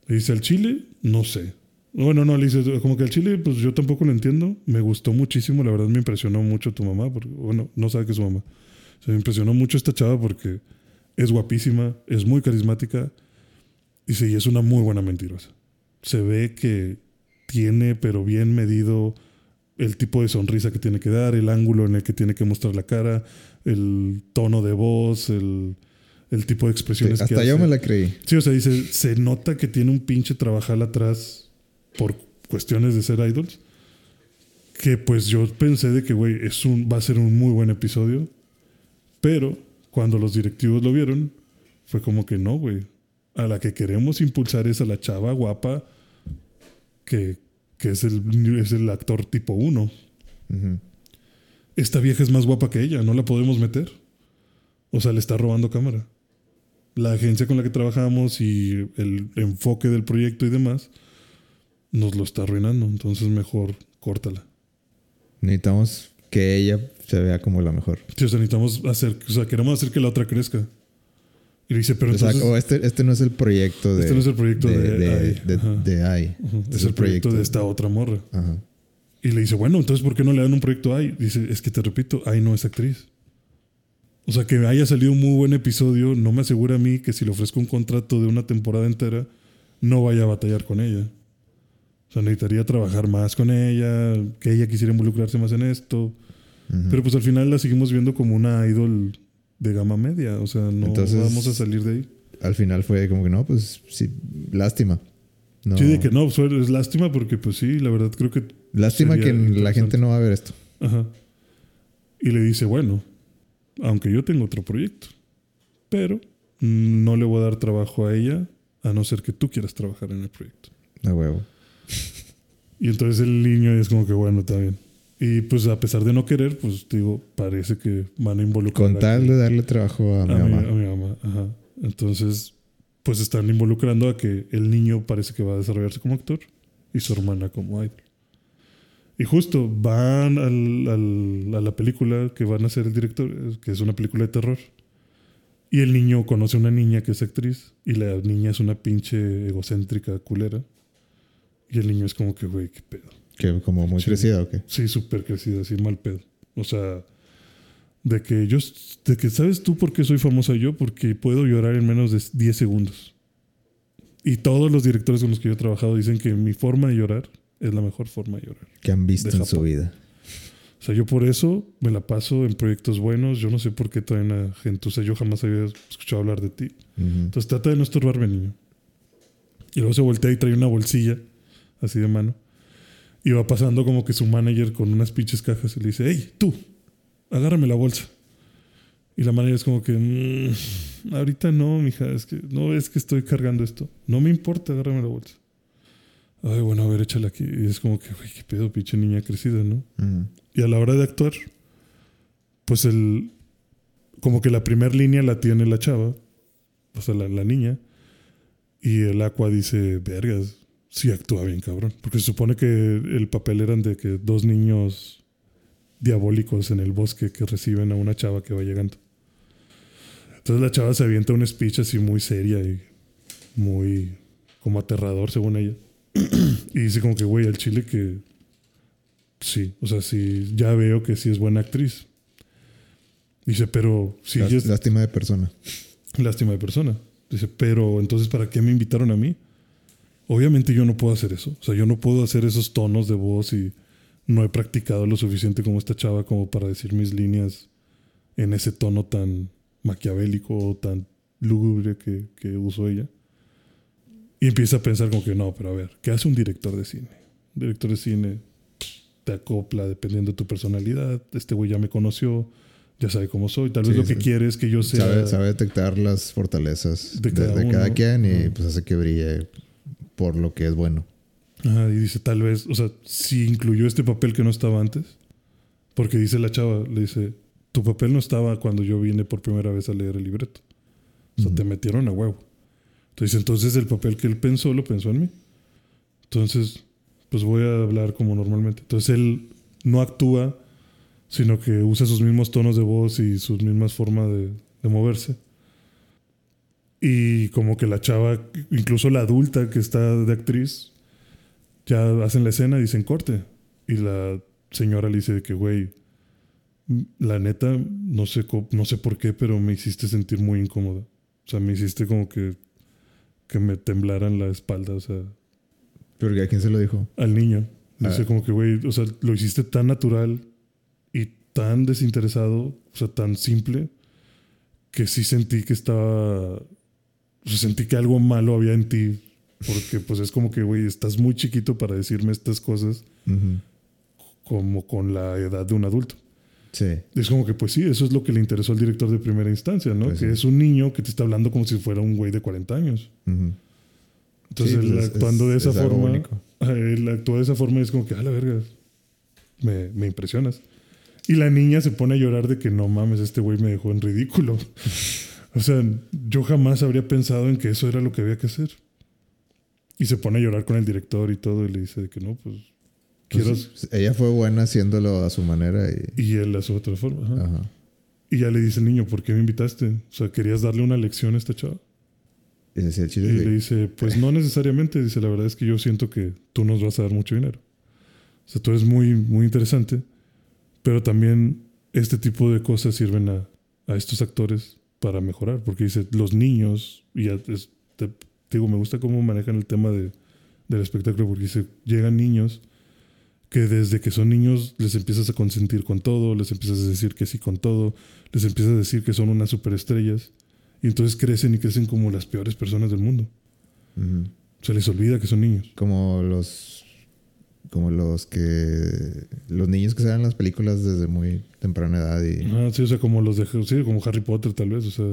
Le dice al chile, no sé. Bueno, no, le dice, como que al chile, pues yo tampoco lo entiendo. Me gustó muchísimo, la verdad me impresionó mucho tu mamá, porque, bueno, no sabe que es su mamá. Se me impresionó mucho esta chava porque es guapísima, es muy carismática. Y es una muy buena mentirosa. Se ve que tiene, pero bien medido, el tipo de sonrisa que tiene que dar, el ángulo en el que tiene que mostrar la cara, el tono de voz, el, el tipo de Sí, expresiones que hasta yo hace. me la creí. Sí, o sea, dice, se nota que tiene un pinche trabajal atrás por cuestiones de ser idols. Que pues yo pensé de que, güey, es un, va a ser un muy buen episodio. Pero cuando los directivos lo vieron, fue como que no, güey. A la que queremos impulsar es a la chava guapa que, que es, el, es el actor tipo 1. Ujú. Esta vieja es más guapa que ella, no la podemos meter. O sea, le está robando cámara. La agencia con la que trabajamos y el enfoque del proyecto y demás nos lo está arruinando. Entonces mejor córtala. Necesitamos que ella se vea como la mejor. Sí, o sea, necesitamos hacer, o sea, queremos hacer que la otra crezca. Y le dice, pero O sea, entonces... o este, este no es el proyecto de. Este no es el proyecto de de, ajá. de AI. Ujú, Este es el proyecto de esta otra morra. Ajá. Y le dice, bueno, entonces ¿por qué no le dan un proyecto a AI? Dice, es que te repito, AI no es actriz. O sea, que haya salido un muy buen episodio no me asegura a mí que si le ofrezco un contrato de una temporada entera, no vaya a batallar con ella. O sea, necesitaría trabajar más con ella, que ella quisiera involucrarse más en esto. Pero pues al final la seguimos viendo como una idol de gama media. O sea, no Entonces- vamos a salir de ahí. Al final fue como que no, pues sí, lástima. No. Sí, de que no, pues, es lástima porque pues sí, la verdad creo que Lástima que la gente no va a ver esto. Ajá. Y le dice, bueno, aunque yo tengo otro proyecto, pero no le voy a dar trabajo a ella a no ser que tú quieras trabajar en el proyecto. A huevo. Y entonces el niño es como que, bueno, está bien. Y pues a pesar de no querer, pues digo, parece que van a involucrar Con a- tal de darle trabajo a, mi a mi, mamá. a mi mamá. Ajá. Entonces, pues están involucrando a que el niño parece que va a desarrollarse como actor y su hermana como idol. Y justo van al- al- a la película que van a hacer el director, que es una película de terror. Y el niño conoce a una niña que es actriz y la niña es una pinche egocéntrica culera. Y el niño es como que, güey, qué pedo. Que como muy Sí. crecida o qué. Sí, súper crecida, así mal pedo. O sea, de que yo, de que sabes tú por qué soy famosa yo, porque puedo llorar en menos de 10 segundos. Y todos los directores con los que yo he trabajado dicen que mi forma de llorar es la mejor forma de llorar. Que han visto en su vida. O sea, yo por eso me la paso en proyectos buenos. Yo no sé por qué traen a gente. O sea, yo jamás había escuchado hablar de ti. Entonces trata de no estorbarme, niño. Y luego se voltea y trae una bolsilla, así de mano. Y va pasando como que su manager con unas pinches cajas y le dice, hey, tú, agárrame la bolsa. Y la manager es como que, "Mm, ahorita no, mija, es que no es que estoy cargando esto. No me importa, agárrame la bolsa. Ay, bueno, a ver, échala aquí. Y es como que, güey, qué pedo, pinche niña crecida, ¿no? Y a la hora de actuar, pues el. Como que la primera línea la tiene la chava, o sea, la, la niña. Y el Aqua dice, vergas, sí actúa bien, cabrón. Porque se supone que el papel eran de que dos niños diabólicos en el bosque que reciben a una chava que va llegando. Entonces la chava se avienta un speech así muy seria y muy como aterrador, según ella. <clears throat> y dice como que, güey, al chile que Sí, o sea, sí, ya veo que sí es buena actriz. Dice, pero si Lás- ella es Lástima de persona. lástima de persona. Dice, pero entonces, ¿para qué me invitaron a mí? Obviamente yo no puedo hacer eso. O sea, yo no puedo hacer esos tonos de voz y no he practicado lo suficiente como esta chava como para decir mis líneas en ese tono tan maquiavélico o tan lúgubre que, que usó ella. Y empieza a pensar como que no, pero a ver, ¿qué hace un director de cine? Un director de cine te acopla dependiendo de tu personalidad. Este güey ya me conoció, ya sabe cómo soy. Tal vez Sí, lo que quiere es que yo sea... Sabe, sabe detectar las fortalezas De cada de cada uno. quien y pues hace que brille por lo que es bueno. Ajá, y dice, tal vez, o sea, si incluyó este papel que no estaba antes. Porque dice la chava, le dice, tu papel no estaba cuando yo vine por primera vez a leer el libreto. O sea, te metieron a huevo. Entonces, entonces el papel que él pensó, lo pensó en mí. Entonces, pues voy a hablar como normalmente. Entonces él no actúa, sino que usa sus mismos tonos de voz y sus mismas formas de, de moverse. Y como que la chava, incluso la adulta que está de actriz, ya hacen la escena y dicen corte. Y la señora le dice de que, güey, la neta, no sé, no sé por qué, pero me hiciste sentir muy incómoda. O sea, me hiciste como que, que me temblaran la espalda, o sea, ¿Pero a quién se lo dijo? al niño. Dice Ah. como que, güey, o sea, lo hiciste tan natural y tan desinteresado, o sea, tan simple, que sí sentí que estaba, sea, sentí que algo malo había en ti. Porque pues es como que, güey, estás muy chiquito para decirme estas cosas Ujú. como con la edad de un adulto. Sí. Es como que, pues sí, eso es lo que le interesó al director de primera instancia, ¿no? Pues que sí. es un niño que te está hablando como si fuera un güey de 40 años. Ujú. Entonces, Sí, él pues, es- actuando de es- esa es forma, él actúa de esa forma y es como que, a la verga, me, me impresionas. Y la niña se pone a llorar de que no mames, este güey me dejó en ridículo. <laughs> o sea, yo jamás habría pensado en que eso era lo que había que hacer. Y se pone a llorar con el director y todo y le dice de que no, pues quiero... Pues, ella fue buena haciéndolo a su manera y. y él a su otra forma. ajá. Ajá. Y ya le dice el niño, ¿por qué me invitaste? O sea, ¿querías darle una lección a esta chava? Y decía Y le dice, pues no necesariamente. Dice, la verdad es que yo siento que tú nos vas a dar mucho dinero. O sea, tú eres muy, muy interesante, pero también este tipo de cosas sirven a, a estos actores para mejorar. Porque dice, los niños, y ya es- te, digo, me gusta cómo manejan el tema de, del espectáculo, porque dice, llegan niños que desde que son niños les empiezas a consentir con todo, les empiezas a decir que sí con todo, les empiezas a decir que son unas superestrellas, y entonces crecen y crecen como las peores personas del mundo. Se les olvida que son niños. Como los. Como los que. Los niños que salen en las películas desde muy temprana edad y. Ah, sí, o sea, como los de sí, como Harry Potter, tal vez. O sea,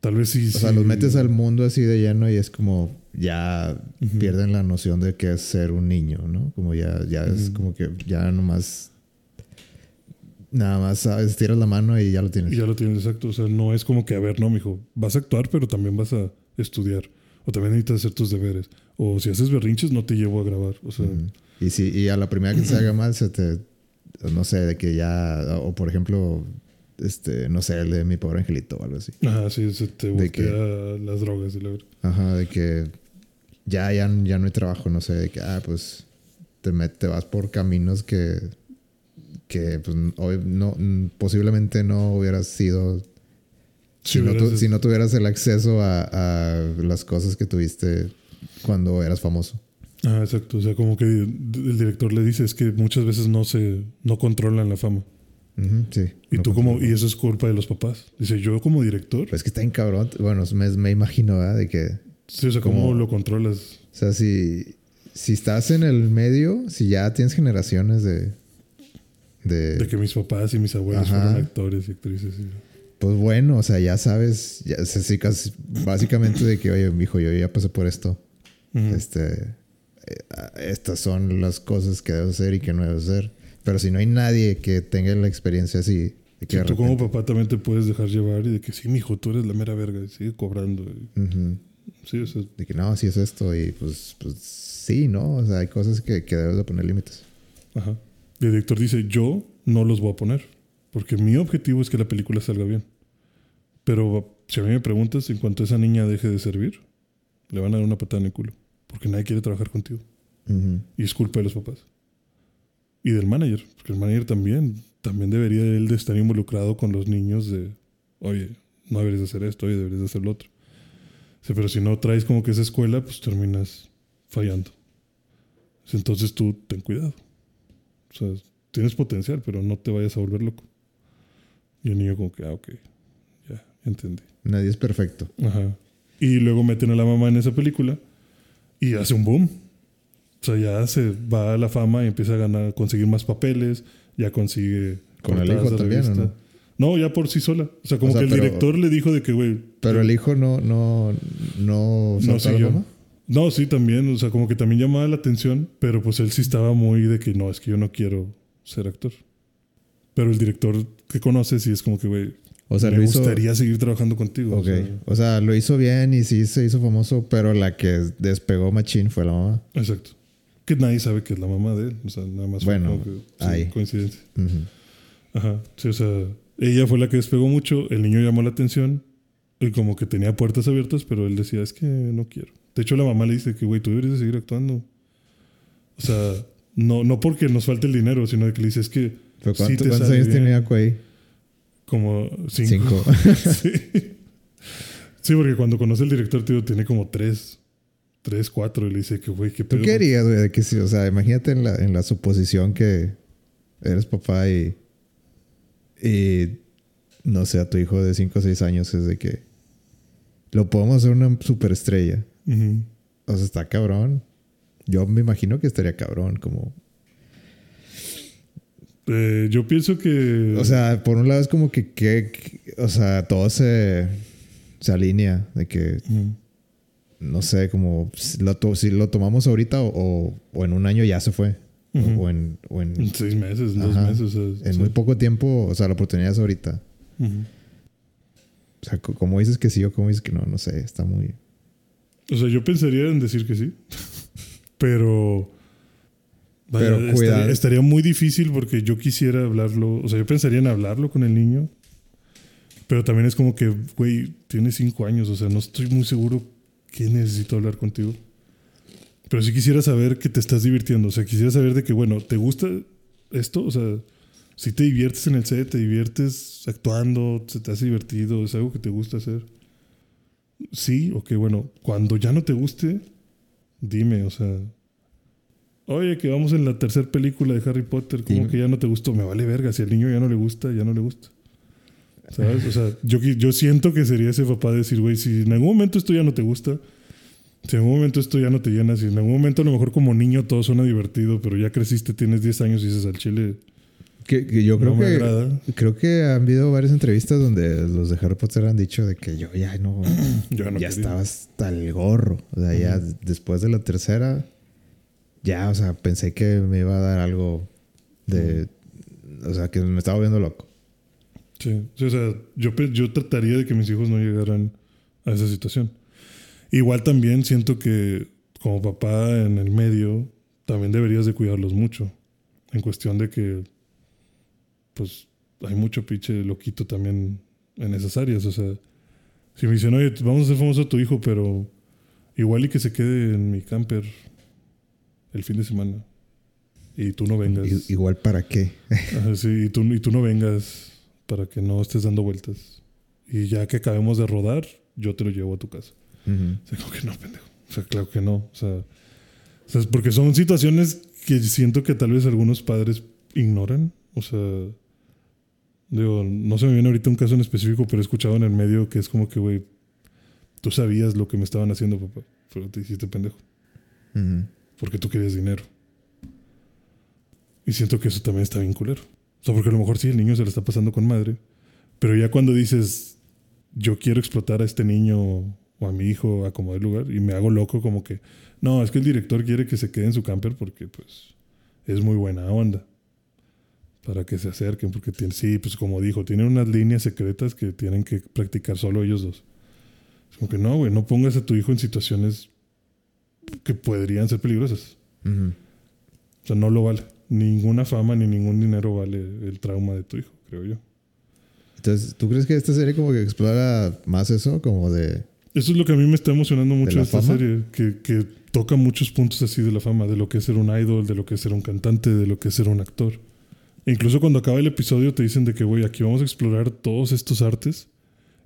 tal vez sí. O sea, los metes al mundo así de lleno y es como ya pierden la noción de qué es ser un niño, ¿no? Como ya, ya es como que ya nomás. Nada más sabes, tiras la mano y ya lo tienes. Y ya lo tienes exacto. O sea, no es como que, a ver, no, mijo, vas a actuar, pero también vas a estudiar. O también necesitas hacer tus deberes. O si haces berrinches, no te llevo a grabar. O sea. Y si y a la primera que se haga mal, se te. No sé, de que ya. O por ejemplo, este, no sé, el de mi pobre angelito o algo así. ajá, sí, se te ¿De voltea las drogas y la verdad. Ajá, de que ya, ya, ya no hay trabajo, no sé, de que, ah, pues te, te vas por caminos que, que pues, hoy no, posiblemente no hubieras sido si, no, tu- si no tuvieras el acceso a, a las cosas que tuviste cuando eras famoso. Ah, exacto. O sea, como que el director le dice es que muchas veces no se no controlan la fama. Sí. Y no tú como, y eso es culpa de los papás. Dice, yo como director, Pues es que está en cabrón. Bueno, me, me imagino, ¿verdad? De que, sí, o sea, ¿cómo lo controlas? o sea, si, si estás en el medio, si ya tienes generaciones de... De, De que mis papás y mis abuelos Ajá. fueron actores y actrices. y- Pues bueno, o sea, ya sabes, ya, casi- básicamente de que, oye, mijo, yo ya pasé por esto. Ujú. Este, eh, estas son las cosas que debes hacer y que no debes hacer. Pero si no hay nadie que tenga la experiencia así, de que Sí, tú como papá también te puedes dejar llevar y de que sí, mijo, tú eres la mera verga y sigue cobrando. y- Ujú. Sí, o sea, de que no, así es esto y pues, pues sí, ¿no? O sea, hay cosas que, que debes de poner límites. ajá. Y el director dice, yo no los voy a poner, porque mi objetivo es que la película salga bien. Pero si a mí me preguntas, en cuanto esa niña deje de servir, le van a dar una patada en el culo, porque nadie quiere trabajar contigo. Y es culpa de los papás. Y del manager, porque el manager también, también debería él de estar involucrado con los niños de, oye, no deberías de hacer esto, oye, deberías de hacer lo otro. Pero si no traes como que esa escuela, pues terminas fallando. Entonces tú ten cuidado. O sea, tienes potencial, pero no te vayas a volver loco. Y el niño como que, ah, ok, ya, entendí. Nadie es perfecto. Ajá. Y luego meten a la mamá en esa película y hace un boom. O sea, ya se va a la fama y empieza a ganar, conseguir más papeles, ya consigue. ¿Con el hijo también, no? No, ya por sí sola. O sea, como O sea, que el pero- director le dijo de que, güey. Pero el hijo no, no, no, no a la siguió. fama. No, sí, también. O sea, como que también llamaba la atención, pero pues él sí estaba muy de que no, es que yo no quiero ser actor. Pero el director que conoces sí es como que, güey, O sea, me lo hizo. gustaría seguir trabajando contigo. o Ok. sea, O sea, lo hizo bien y sí se hizo famoso, pero la que despegó Machín fue la mamá. exacto. Que nadie sabe que es la mamá de él. O sea, nada más Bueno, fue que, sí, ahí. coincidencia. Ujú. Ajá. Sí, o sea, ella fue la que despegó mucho, el niño llamó la atención y como que tenía puertas abiertas, pero él decía, es que no quiero. De hecho, la mamá le dice que, güey, tú deberías de seguir actuando. O sea, no, no porque nos falte el dinero, sino que le dice, es que ¿Pero sí cuánto- te ¿Cuántos años bien". tenía Quay? Como cinco. Cinco. <laughs> sí. Sí, porque cuando conoce el director, tío, tiene como tres, tres, cuatro, y le dice que, güey, qué ¿Tú pedo. qué harías, güey? Que sí, o sea, imagínate en la, en la suposición que eres papá y, y no sé, a tu hijo de 5 o 6 años es de que lo podemos hacer una superestrella. O sea, está cabrón. Yo me imagino que estaría cabrón, como... Eh, yo pienso que... O sea, por un lado es como que, que- que- o sea, todo se, se alinea de que, no sé, como si lo, to- si lo tomamos ahorita o, o- o en un año ya se fue. O- Ujú. o, en, o en, En seis meses, dos Ajá. meses. o sea, en sí. muy poco tiempo, o sea, la oportunidad es ahorita. O sea, co- como dices que sí o como dices que no, no sé, está muy... O sea, yo pensaría en decir que sí. <laughs> Pero. Vaya, Pero estaría- cuidado. Estaría, muy difícil porque yo quisiera hablarlo. O sea, yo pensaría en hablarlo con el niño. Pero también es como que, güey, tiene cinco años. O sea, no estoy muy seguro que necesito hablar contigo. Pero sí quisiera saber que te estás divirtiendo. O sea, quisiera saber de que, bueno, ¿te gusta esto? O sea, si te diviertes en el set, te diviertes actuando, se te hace divertido, es algo que te gusta hacer. Sí, ok, bueno, cuando ya no te guste, dime, o sea, oye, que vamos en la tercera película de Harry Potter, ¿cómo Dime. que ya no te gustó? Me vale verga, si al niño ya no le gusta, ya no le gusta. ¿Sabes? O sea, yo, yo siento que sería ese papá de decir, güey, si en algún momento esto ya no te gusta, si en algún momento esto ya no te llena, si en algún momento a lo mejor como niño todo suena divertido, pero ya creciste, tienes 10 años y dices al chile, Que, que yo creo no me que... agrada. Creo que han habido varias entrevistas donde los de Harry Potter han dicho de que yo ya no... <clears throat> Yo no ya quería. estaba hasta el gorro. O sea, ya después de la tercera, ya, o sea, pensé que me iba a dar algo de... O sea, que me estaba viendo loco. Sí, sí, o sea, yo, yo trataría de que mis hijos no llegaran a esa situación. Igual también siento que como papá en el medio, también deberías de cuidarlos mucho. En cuestión de que, pues, hay mucho pinche loquito también en esas áreas. O sea, si me dicen, oye, vamos a hacer famoso a tu hijo, pero igual y que se quede en mi camper el fin de semana. Y tú no vengas. I- igual para qué. Ajá, sí, y tú, y tú no vengas para que no estés dando vueltas. Y ya que acabemos de rodar, yo te lo llevo a tu casa. Ujú. O sea, como que no, pendejo. O sea, claro que no. O sea, o sea, porque son situaciones que siento que tal vez algunos padres ignoran. O sea, digo, no se me viene ahorita un caso en específico, pero he escuchado en el medio que es como que, güey, tú sabías lo que me estaban haciendo, papá, pero te hiciste pendejo Ujú. Porque tú querías dinero. Y siento que eso también está bien culero. O sea, porque a lo mejor sí, el niño se le está pasando con madre. Pero ya cuando dices, yo quiero explotar a este niño o a mi hijo a como de lugar, y me hago loco como que, no, es que el director quiere que se quede en su camper porque pues es muy buena onda. Para que se acerquen, porque tiene, sí, pues como dijo, tienen unas líneas secretas que tienen que practicar solo ellos dos. Es como que no, güey, no pongas a tu hijo en situaciones que podrían ser peligrosas. Ujú. O sea, no lo vale. Ninguna fama ni ningún dinero vale el trauma de tu hijo, creo yo. Entonces, ¿tú crees que esta serie como que explora más eso? Como de... Eso es lo que a mí me está emocionando mucho de, esta fama? serie, que, que toca muchos puntos así de la fama, de lo que es ser un idol, de lo que es ser un cantante, de lo que es ser un actor. E incluso cuando acaba el episodio te dicen de que, güey, aquí vamos a explorar todos estos artes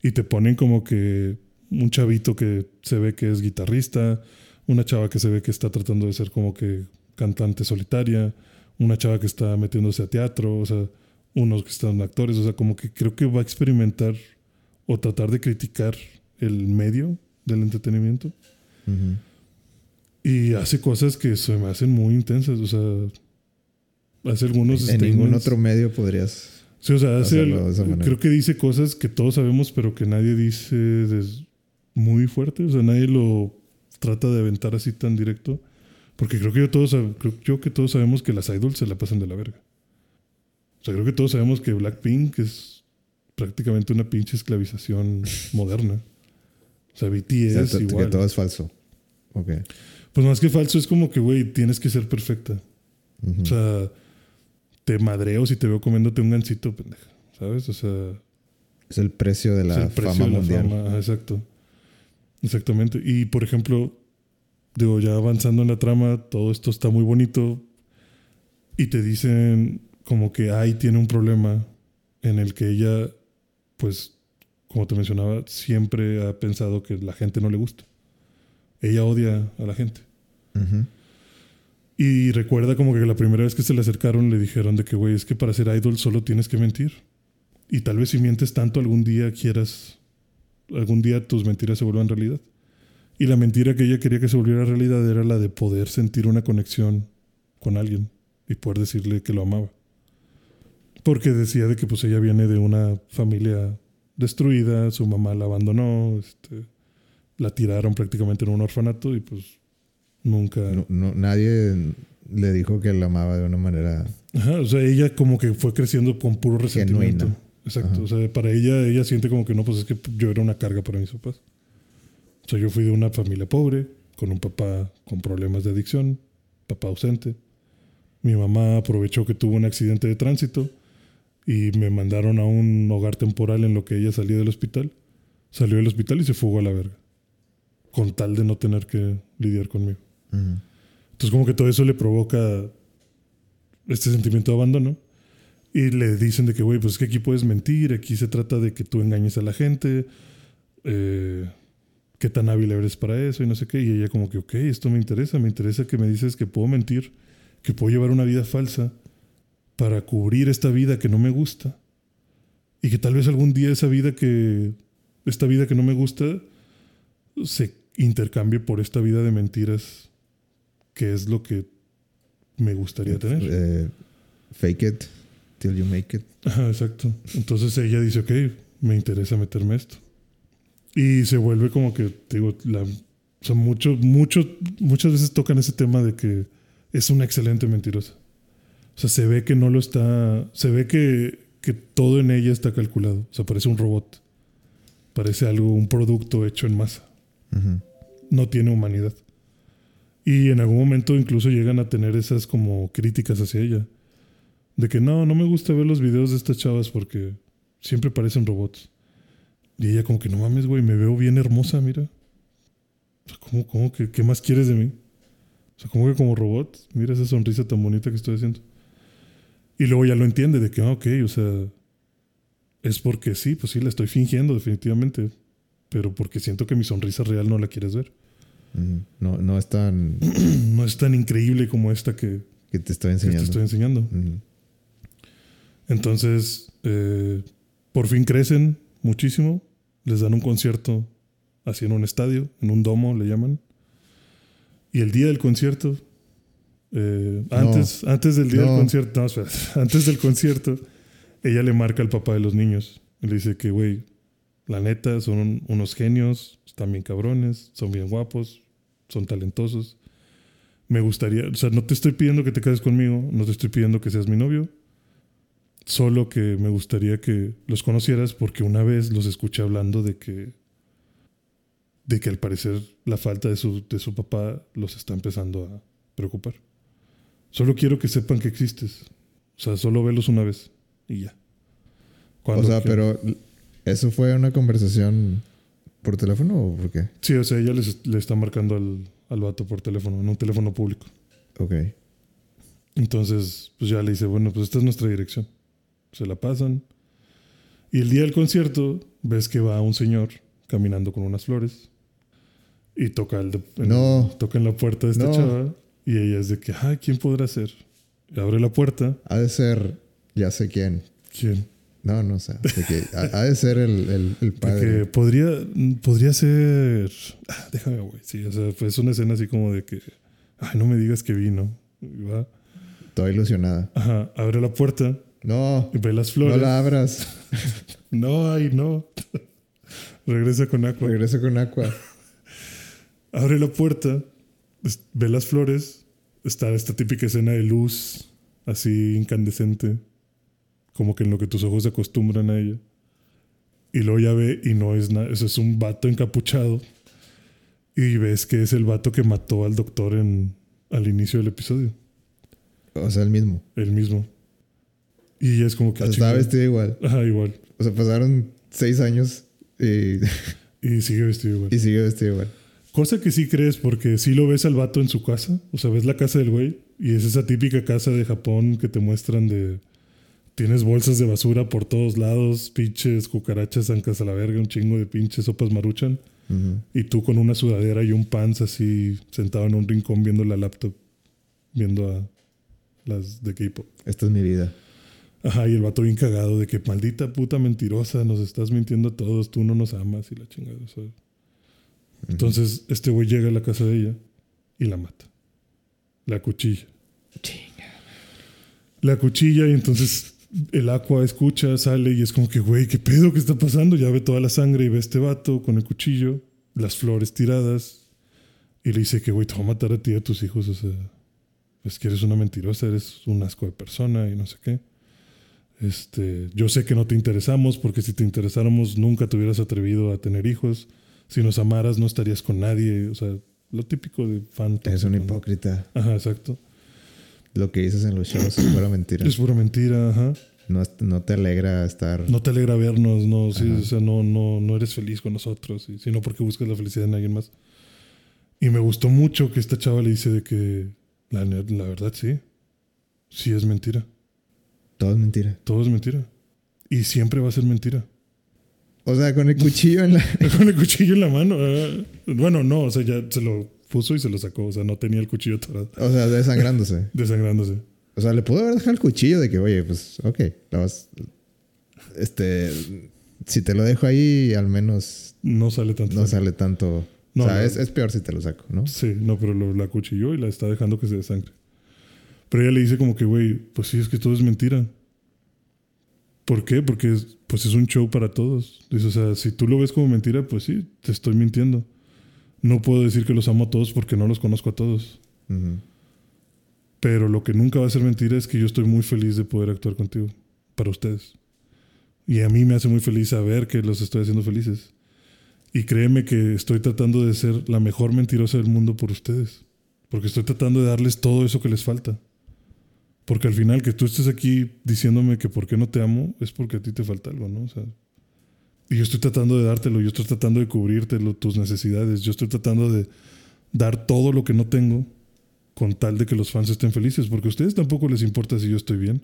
y te ponen como que un chavito que se ve que es guitarrista, una chava que se ve que está tratando de ser como que cantante solitaria, una chava que está metiéndose a teatro, o sea, unos que están actores, o sea, como que creo que va a experimentar o tratar de criticar el medio del entretenimiento. Y hace cosas que se me hacen muy intensas, o sea, hace algunos En ningún otro medio podrías... Sí, o sea, hace el- creo que dice cosas que todos sabemos, pero que nadie dice muy fuerte. O sea, nadie lo trata de aventar así tan directo. Porque creo que yo todos, creo yo que todos sabemos que las idols se la pasan de la verga. O sea, creo que todos sabemos que Blackpink es prácticamente una pinche esclavización <laughs> moderna. O sea, O BTS sea, to- que igual. todo es falso. Ok. Pues más que falso, es como que, güey, tienes que ser perfecta. O sea, te madreo si te veo comiéndote un gancito, pendeja. ¿Sabes? O sea, es el precio de es la el precio fama de la mundial. Exacto. Exactamente. Y por ejemplo, digo, ya avanzando en la trama, todo esto está muy bonito. Y te dicen como que ahí tiene un problema en el que ella, pues, como te mencionaba, siempre ha pensado que la gente no le gusta. Ella odia a la gente. Y recuerda como que la primera vez que se le acercaron le dijeron de que, güey, es que para ser idol solo tienes que mentir. Y tal vez si mientes tanto algún día quieras, algún día tus mentiras se vuelvan realidad. Y la mentira que ella quería que se volviera realidad era la de poder sentir una conexión con alguien y poder decirle que lo amaba. Porque decía de que pues ella viene de una familia destruida, su mamá la abandonó, este, la tiraron prácticamente en un orfanato y pues nunca... No- no- nadie le dijo que la amaba de una manera. Ajá, o sea, ella como que fue creciendo con puro resentimiento. Genuina. Exacto. Ajá. O sea, para ella, ella siente como que no, pues es que yo era una carga para mis papás. O sea, yo fui de una familia pobre, con un papá con problemas de adicción, papá ausente. Mi mamá aprovechó que tuvo un accidente de tránsito y me mandaron a un hogar temporal en lo que ella salía del hospital. Salió del hospital y se fugó a la verga. Con tal de no tener que lidiar conmigo. Ujú. Entonces como que todo eso le provoca este sentimiento de abandono. Y le dicen de que, güey, pues es que aquí puedes mentir, aquí se trata de que tú engañes a la gente, eh, qué tan hábil eres para eso y no sé qué. Y ella como que, ok, esto me interesa, me interesa que me dices que puedo mentir, que puedo llevar una vida falsa para cubrir esta vida que no me gusta. Y que tal vez algún día esa vida que, esta vida que no me gusta, se intercambie por esta vida de mentiras que es lo que me gustaría tener. Eh, fake it till you make it. Ajá, exacto. Entonces ella dice, ok, me interesa meterme esto. Y se vuelve como que, digo, la, o sea, mucho, mucho, muchas veces tocan ese tema de que es una excelente mentirosa. O sea, se ve que no lo está, se ve que, que todo en ella está calculado. O sea, parece un robot. Parece algo, un producto hecho en masa. Ujú. no tiene humanidad. Y en algún momento incluso llegan a tener esas como críticas hacia ella. De que no, no me gusta ver los videos de estas chavas porque siempre parecen robots. Y ella como que no mames, güey, me veo bien hermosa, mira. O sea, ¿cómo, cómo que, qué más quieres de mí? O sea, como que como robot, mira esa sonrisa tan bonita que estoy haciendo. Y luego ya lo entiende de que, ah, ok, o sea, es porque sí, pues sí, la estoy fingiendo definitivamente. Pero porque siento que mi sonrisa real no la quieres ver. No, no es tan <clears throat> no es tan increíble como esta que, que te estoy que te enseñando. estoy enseñando. Ujú. Entonces, eh, por fin crecen muchísimo. Les dan un concierto así en un estadio, en un domo le llaman. Y el día del concierto, eh, No. antes, antes del día No. del concierto, no, espera, <laughs> antes del concierto, ella le marca al papá de los niños. Y le dice que, güey, la neta, son un- unos genios, están bien cabrones, son bien guapos, son talentosos. Me gustaría, o sea, no te estoy pidiendo que te cases conmigo, no te estoy pidiendo que seas mi novio, solo que me gustaría que los conocieras porque una vez los escuché hablando de que de que al parecer la falta de su, de su papá los está empezando a preocupar. Solo quiero que sepan que existes. O sea, solo velos una vez y ya. O sea, pero ¿eso fue una conversación por teléfono o por qué? Sí, o sea, ella les- le está marcando al, al vato por teléfono, en un teléfono público. Ok. Entonces, pues ya le dice, bueno, pues esta es nuestra dirección. Se la pasan. Y el día del concierto, ves que va un señor caminando con unas flores. Y toca, el de- en, No. toca en la puerta de esta No. chava. Y ella es de que, ay, ¿quién podrá ser? Y abre la puerta. Ha de ser, ya sé quién. ¿Quién? No, no sé. Que ha, de ser el, el, el De padre. que podría, podría ser. Ah, déjame, güey. Sí, o sea, pues es una escena así como de que, ay, no me digas que vino. Va. Toda ilusionada. Ajá, abre la puerta No, ve las no flores. la abras. <laughs> No, ay, no. Regresa con Aqua. Regresa con Aqua. Abre la puerta, ve las flores, está esta típica escena de luz, así incandescente, como que en lo que tus ojos se acostumbran a ella. Y luego ya ve y no es nada, eso es un vato encapuchado. Y ves que es el vato que mató al doctor en, al inicio del episodio, O sea, el mismo. el mismo. Y es como que... Ah, estaba chingada. vestido igual. Ajá, igual. O sea, pasaron seis años y, Y sigue vestido igual. <laughs> y sigue vestido igual. Cosa que sí crees porque sí lo ves al vato en su casa. O sea, ves la casa del güey y es esa típica casa de Japón que te muestran de... Tienes bolsas de basura por todos lados, pinches cucarachas zancas a la verga, un chingo de pinches sopas maruchan. Y tú con una sudadera y un pants así sentado en un rincón viendo la laptop, viendo a las de K-pop. Esta es mi vida. Ajá, y el vato bien cagado de que maldita puta mentirosa, nos estás mintiendo a todos, tú no nos amas y la chingada. o sea. Entonces, este güey llega a la casa de ella y la mata. La cuchilla. La cuchilla y entonces el agua escucha, sale y es como que, güey, ¿qué pedo? ¿Qué está pasando? Ya ve toda la sangre y ve a este vato con el cuchillo, las flores tiradas y le dice que, güey, te voy a matar a ti y a tus hijos. O sea, es que eres una mentirosa, eres un asco de persona y no sé qué. Este, yo sé que no te interesamos porque si te interesáramos nunca te hubieras atrevido a tener hijos. Si nos amaras no estarías con nadie. O sea, lo típico de fan. Es un tóxico, ¿no? hipócrita. Ajá, exacto. Lo que dices en los shows es pura mentira. Es pura mentira, ajá. No, no te alegra estar. No te alegra vernos, no, sí, o sea, no, no, no eres feliz con nosotros, y- sino porque buscas la felicidad en alguien más. Y me gustó mucho que esta chava le dice de que la, la verdad sí, sí es mentira, Todo es mentira. todo es mentira. Y siempre va a ser mentira. O sea, con el cuchillo en la. <laughs> Con el cuchillo en la mano. ah, bueno, no, o sea, ya se lo puso y se lo sacó, o sea, no tenía el cuchillo atorado, O sea, desangrándose. <laughs> desangrándose. O sea, le pudo haber dejado el cuchillo de que, oye, pues, ok, la vas. Este. Si te lo dejo ahí, al menos No sale tanto. no sale tanto. No, o sea, no. Es, es peor si te lo saco, ¿no? Sí, no, pero lo, la cuchilló y la está dejando que se desangre. Pero ella le dice como que, güey, pues sí, es que todo es mentira. ¿Por qué? Porque es, pues es un show para todos. Dice, o sea, si tú lo ves como mentira, pues sí, te estoy mintiendo. No puedo decir que los amo a todos porque no los conozco a todos. Pero lo que nunca va a ser mentira es que yo estoy muy feliz de poder actuar contigo, para ustedes. Y a mí me hace muy feliz saber que los estoy haciendo felices. Y créeme que estoy tratando de ser la mejor mentirosa del mundo por ustedes. Porque estoy tratando de darles todo eso que les falta. Porque al final que tú estés aquí diciéndome que por qué no te amo es porque a ti te falta algo, ¿no? O sea, y yo estoy tratando de dártelo, yo estoy tratando de cubrirte lo- tus necesidades, yo estoy tratando de dar todo lo que no tengo con tal de que los fans estén felices, porque a ustedes tampoco les importa si yo estoy bien.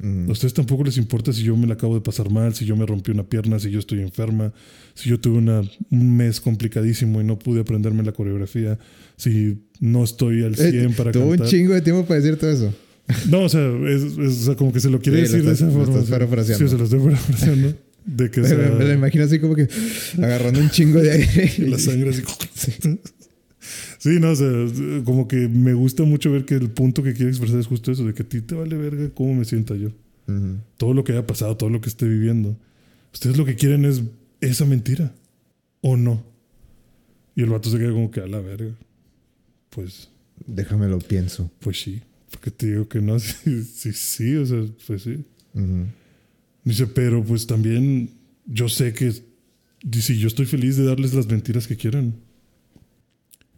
Ujú. A ustedes tampoco les importa si yo me la acabo de pasar mal, si yo me rompí una pierna, si yo estoy enferma, si yo tuve una- un mes complicadísimo y no pude aprenderme la coreografía, si no estoy al 100 Eh, para Tuvo un cantar. chingo de tiempo para decir todo eso. No, o sea, es, es- o sea, como que se lo quiere Sí, lo decir estás- de esa lo forma. estás sí. parafraseando. Sí, se lo estoy parafraseando. De que <laughs> o sea, me, me lo imagino así como que agarrando un chingo de aire. <laughs> la sangre así. <laughs> Sí, no, o sea, como que me gusta mucho ver que el punto que quiere expresar es justo eso, de que a ti te vale verga cómo me sienta yo. Todo lo que haya pasado, todo lo que esté viviendo. Ustedes lo que quieren es esa mentira. ¿O no? Y el vato se queda como que a la verga. Pues, Déjame lo pienso. pues sí. Porque te digo que no. <laughs> Sí, sí, sí, o sea, pues sí. Dice, pero pues también yo sé que, dice, yo estoy feliz de darles las mentiras que quieran.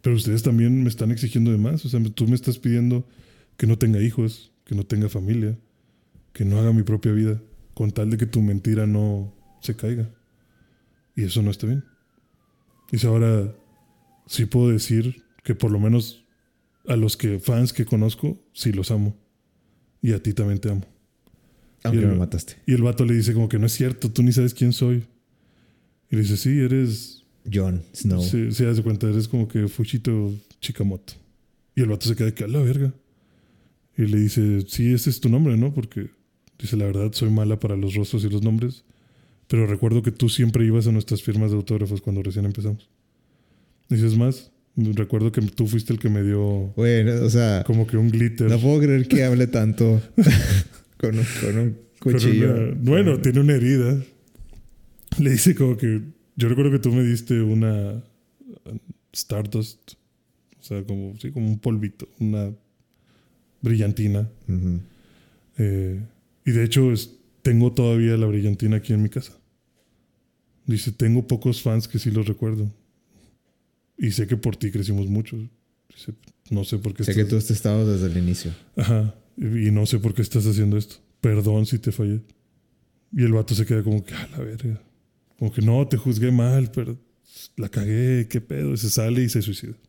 Pero ustedes también me están exigiendo de más. O sea, tú me estás pidiendo que no tenga hijos, que no tenga familia, que no haga mi propia vida, con tal de que tu mentira no se caiga. Y eso no está bien. Dice, ahora sí puedo decir que por lo menos a los que fans que conozco, sí los amo. Y a ti también te amo. Aunque Y el- me mataste. Y el vato le dice como que no es cierto, tú ni sabes quién soy. Y le dice, sí, eres... John Snow. Sí, se hace cuenta, eres como que Fuchito Chikamoto. Y el vato se queda que a la verga. Y le dice, sí, ese es tu nombre, ¿no? Porque dice, la verdad, soy mala para los rostros y los nombres. Pero recuerdo que tú siempre ibas a nuestras firmas de autógrafos cuando recién empezamos. Dices más, recuerdo que tú fuiste el que me dio Güey, no, o sea, como que un glitter. no puedo creer que hable tanto <laughs> con, un, con un cuchillo. una- bueno, tiene una herida. Le dice como que. Yo recuerdo que tú me diste una. Stardust. O sea, como, sí, como un polvito, una brillantina. Eh, y de hecho, es- tengo todavía la brillantina aquí en mi casa. Dice, tengo pocos fans que sí los recuerdo. Y sé que por ti crecimos mucho. No sé por qué Sé que tú has estado desde el inicio. Ajá. Y no sé por qué estás haciendo esto. Perdón si te fallé. Y el vato se queda como que, a la verga. Como que no, te juzgué mal, pero la cagué, qué pedo. Y se sale y se suicida. <laughs>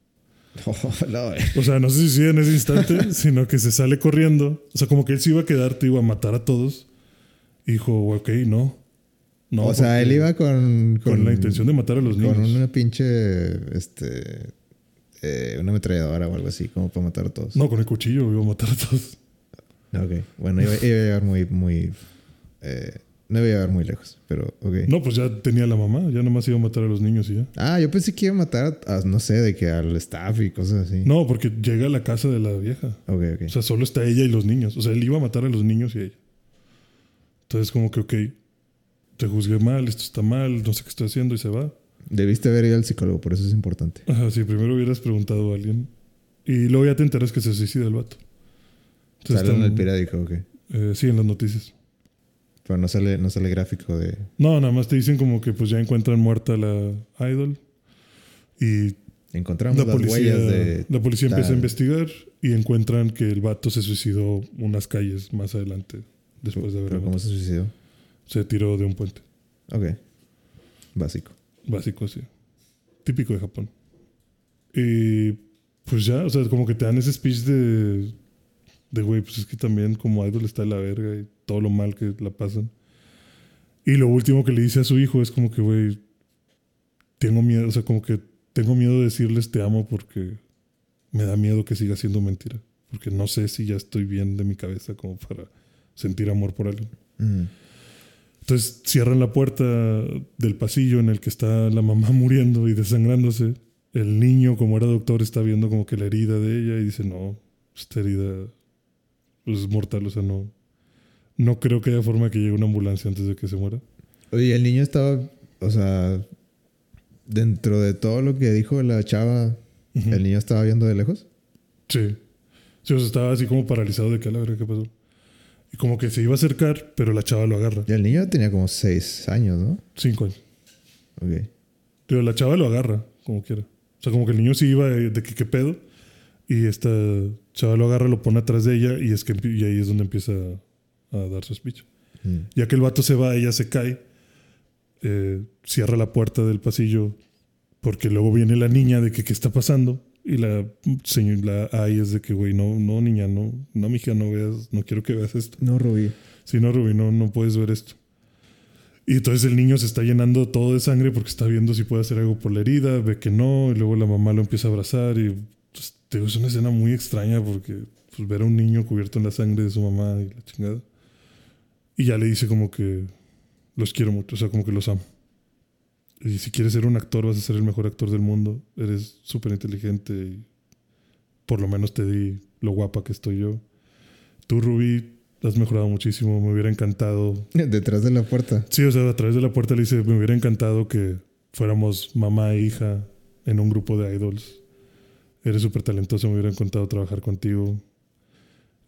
Oh, no, eh. O sea, no se suicida en ese instante, <laughs> sino que se sale corriendo. O sea, como que él se iba a quedar, te iba a matar a todos. Y dijo, ok, no. No o sea, él iba con, con, la intención de matar a los niños. con una pinche, este, eh, una ametralladora o algo así, como para matar a todos. No, con el cuchillo iba a matar a todos. Ok, bueno, iba, iba a llegar muy, muy, eh, no iba a llegar muy lejos, pero ok. No, pues ya tenía la mamá, ya nomás iba a matar a los niños y ya. Ah, yo pensé que iba a matar, a, no sé, de que al staff y cosas así. No, porque llega a la casa de la vieja. Ok, ok. O sea, solo está ella y los niños. O sea, él iba a matar a los niños y ella. Entonces, como que, ok, te juzgué mal, esto está mal, no sé qué estoy haciendo y se va. Debiste haber ido al psicólogo, por eso es importante. Ajá, sí, primero hubieras preguntado a alguien. Y luego ya te enteras que se suicida el vato. Entonces, Sale en el periódico, ok. eh, sí, en las noticias. Pero no sale, no sale gráfico de... No, nada más te dicen como que pues ya encuentran muerta la idol. Y Encontramos la las policía, huellas de... la policía empieza a investigar y encuentran que el vato se suicidó unas calles más adelante. Después de haber Pero ¿cómo se suicidó? Se tiró de un puente. Ok. Básico. Básico, sí. Típico de Japón. Y pues ya, o sea, como que te dan ese speech de, de güey, pues es que también como idol está de la verga y todo lo mal que la pasan. Y lo último que le dice a su hijo es como que, güey, tengo miedo, o sea, como que tengo miedo de decirles te amo porque me da miedo que siga siendo mentira. Porque no sé si ya estoy bien de mi cabeza como para sentir amor por alguien. Mm. Entonces cierran la puerta del pasillo en el que está la mamá <laughs> muriendo y desangrándose. El niño, como era doctor, está viendo como que la herida de ella y dice, no, esta herida es mortal, o sea, no, no creo que haya forma que llegue una ambulancia antes de que se muera. Oye, el niño estaba, o sea, dentro de todo lo que dijo la chava, el niño estaba viendo de lejos. Sí. Sí, o sea, estaba así como paralizado de que la verga, ¿qué pasó? Y como que se iba a acercar, pero la chava lo agarra. Y el niño tenía como seis años, ¿no? Cinco años. Ok. Pero la chava lo agarra, como quiera. O sea, como que el niño sí iba de, de que qué pedo. Y esta chava lo agarra, lo pone atrás de ella y, es que, y ahí es donde empieza a, a dar su speech. Mm. Ya que el vato se va, ella se cae, eh, cierra la puerta del pasillo porque luego viene la niña de que qué está pasando. Y la señor, la ay es de que, güey, no, no, niña, no, no, mija, no veas, no quiero que veas esto. No, Rubí. Si no, Rubí, no, no puedes ver esto. Y entonces el niño se está llenando todo de sangre porque está viendo si puede hacer algo por la herida, ve que no, y luego la mamá lo empieza a abrazar y pues, te es una escena muy extraña porque pues, ver a un niño cubierto en la sangre de su mamá y la chingada. Y ya le dice como que los quiero mucho, o sea, como que los amo. Y si quieres ser un actor, vas a ser el mejor actor del mundo. Eres súper inteligente y por lo menos te di lo guapa que estoy yo. Tú, Rubí, has mejorado muchísimo. Me hubiera encantado. <laughs> Detrás de la puerta. Sí, o sea, a través de la puerta le dice: Me hubiera encantado que fuéramos mamá e hija en un grupo de idols. Eres súper talentoso, me hubiera encantado trabajar contigo.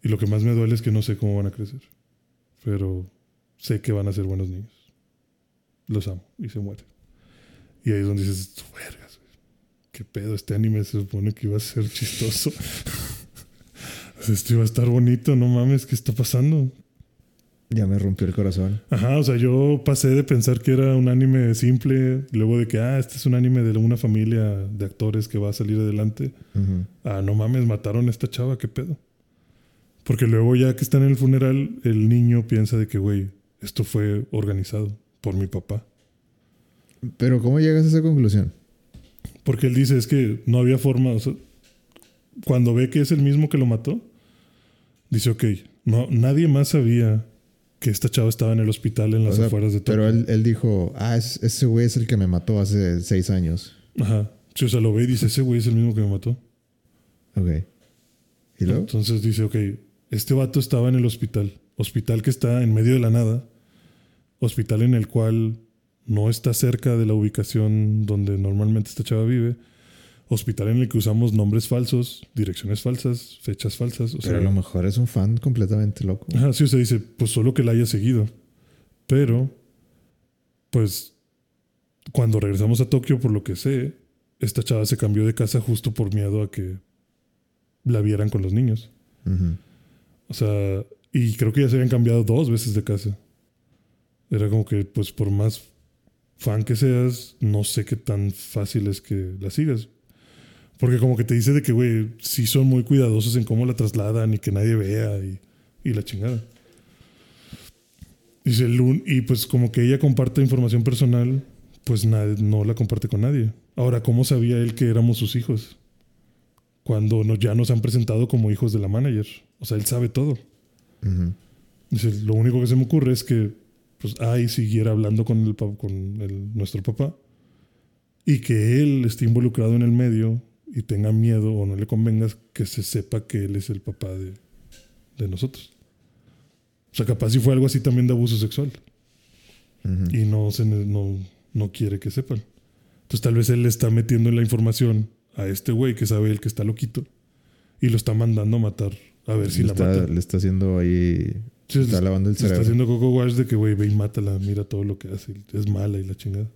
Y lo que más me duele es que no sé cómo van a crecer. Pero sé que van a ser buenos niños. Los amo y se mueren. Y ahí es donde dices: Vergas. ¿Qué pedo? Este anime se supone que iba a ser chistoso. <laughs> Esto iba a estar bonito, no mames, ¿qué está pasando? Ya me rompió el corazón. Ajá, o sea, yo pasé de pensar que era un anime simple, luego de que, ah, este es un anime de una familia de actores que va a salir adelante. Ujú. Ah, no mames, mataron a esta chava, qué pedo. Porque luego ya que están en el funeral, el niño piensa de que, güey, esto fue organizado por mi papá. Pero ¿cómo llegas a esa conclusión? Porque él dice, es que no había forma, o sea, cuando ve que es el mismo que lo mató, dice, ok, no, nadie más sabía que esta chava estaba en el hospital en las O sea, afueras de Tokio. pero él, él dijo, ah, es- ese güey es el que me mató hace seis años. Ajá. Sí, o sea, lo ve y dice, ese güey es el mismo que me mató. Ok. ¿Y luego? Entonces dice, ok, este vato estaba en el hospital. Hospital que está en medio de la nada. Hospital en el cual no está cerca de la ubicación donde normalmente esta chava vive. hospital en el que usamos nombres falsos, direcciones falsas, fechas falsas. O Pero sea, a lo mejor es un fan completamente loco. Ajá, sí, dice, pues solo que la haya seguido. Pero, pues, cuando regresamos a Tokio, por lo que sé, esta chava se cambió de casa justo por miedo a que la vieran con los niños. O sea, y creo que ya se habían cambiado dos veces de casa. Era como que, pues, por más fan que seas, no sé qué tan fácil es que la sigas. Porque como que te dice de que, güey, sí son muy cuidadosos en cómo la trasladan y que nadie vea y, y la chingada. Dice, el un- y pues como que ella comparte información personal, pues nadie, no la comparte con nadie. Ahora, ¿cómo sabía él que éramos sus hijos? Cuando no, ya nos han presentado como hijos de la manager. O sea, él sabe todo. Ujú. Dice, lo único que se me ocurre es que pues Ai siguiera hablando con, el, con el- nuestro papá y que él esté involucrado en el medio y tenga miedo o no le convenga que se sepa que él es el papá de, de nosotros. O sea, capaz si fue algo así también de abuso sexual y no, se, no, no quiere que sepan. Entonces tal vez él le está metiendo la información a este güey que sabe él que está loquito y lo está mandando a matar a ver si la mata. le está haciendo ahí. Sí, está lavando el le Está cerebro. haciendo Coco Wash de que, güey, ve y mátala, mira todo lo que hace. Es mala y la chingada.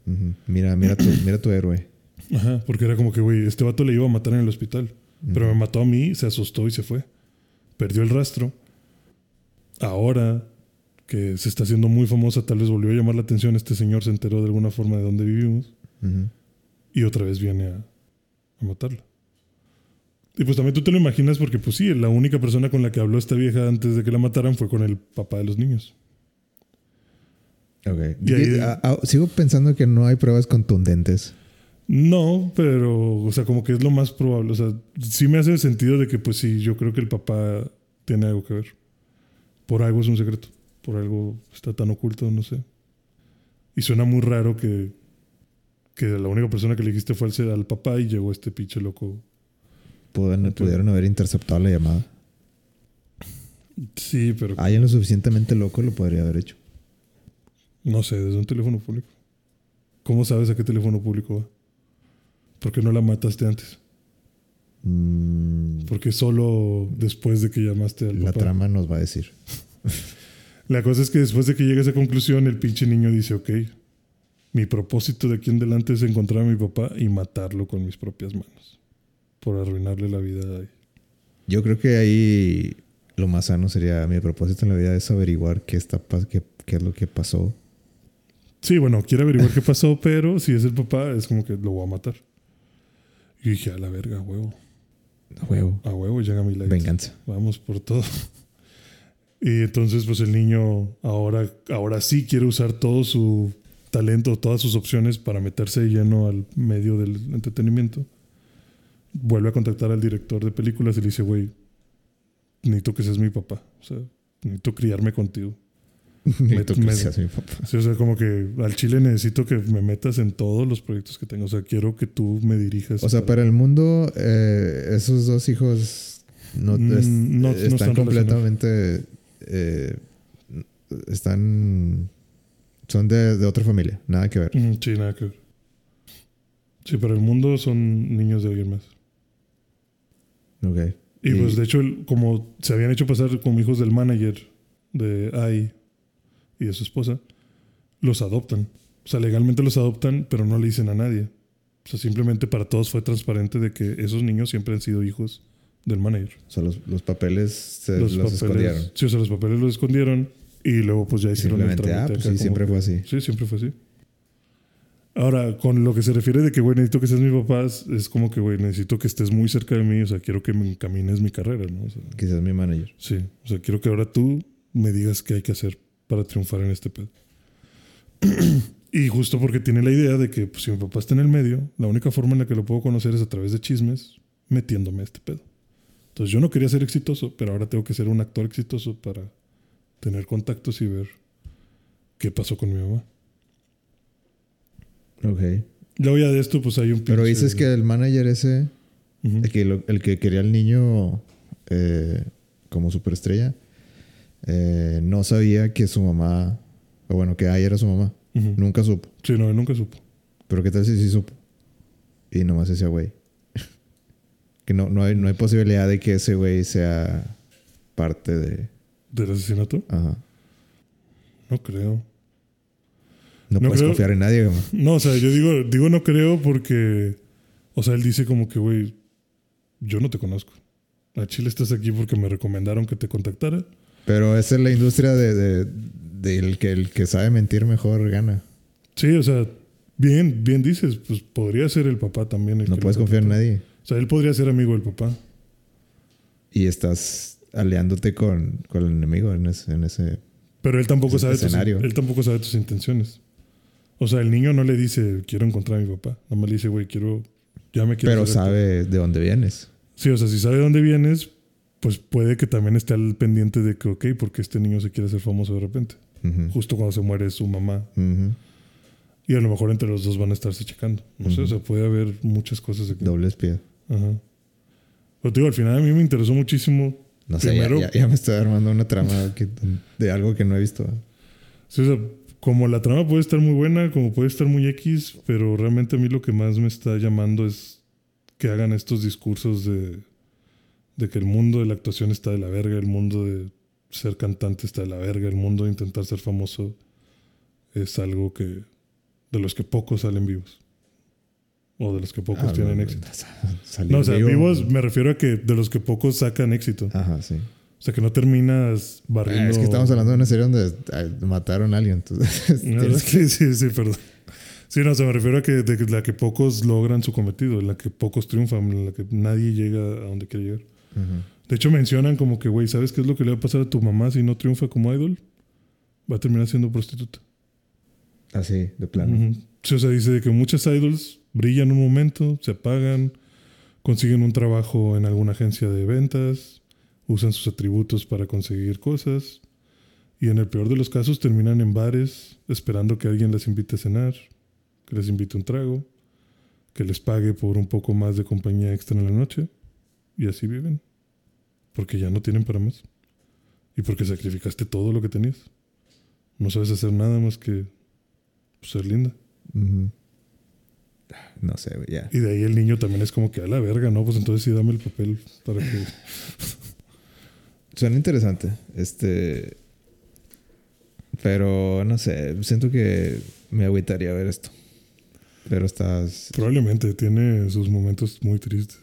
Mira, mira tu, mira tu héroe. Ajá, porque era como que, güey, este vato le iba a matar en el hospital. Pero me mató a mí, se asustó y se fue. Perdió el rastro. Ahora que se está haciendo muy famosa, tal vez volvió a llamar la atención. Este señor se enteró de alguna forma de dónde vivimos Ujú. y otra vez viene a, a matarla. Y pues también tú te lo imaginas porque, pues sí, la única persona con la que habló esta vieja antes de que la mataran fue con el papá de los niños. Ok. Y ahí- sigo pensando que no hay pruebas contundentes. No, pero, o sea, como que es lo más probable. O sea, sí me hace sentido de que, pues sí, yo creo que el papá tiene algo que ver. Por algo es un secreto. Por algo está tan oculto, no sé. Y suena muy raro que, que la única persona que le dijiste fue al, al papá y llegó este pinche loco. Pudieron, haber interceptado la llamada. Sí, pero Alguien lo suficientemente loco lo podría haber hecho. no sé, desde un teléfono público. ¿Cómo sabes a qué teléfono público va? ¿Por qué no la mataste antes? Mm, Porque solo después de que llamaste al la papá. trama nos va a decir. <laughs> La cosa es que después de que llega a esa conclusión, el pinche niño dice, ok, mi propósito de aquí en adelante es encontrar a mi papá y matarlo con mis propias manos. Por arruinarle la vida. a- Yo creo que ahí lo más sano sería mi propósito en la vida es averiguar qué está qué, qué es lo que pasó. Sí, bueno, quiere averiguar qué pasó, <laughs> pero si es el papá, es como que lo voy a matar. Y dije, a la verga, a huevo. A huevo. A huevo, llega mi light. Venganza. Vamos por todo. <laughs> Y entonces, pues el niño ahora, ahora sí quiere usar todo su talento, todas sus opciones para meterse de lleno al medio del entretenimiento. Vuelve a contactar al director de películas y le dice, güey, necesito que seas mi papá. O sea, necesito criarme contigo. <laughs> Necesito que me- seas mi papá. Sí, o sea, como que al chile necesito que me metas en todos los proyectos que tengo. O sea, quiero que tú me dirijas. O sea, para el mundo, eh, esos dos hijos no, Mm, es- no- no están, están completamente. eh, están. Son de, de otra familia. Nada que ver. Mm, Sí, nada que ver. Sí, para el mundo son niños de alguien más. Y, pues de hecho, como se habían hecho pasar como hijos del manager de AI y de su esposa, los adoptan. O sea, legalmente los adoptan, pero no le dicen a nadie. O sea, simplemente para todos fue transparente de que esos niños siempre han sido hijos del manager. O sea, los, los papeles se los, escondieron. Sí, o sea, los papeles los escondieron y luego pues ya hicieron el ah, trámite pues acá sí, siempre que- fue así. Sí, siempre fue así. Ahora, con lo que se refiere de que, güey, necesito que seas mi papá, es- como que, güey, necesito que estés muy cerca de mí, o sea, quiero que me encamines mi carrera, ¿no? O sea, Quizás mi manager. sí, o sea, quiero que ahora tú me digas qué hay que hacer para triunfar en este pedo. <clears throat> y justo porque tiene la idea de que, pues, si mi papá está en el medio, la única forma en la que lo puedo conocer es a través de chismes, metiéndome a este pedo. Entonces, yo no quería ser exitoso, pero ahora tengo que ser un actor exitoso para tener contactos y ver qué pasó con mi mamá. Ok. Luego ya de esto, pues hay un Pero pinche- dices que el manager ese, el que, lo- el que quería al niño eh, como superestrella, eh, no sabía que su mamá, o bueno, que ahí era su mamá. Nunca supo. Sí, no, él nunca supo. Pero qué tal si sí supo. Y nomás decía, güey. <laughs> Que no, no, hay, no hay posibilidad de que ese güey sea parte de. ¿Del asesinato? Ajá. No creo. No, No puedes creo- confiar en nadie, güey. No, o sea, yo digo, digo no creo porque. O sea, él dice como que, güey, yo no te conozco. A Chile estás aquí porque me recomendaron que te contactara. Pero esa es la industria de, de- del que el que sabe mentir mejor gana. Sí, o sea, bien, bien dices, pues podría ser el papá también. el No que puedes confiar en nadie. O sea, él podría ser amigo del papá. Y estás aliándote con, con el enemigo en ese, en ese Pero él tampoco Ese sabe tus, escenario. él tampoco sabe tus intenciones. O sea, el niño no le dice, quiero encontrar a mi papá. Nada más le dice, güey, quiero, ya me quiero. Pero hacer esto". sabe de dónde vienes. Sí, o sea, si sabe de dónde vienes, pues puede que también esté al pendiente de que, ok, porque este niño se quiere hacer famoso de repente. Justo cuando se muere su mamá. Y a lo mejor entre los dos van a estarse checando. No sé, o sea, puede haber muchas cosas aquí. Doble espía. Ajá. Pero te digo, al final a mí me interesó muchísimo. No sé, ya, Primero- ya- ya me estoy armando una trama que- de algo que no he visto. Sí, o sea, como la trama puede estar muy buena, como puede estar muy X, pero realmente a mí lo que más me está llamando es que hagan estos discursos de, de que el mundo de la actuación está de la verga, el mundo de ser cantante está de la verga, el mundo de intentar ser famoso es algo que de los que pocos salen vivos. O de los que pocos Ah, tienen no, éxito. No, o sea, vivo. vivos me refiero a que de los que pocos sacan éxito. Ajá, sí. O sea, que no terminas barriendo... Ah, es que estamos hablando de una serie donde ah, mataron a alguien. Entonces, <laughs> <laughs> No, sí, sí, sí, perdón. Sí, no, se me refiero a que de la que pocos logran su cometido, en la que pocos triunfan, en la que nadie llega a donde quiere llegar. De hecho, mencionan como que, güey, ¿sabes qué es lo que le va a pasar a tu mamá si no triunfa como idol? Va a terminar siendo prostituta. Así, de plano. Sí, o sea, dice de que muchas idols brillan un momento, se apagan, consiguen un trabajo en alguna agencia de ventas, usan sus atributos para conseguir cosas y en el peor de los casos terminan en bares esperando que alguien les invite a cenar, que les invite un trago, que les pague por un poco más de compañía extra en la noche y así viven. Porque ya no tienen para más. Y porque sacrificaste todo lo que tenías. No sabes hacer nada más que pues, ser linda. No sé, ya. Y de ahí el niño también es como que a la verga, ¿no? Pues entonces sí dame el papel para que... <laughs> Suena interesante. Este. Pero no sé, siento que me agüitaría ver esto. Pero estás. Probablemente tiene sus momentos muy tristes.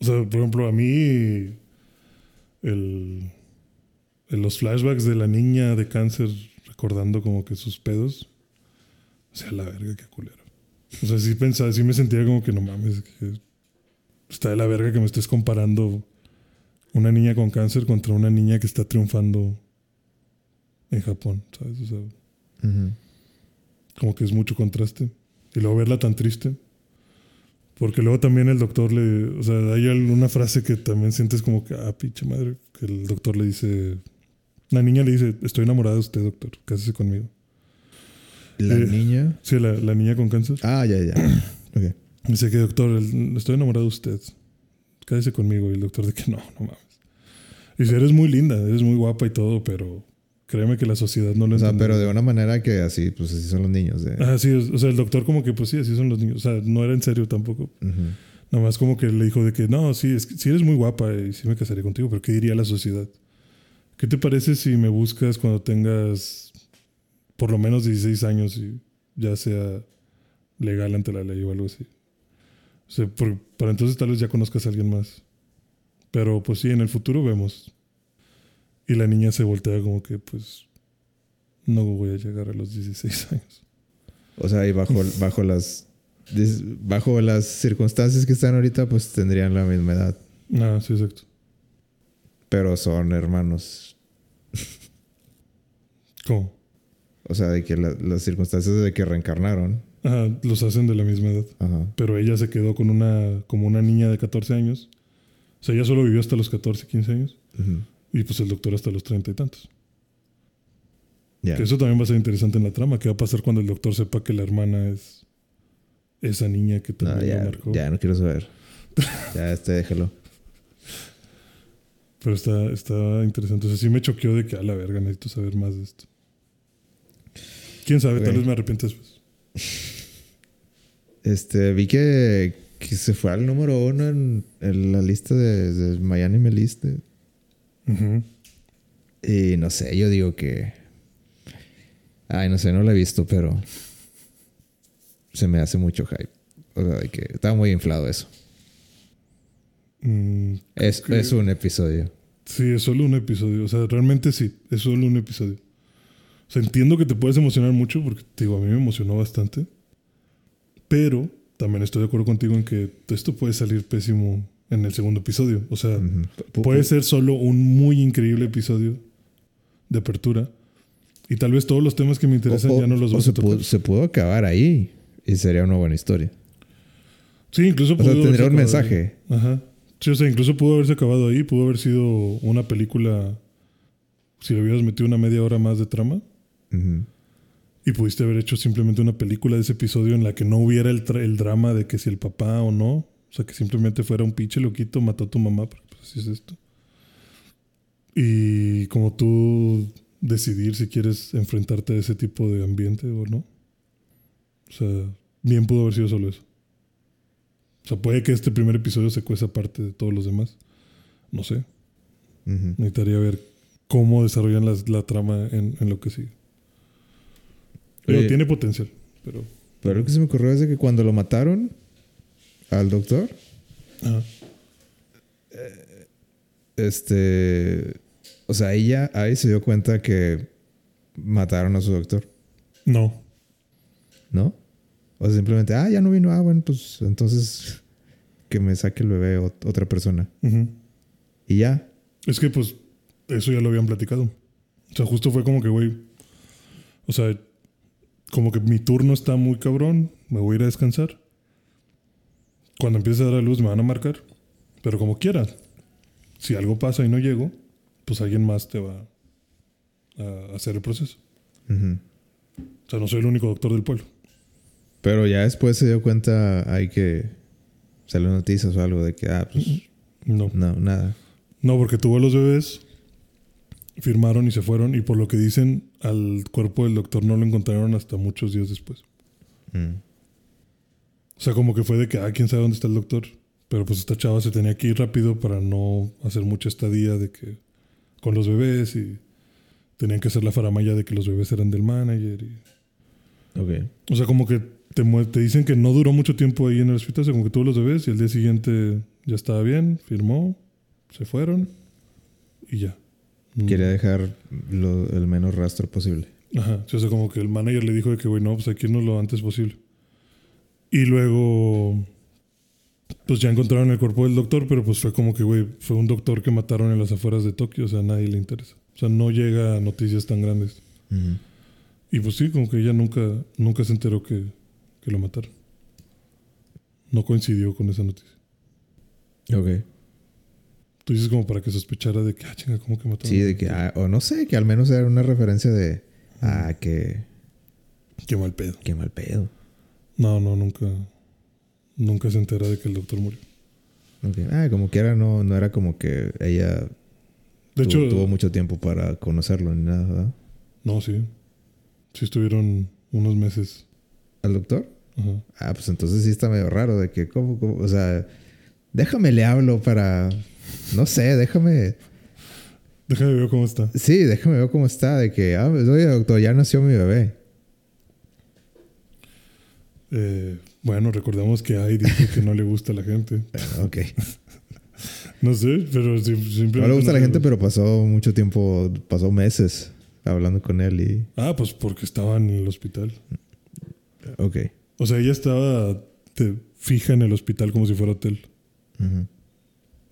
O sea, por ejemplo, a mí el, los flashbacks de la niña de cáncer recordando como que sus pedos, o sea, la verga, qué culero. O sea, sí pensaba, sí me sentía como que no mames, que está de la verga que me estés comparando una niña con cáncer contra una niña que está triunfando en Japón, ¿sabes? O sea, como que es mucho contraste. Y luego verla tan triste. Porque luego también el doctor le. O sea, hay alguna frase que también sientes como que, ah, pinche madre. Que el doctor le dice. La niña le dice: Estoy enamorada de usted, doctor. Cásese conmigo. La Eh. niña. Sí, la, la niña con cáncer. Ah, ya, ya. ok. Dice que, doctor, el- estoy enamorado de usted. Cásese conmigo. Y el doctor, de que no, no mames. Dice: Eres muy linda, eres muy guapa y todo, pero créeme que la sociedad no lo O sea, entiende". pero de una manera que así, pues así son los niños. De... Ajá, sí, o sea, el doctor, como que, pues sí, así son los niños. O sea, no era en serio tampoco. Nada más como que le dijo de que no, sí, es que, sí eres muy guapa y sí me casaría contigo, pero ¿qué diría la sociedad? ¿Qué te parece si me buscas cuando tengas por lo menos 16 años y ya sea legal ante la ley o algo así? O sea, por- para entonces tal vez ya conozcas a alguien más. Pero pues sí, en el futuro vemos. Y la niña se voltea como que pues no voy a llegar a los 16 <laughs> años. O sea, y bajo, bajo las. Bajo las circunstancias que están ahorita, pues tendrían la misma edad. Ah, sí, exacto. Pero son hermanos. ¿Cómo? O sea, de que la- las circunstancias de que reencarnaron. Ajá, los hacen de la misma edad. Ajá. pero ella se quedó con una como una niña de 14 años. O sea, ella solo vivió hasta los 14, 15 años y pues el doctor hasta los 30 y tantos. Ya. Que eso también va a ser interesante en la trama. ¿Qué va a pasar cuando el doctor sepa que la hermana es esa niña que No, también ya, lo marcó? ya no quiero saber. ya, este, déjalo. <laughs> Pero está, está interesante. O sea, sí me choqueó de que a la verga necesito saber más de esto. ¿Quién sabe? Tal vez me arrepienta después. <laughs> Este, vi que, que se fue al número uno en, en la lista de, de Miami Me List. Ujú. Y no sé, yo digo que. Ay, no sé, no lo he visto, pero. Se me hace mucho hype. O sea, de que está muy inflado eso. Mm, Es, que- es un episodio. Sí, es solo un episodio. O sea, realmente sí, es solo un episodio. O sea, entiendo que te puedes emocionar mucho porque, te digo, a mí me emocionó bastante. Pero también estoy de acuerdo contigo en que esto puede salir pésimo en el segundo episodio. O sea, puede ser solo un muy increíble episodio de apertura. Y tal vez todos los temas que me interesan o- ya no los o vas se, a tocar. pudo, se pudo acabar ahí y sería una buena historia. Sí, incluso O sea, pudo tendría un ahí. mensaje. Ajá. Sí, o sea, incluso pudo haberse acabado ahí, pudo haber sido una película si le hubieras metido una media hora más de trama Ujú. Y pudiste haber hecho simplemente una película de ese episodio en la que no hubiera el, drama de que si el papá o no, o sea, que simplemente fuera un pinche loquito, mató a tu mamá, porque pues así es esto. Y como tú decidir si quieres enfrentarte a ese tipo de ambiente o no. O sea, bien pudo haber sido solo eso. O sea, puede que este primer episodio se cueza aparte de todos los demás. No sé. Ujú. Necesitaría ver cómo desarrollan las- la, trama en, en lo que sigue. Pero Oye. tiene potencial. Pero. Pero lo que se me ocurrió es de que cuando lo mataron al doctor, Ajá. este. O sea, ella ahí se dio cuenta que mataron a su doctor, No. ¿no? O sea, simplemente, ah, ya no vino, ah, bueno, pues entonces que me saque el bebé ot- otra persona. Ujú. Y ya. Es que, pues, eso ya lo habían platicado. O sea, justo fue como que, güey. O sea, como que mi turno está muy cabrón. Me voy a ir a descansar. Cuando empiece a dar a luz me van a marcar. Pero como quieras. Si algo pasa y no llego, pues alguien más te va a hacer el proceso. O sea, no soy el único doctor del pueblo. Pero ya después se dio cuenta, hay que salió noticias o algo de que, ah, pues No. no, nada. No, porque tuvo a los bebés, firmaron y se fueron. Y por lo que dicen, al cuerpo del doctor no lo encontraron hasta muchos días después. Mm. O sea, como que fue de que, ah, quién sabe dónde está el doctor. Pero pues esta chava se tenía que ir rápido para no hacer mucha estadía de que con los bebés y tenían que hacer la faramaya de que los bebés eran del manager. y- Ok. O sea, como que te, te dicen que no duró mucho tiempo ahí en el hospital, o sea, como que tuvo los bebés y el día siguiente ya estaba bien, firmó, se fueron y ya. Mm. Quería dejar lo- el menos rastro posible. Ajá. Sí, o sea, como que el manager le dijo de que, güey, no, pues que irnos lo antes posible. Y luego, pues ya encontraron el cuerpo del doctor, pero pues fue como que, güey, fue un doctor que mataron en las afueras de Tokio, o sea, a nadie le interesa. O sea, no llega a noticias tan grandes. Y pues sí, como que ella nunca, nunca se enteró que, que lo mataron. No coincidió con esa noticia. Ok. Tú dices como para que sospechara de que, ah, chinga, ¿cómo que mataron? Sí, de que, ah, o no sé, que al menos era una referencia de, ah, que, Qué mal pedo. qué mal pedo. No, no, nunca, nunca se entera de que el doctor murió. Ah, como quiera, no, no era como que ella De tuvo, hecho, tuvo mucho tiempo para conocerlo ni nada, ¿verdad? No, sí. Sí estuvieron unos meses. ¿Al doctor? Ajá. Ah, pues entonces sí está medio raro de que, ¿cómo, cómo? O sea, déjame le hablo para, no sé, déjame, Déjame ver cómo está. sí, déjame ver cómo está, de que, ah, pues, oye, doctor, ya nació mi bebé. Eh, bueno, recordemos que hay dice que no le gusta a la gente. <laughs> Ah, Ok. No sé, pero simplemente. No le gusta a la gente, pero pasó mucho tiempo, pasó meses hablando con él y, Ah, pues porque estaba en el hospital. ok. O sea, ella estaba te- fija en el hospital como si fuera hotel. Ujú.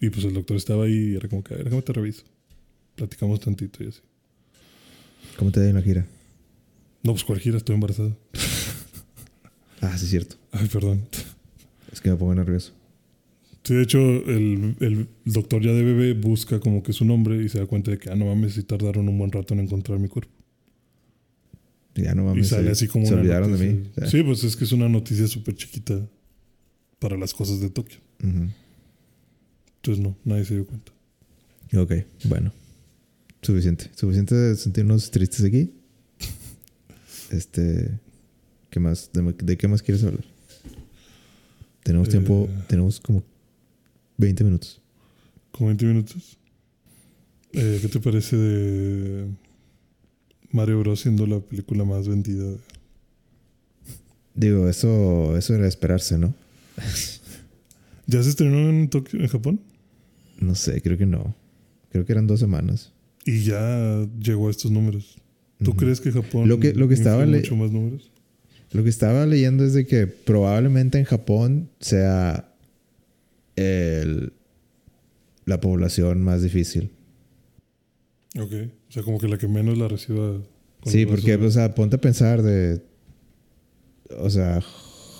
Y pues el doctor estaba ahí y era como que, a ver, déjame te reviso. Platicamos tantito y así. ¿Cómo te da en la gira? No, pues cuál gira, estoy embarazada. <laughs> Ah, sí, es cierto. Ay, perdón. Es que me pongo nervioso. Sí, de hecho, el, el doctor ya de bebé busca como que su nombre y se da cuenta de que, ah, no mames, sí tardaron un buen rato en encontrar mi cuerpo. Ya no y mames. sale se- así como Se una olvidaron de mí. Sí, pues es que es una noticia súper chiquita para las cosas de Tokio. Entonces, no, nadie se dio cuenta. Ok, bueno. Suficiente. Suficiente de sentirnos tristes aquí. <laughs> Este. ¿Qué más? ¿De, de qué más quieres hablar? Tenemos tiempo, Eh. tenemos como 20 minutos. Con 20 minutos. Eh, ¿Qué te parece de Mario Bros. siendo la película más vendida? Digo, eso, eso era esperarse, ¿no? ¿Ya se estrenó en Tokio, en Japón? No sé, creo que no. Creo que eran dos semanas. Y ya llegó a estos números. ¿Tú crees que Japón Lo que- lo que estaba mucho más números? Lo que estaba leyendo es de que probablemente en Japón sea el, la población más difícil. Ok. O sea, como que la que menos la reciba. Sí, porque, o sea, ponte a pensar de. O sea,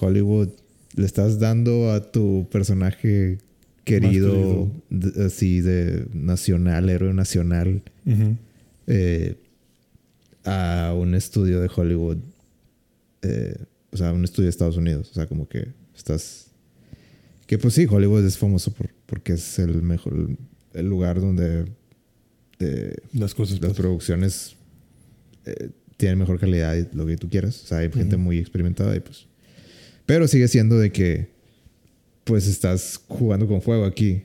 Hollywood, le estás dando a tu personaje querido, de- así de nacional, héroe nacional, Ujú. eh, a un estudio de Hollywood, eh, o sea, un estudio de Estados Unidos. O sea, como que estás. Que pues sí, Hollywood es famoso por, porque es el mejor, el lugar donde de, Las cosas. las pasan. producciones eh, tienen mejor calidad y lo que tú quieras. O sea, hay gente Ujú. muy experimentada y pues. Pero sigue siendo de que pues estás jugando con fuego aquí.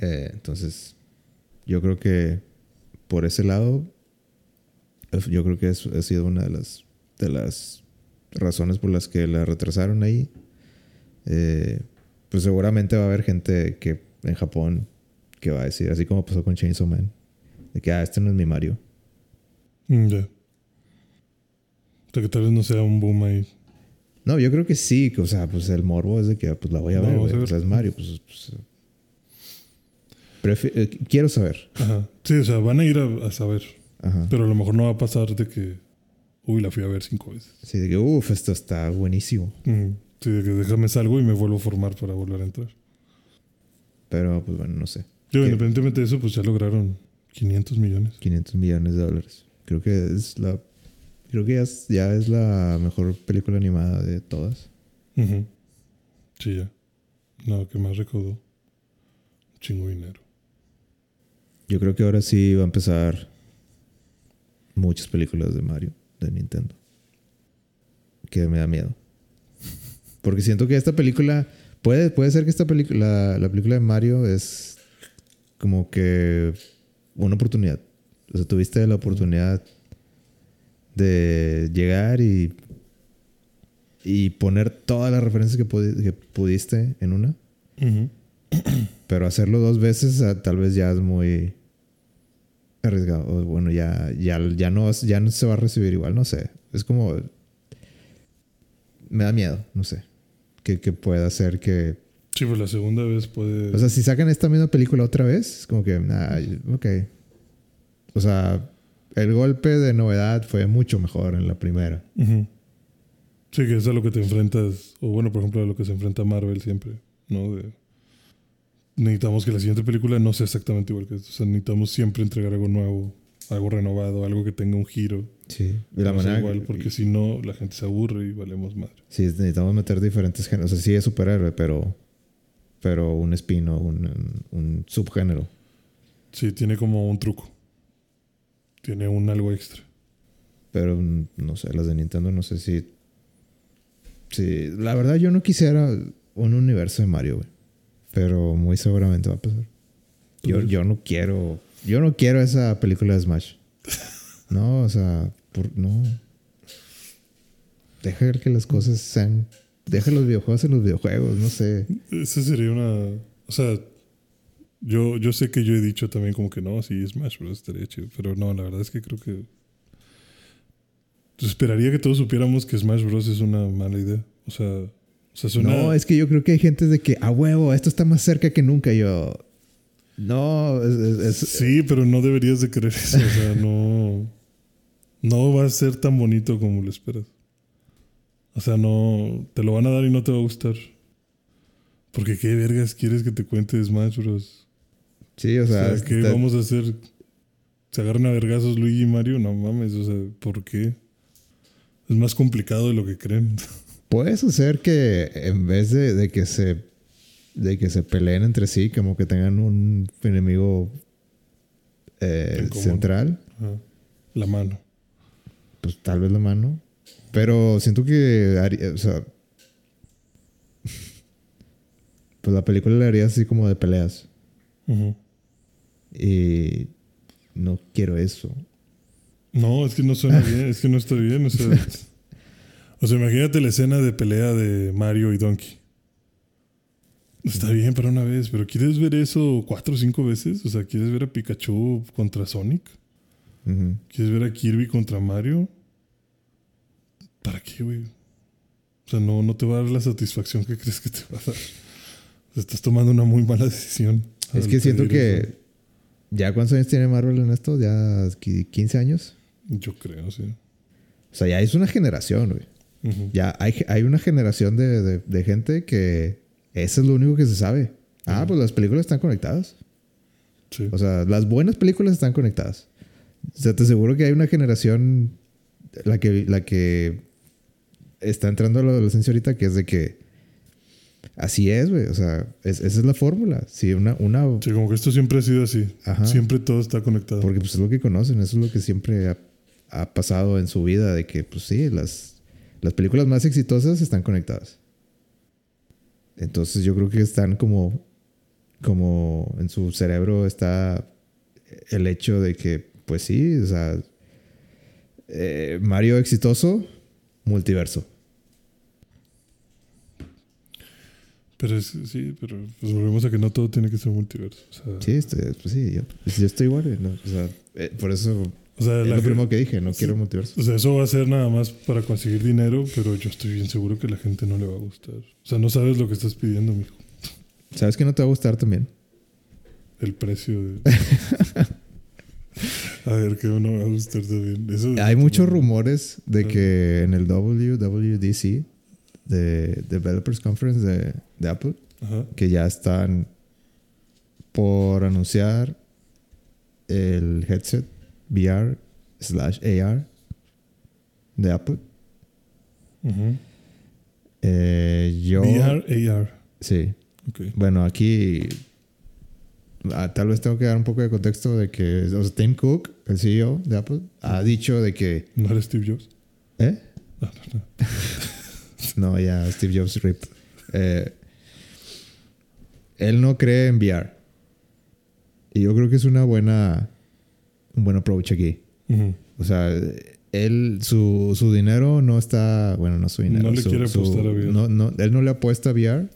Eh, entonces, yo creo que por ese lado, yo creo que ha sido una de las, de las razones por las que la retrasaron ahí. Eh, pues seguramente va a haber gente que en Japón que va a decir, así como pasó con Chainsaw Man, de que, ah, este no es mi Mario. Mm, Ya. O sea, que tal vez no sea un boom ahí. No, yo creo que sí, que, o sea, pues el morbo es de que pues la voy a ver, güey, ver. es Mario, pues... pues, eh, quiero saber. Ajá. Sí, o sea, van a ir a, a saber. Ajá. Pero a lo mejor no va a pasar de que. Uy, la fui a ver cinco veces. Sí, de que, uff, esto está buenísimo. Sí, de que déjame salgo y me vuelvo a formar para volver a entrar. Pero, pues bueno, no sé. Yo, ¿Qué? independientemente de eso, pues ya lograron 500 millones. 500 millones de dólares. Creo que es la... Creo que ya es, ya es la mejor película animada de todas. Sí, ya. No, que más recaudó. Chingo dinero. Yo creo que ahora sí va a empezar muchas películas de Mario, de Nintendo. Que me da miedo. Porque siento que esta película... Puede, puede ser que esta película... La, la película de Mario es como que una oportunidad. O sea, tuviste la oportunidad de llegar y... Y poner todas las referencias que, pudi- que pudiste en una. Pero hacerlo dos veces ah, tal vez ya es muy arriesgado. Bueno, ya, ya, ya, no, ya no se va a recibir igual. No sé. Es como... Me da miedo. No sé. Que, que pueda ser que... Sí, pues la segunda vez puede. O sea, si sacan esta misma película otra vez, es como que... Nah, ok. O sea, el golpe de novedad fue mucho mejor en la primera. Ujú. Sí, que es a lo que te enfrentas. O bueno, por ejemplo, a lo que se enfrenta Marvel siempre. ¿No? De. Necesitamos que la siguiente película no sea exactamente igual que esto. O sea, necesitamos siempre entregar algo nuevo, algo renovado, algo que tenga un giro. Sí. De la No manera... igual, porque si no, la gente se aburre y valemos madre. Sí, necesitamos meter diferentes géneros. O sea, sí es superhéroe, pero... Pero un espino, un, un subgénero. Sí, tiene como un truco. Tiene un algo extra. Pero mm, no sé, las de Nintendo no sé si. Sí, la verdad yo no quisiera un universo de Mario, güey. Pero muy seguramente va a pasar. Yo, yo no quiero. Yo no quiero esa película de Smash. <laughs> No, o sea, por, no. Deja que las cosas sean. Deja los videojuegos en los videojuegos, no sé. Esa sería una. O sea, yo, yo sé que yo he dicho también como que no, sí, Smash Bros. estaría chido. Pero no, la verdad es que creo que. Esperaría que todos supiéramos que Smash Bros. es una mala idea. O sea, o sea suena. No, es que yo creo que hay gente de que, a huevo, esto está más cerca que nunca. Yo. No, es- es- es, Sí, pero no deberías de creer eso. O sea, no. No va a ser tan bonito como lo esperas. O sea, no. Te lo van a dar y no te va a gustar. Porque qué vergas quieres que te cuente Smash Bros. Sí, o O sea, sea, ¿qué está- vamos a hacer? ¿Se agarran a vergazos Luigi y Mario? No mames, o sea, ¿por qué? Es más complicado de lo que creen. <laughs> puede suceder que en vez de, de que se de que se peleen entre sí, como que tengan un enemigo eh, En central, Ajá. La mano. pues tal vez la mano. Pero siento que haría- o sea, <laughs> pues la película la harías así como de peleas. Ujú. Y no quiero eso. No, es que no suena <laughs> bien, es que no está bien. O sea, o sea, imagínate la escena de pelea de Mario y Donkey. Está bien para una vez, pero ¿quieres ver eso cuatro o cinco veces? O sea, ¿quieres ver a Pikachu contra Sonic? ¿Quieres ver a Kirby contra Mario? ¿Para qué, güey? O sea, no, no te va a dar la satisfacción que crees que te va a dar. Estás tomando una muy mala decisión. Es que siento que. ¿Ya cuántos años tiene Marvel en esto? ¿Ya qui- 15 años? Yo creo, sí. O sea, ya es una generación, güey. Ya hay, hay una generación de, de- de gente que eso es lo único que se sabe. Ah, pues las películas están conectadas. Sí. O sea, las buenas películas están conectadas. O sea, te aseguro que hay una generación, la que, la que está entrando a la adolescencia ahorita, que es de que así es, güey. O sea, es- esa es la fórmula. Si una, una, Sí, como que esto siempre ha sido así. Ajá. Siempre todo está conectado. porque pues es lo que conocen, eso es lo que siempre ha, ha pasado en su vida, de que pues sí, las, las películas más exitosas están conectadas. Entonces yo creo que están como, como en su cerebro está el hecho de que, pues sí, o sea, eh, Mario exitoso, multiverso. Pero es, sí, pero pues volvemos a que no todo tiene que ser multiverso. O sea, Sí, estoy- pues sí, yo, pues yo estoy igual, ¿no? O sea, eh, por eso o sea, es lo primero que dije, no quiero multiverso. o sea, eso va a ser nada más para conseguir dinero, pero yo estoy bien seguro que la gente no le va a gustar. O sea, no sabes lo que estás pidiendo, mijo. ¿Sabes que no te va a gustar también? El precio de. <laughs> a ver, que no me va a gustar también. Eso, Hay muchos rumores de Ajá. que en el WWDC, de Developers Conference de, de Apple, Ajá. que ya están por anunciar el headset VR slash AR de Apple. Eh, yo... VR, AR. Sí. Bueno, aquí ah, tal vez tengo que dar un poco de contexto de que o sea, Tim Cook, el CEO de Apple, ha dicho de que... ¿No eres Steve Jobs? ¿Eh? No, no, no. <laughs> No, ya Steve Jobs rip. Eh, él no cree en VR. Y yo creo que es una buena un buen approach aquí. O sea, él su, su dinero no está, bueno, no su dinero. No le su- quiere su- apostar a VR. No, no, él no le apuesta a VR,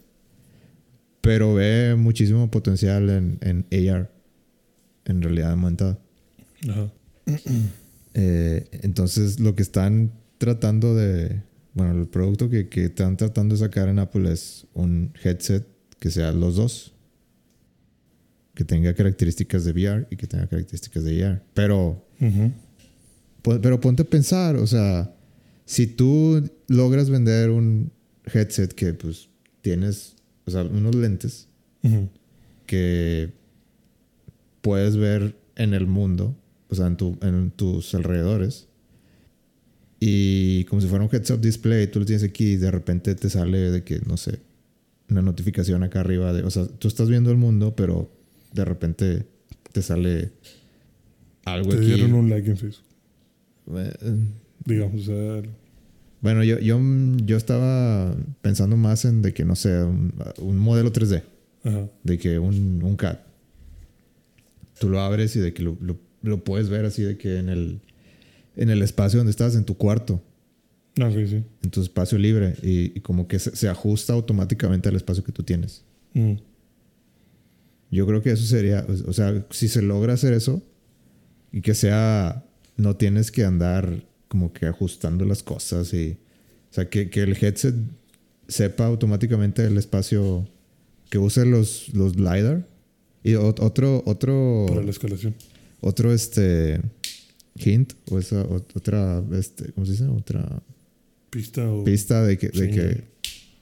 pero ve muchísimo potencial en, en AR, en realidad aumentada. Ajá. Eh, entonces, lo que están tratando de. Bueno, el producto que, que están tratando de sacar en Apple es un headset que sea los dos. Que tenga características de VR y que tenga características de AR. Pero, pero ponte a pensar, o sea, si tú logras vender un headset que pues tienes, o sea, unos lentes que puedes ver en el mundo, o sea, en, tu, en tus alrededores. Y como si fuera un heads-up display, tú lo tienes aquí y de repente te sale de que, no sé, una notificación acá arriba. De, o sea, tú estás viendo el mundo, pero de repente te sale algo Te aquí. dieron un like en Facebook. Eh, Digamos, o sea, Bueno, yo, yo, yo estaba pensando más en de que, no sé, un, un modelo 3D. ajá. de que un, un CAD. Tú lo abres y de que lo, lo- lo puedes ver así de que en el, en el espacio donde estás, en tu cuarto, Ah, ok, sí. en tu espacio libre, y, y como que se, se ajusta automáticamente al espacio que tú tienes. Ujú. Yo creo que eso sería, o- sea, si se logra hacer eso y que sea, no tienes que andar como que ajustando las cosas y, o sea, que, que el headset sepa automáticamente el espacio que use los, los LiDAR. Y ot- otro, otro, Para la escalación. otro este hint o esa ot- otra, este, ¿cómo se dice? Otra Pista o. pista de que, de que,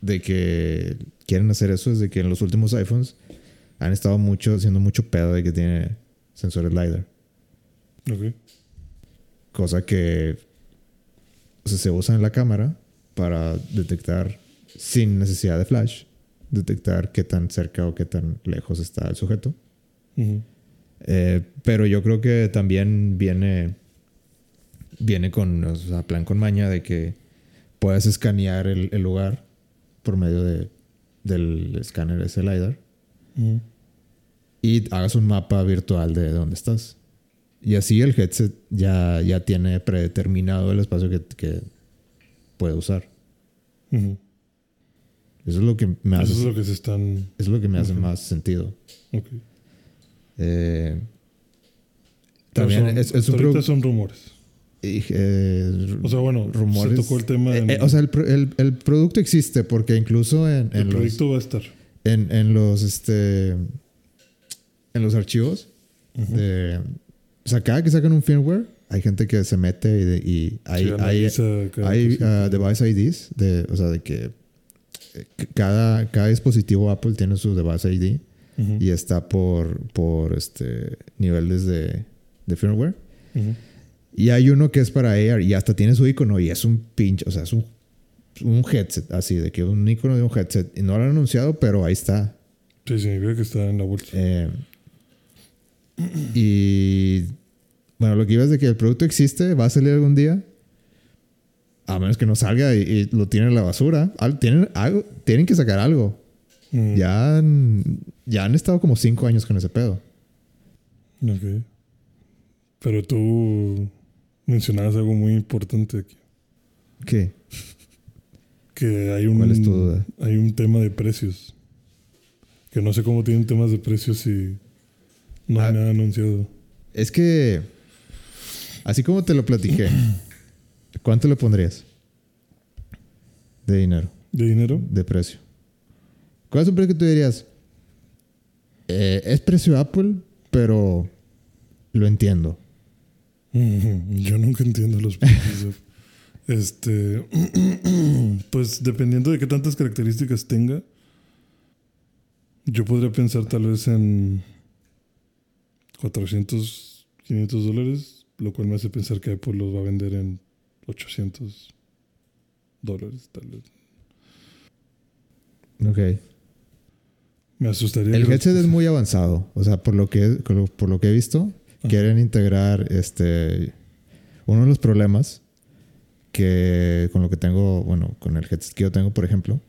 de que quieren hacer eso es de que en los últimos iPhones han estado mucho, haciendo mucho pedo de que tiene sensores LiDAR. Ok. Cosa que o sea, se usa en la cámara para detectar sin necesidad de flash, detectar qué tan cerca o qué tan lejos está el sujeto. Eh, pero yo creo que también viene, viene con, o sea, plan con maña de que puedes escanear el, el lugar por medio de, del escáner ese LiDAR y hagas un mapa virtual de dónde estás. Y así el headset ya, ya tiene predeterminado el espacio que, que puede usar. Eso es lo que me hace, Eso es lo que se están. es lo que me hace más sentido. Ok. Eh, también son- es, es un son rumores. Eh, O sea, bueno, rumores. se tocó el tema en. Eh, eh, o sea, el, el- el producto existe porque incluso en, el en los, proyecto va a estar. en, en los este en los archivos Ujú. de o sea cada que sacan un firmware hay gente que se mete y, de- y hay, hay, hay uh, device IDs de o sea de que eh, cada, cada dispositivo Apple tiene su device ID y está por por este niveles de, de firmware Ujú. Y hay uno que es para AR y hasta tiene su icono y es un pinche, o sea, es un, un headset así, de que un icono de un headset. Y no lo han anunciado, pero ahí está. Sí, significa que está en la bolsa. Eh, y bueno, lo que iba es de que el producto existe, va a salir algún día. A menos que no salga y, y lo tienen en la basura. Al- Tienen, algo, tienen que sacar algo. Mm. Ya, han- ya han estado como cinco años con ese pedo. Ok. Pero tú mencionabas algo muy importante aquí. ¿Qué? Que hay un, ¿Cuál es tu duda? hay un tema de precios. Que no sé cómo tienen temas de precios si no hay Ah. nada anunciado. Es que, así como te lo platiqué, <clears throat> ¿cuánto le pondrías? De dinero, ¿De dinero? de precio. ¿Cuál es un precio que tú dirías? Eh, es precio Apple, pero lo entiendo. <laughs> Yo nunca entiendo los precios. este. <clears throat> pues dependiendo de qué tantas características tenga, yo podría pensar tal vez en 400, 500 dólares, lo cual me hace pensar que Apple los va a vender en 800 dólares, tal vez. Ok. Me asustaría. El headset es <laughs> muy avanzado. O sea, por lo que, por lo- que he visto. Quieren integrar este. Uno de los problemas que con lo que tengo, bueno, con el headset que yo tengo, por ejemplo,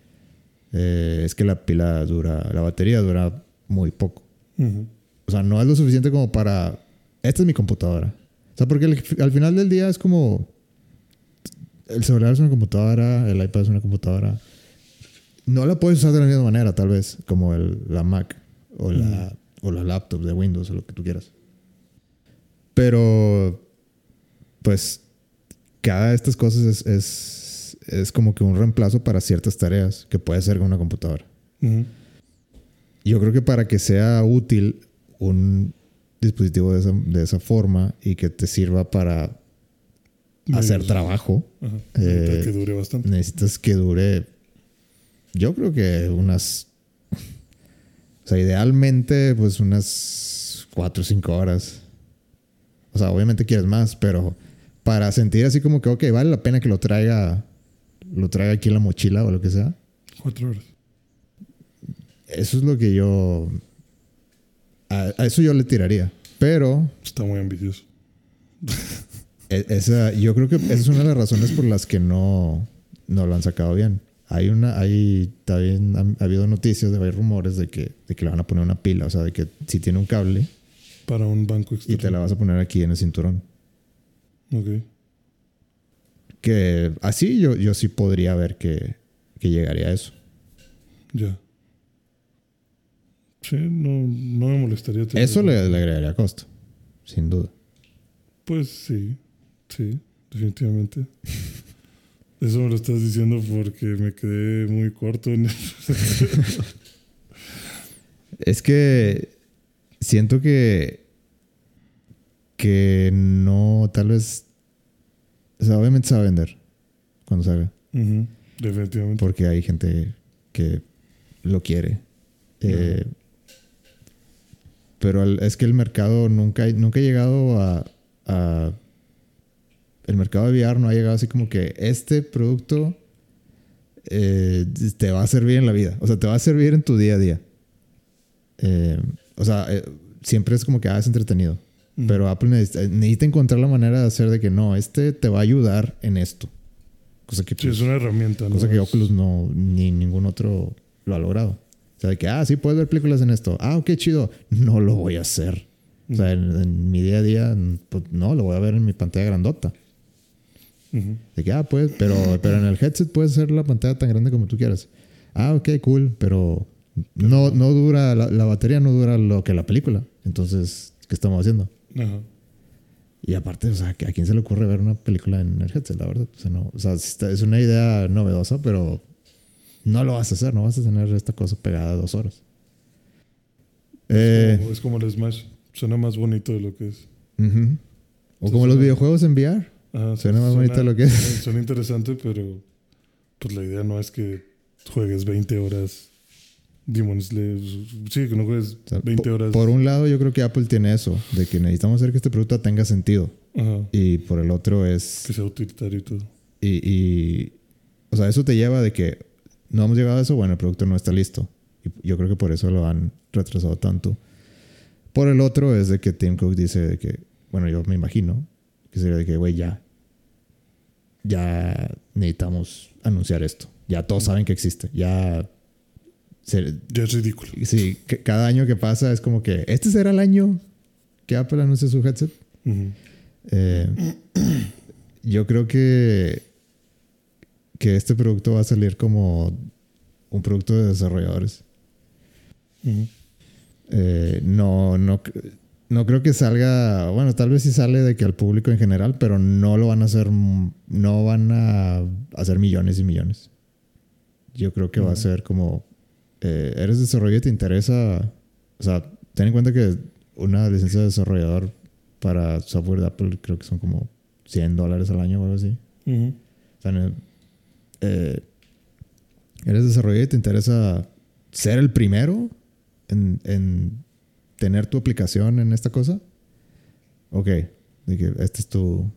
eh, es que la pila dura, la batería dura muy poco. Ujú. O sea, no es lo suficiente como para. Esta es mi computadora. O sea, porque el- al final del día es como. El celular es una computadora, el iPad es una computadora. No la puedes usar de la misma manera, tal vez, como el, la Mac o la, o la laptop de Windows o lo que tú quieras. Pero, pues, cada de estas cosas es, es, es como que un reemplazo para ciertas tareas que puede hacer con una computadora. Yo creo que para que sea útil un dispositivo de esa, de esa forma y que te sirva para hacer trabajo, Ajá. Eh, que dure bastante. necesitas que dure, yo creo que unas, o sea, idealmente pues unas 4 o 5 horas. O sea, obviamente quieres más, pero para sentir así como que, ok, vale la pena que lo traiga, lo traiga aquí en la mochila o lo que sea. Cuatro horas. Eso es lo que yo. A, a eso yo le tiraría. Pero Está muy ambicioso. e- esa, yo creo que esa es una de las razones por las que no, no lo han sacado bien. Hay una, hay también han- ha habido noticias, hay rumores de que, de que le van a poner una pila, o sea, de que si tiene un cable Para un banco y externo. te la vas a poner aquí en el cinturón. Ok. Que así yo, yo sí podría ver que, que llegaría a eso. Ya. Sí, no, no me molestaría. tener- Eso le, le agregaría costo, sin duda. Pues sí, sí, definitivamente. <laughs> Eso me lo estás diciendo porque me quedé muy corto en Es que siento que que no, tal vez, o sea, obviamente se va a vender cuando salga, Ujú, Definitivamente. porque hay gente que lo quiere. Eh, pero el- es que el mercado nunca, nunca ha llegado a, a- El mercado de VR no ha llegado así como que este producto eh, te va a servir en la vida. O sea, te va a servir en tu día a día. Eh, o sea, eh, siempre es como que ah, es entretenido. Pero Apple necesita, necesita encontrar la manera de hacer de que no, este te va a ayudar en esto. Cosa que, Sí, pues, es una herramienta. ¿no? cosa que Es- Oculus no, ni ningún otro lo ha logrado. O sea, de que, ah, sí, puedes ver películas en esto. Ah, ok, chido. No lo voy a hacer. O sea, en, en mi día a día, pues no, lo voy a ver en mi pantalla grandota. Ujú. De que, ah, pues, pero, pero en el headset puedes hacer la pantalla tan grande como tú quieras. Ah, ok, cool, pero no, no dura, la, la batería no dura lo que la película. Entonces, ¿qué estamos haciendo? Ajá. Y aparte, o sea, ¿a quién se le ocurre ver una película en el headset, la verdad? O sea, no, o sea, es una idea novedosa, pero no lo vas a hacer, no vas a tener esta cosa pegada dos horas. Eh, Como- es como el Smash. Suena más bonito de lo que es. ujú. O como los videojuegos en VR. Ajá, Suena más bonito de lo que es. Suena interesante, pero pues la idea no es que juegues 20 horas Demon Slayer. Sí, que no juegues O sea, 20 po- horas. Por un lado, yo creo que Apple tiene eso, de que necesitamos hacer que este producto tenga sentido. Ajá, Y por el otro es. que sea utilitario y todo. Y, y- o sea, eso te lleva de que no hemos llegado a eso, bueno, el producto no está listo. Y yo creo que por eso lo han retrasado tanto. Por el otro es de que Tim Cook dice de que, bueno, yo me imagino, que sería de que, güey, ya, ya necesitamos anunciar esto. Ya todos saben que existe. Ya, se- Ya es ridículo. sí, que cada año que pasa es como que, este será el año que Apple anuncie su headset. Eh, yo creo que, que este producto va a salir como un producto de desarrolladores. Eh, no, no, no creo que salga, bueno, tal vez sí sale de que al público en general, pero no lo van a hacer, no van a hacer millones y millones. Yo creo que va a ser como, eh, eres desarrollador y te interesa, o sea, ten en cuenta que una licencia de desarrollador para software de Apple creo que son como 100 dólares al año o algo así. O sea, eh, eres desarrollador y te interesa ser el primero en, en tener tu aplicación en esta cosa. Ok, de que este es tu.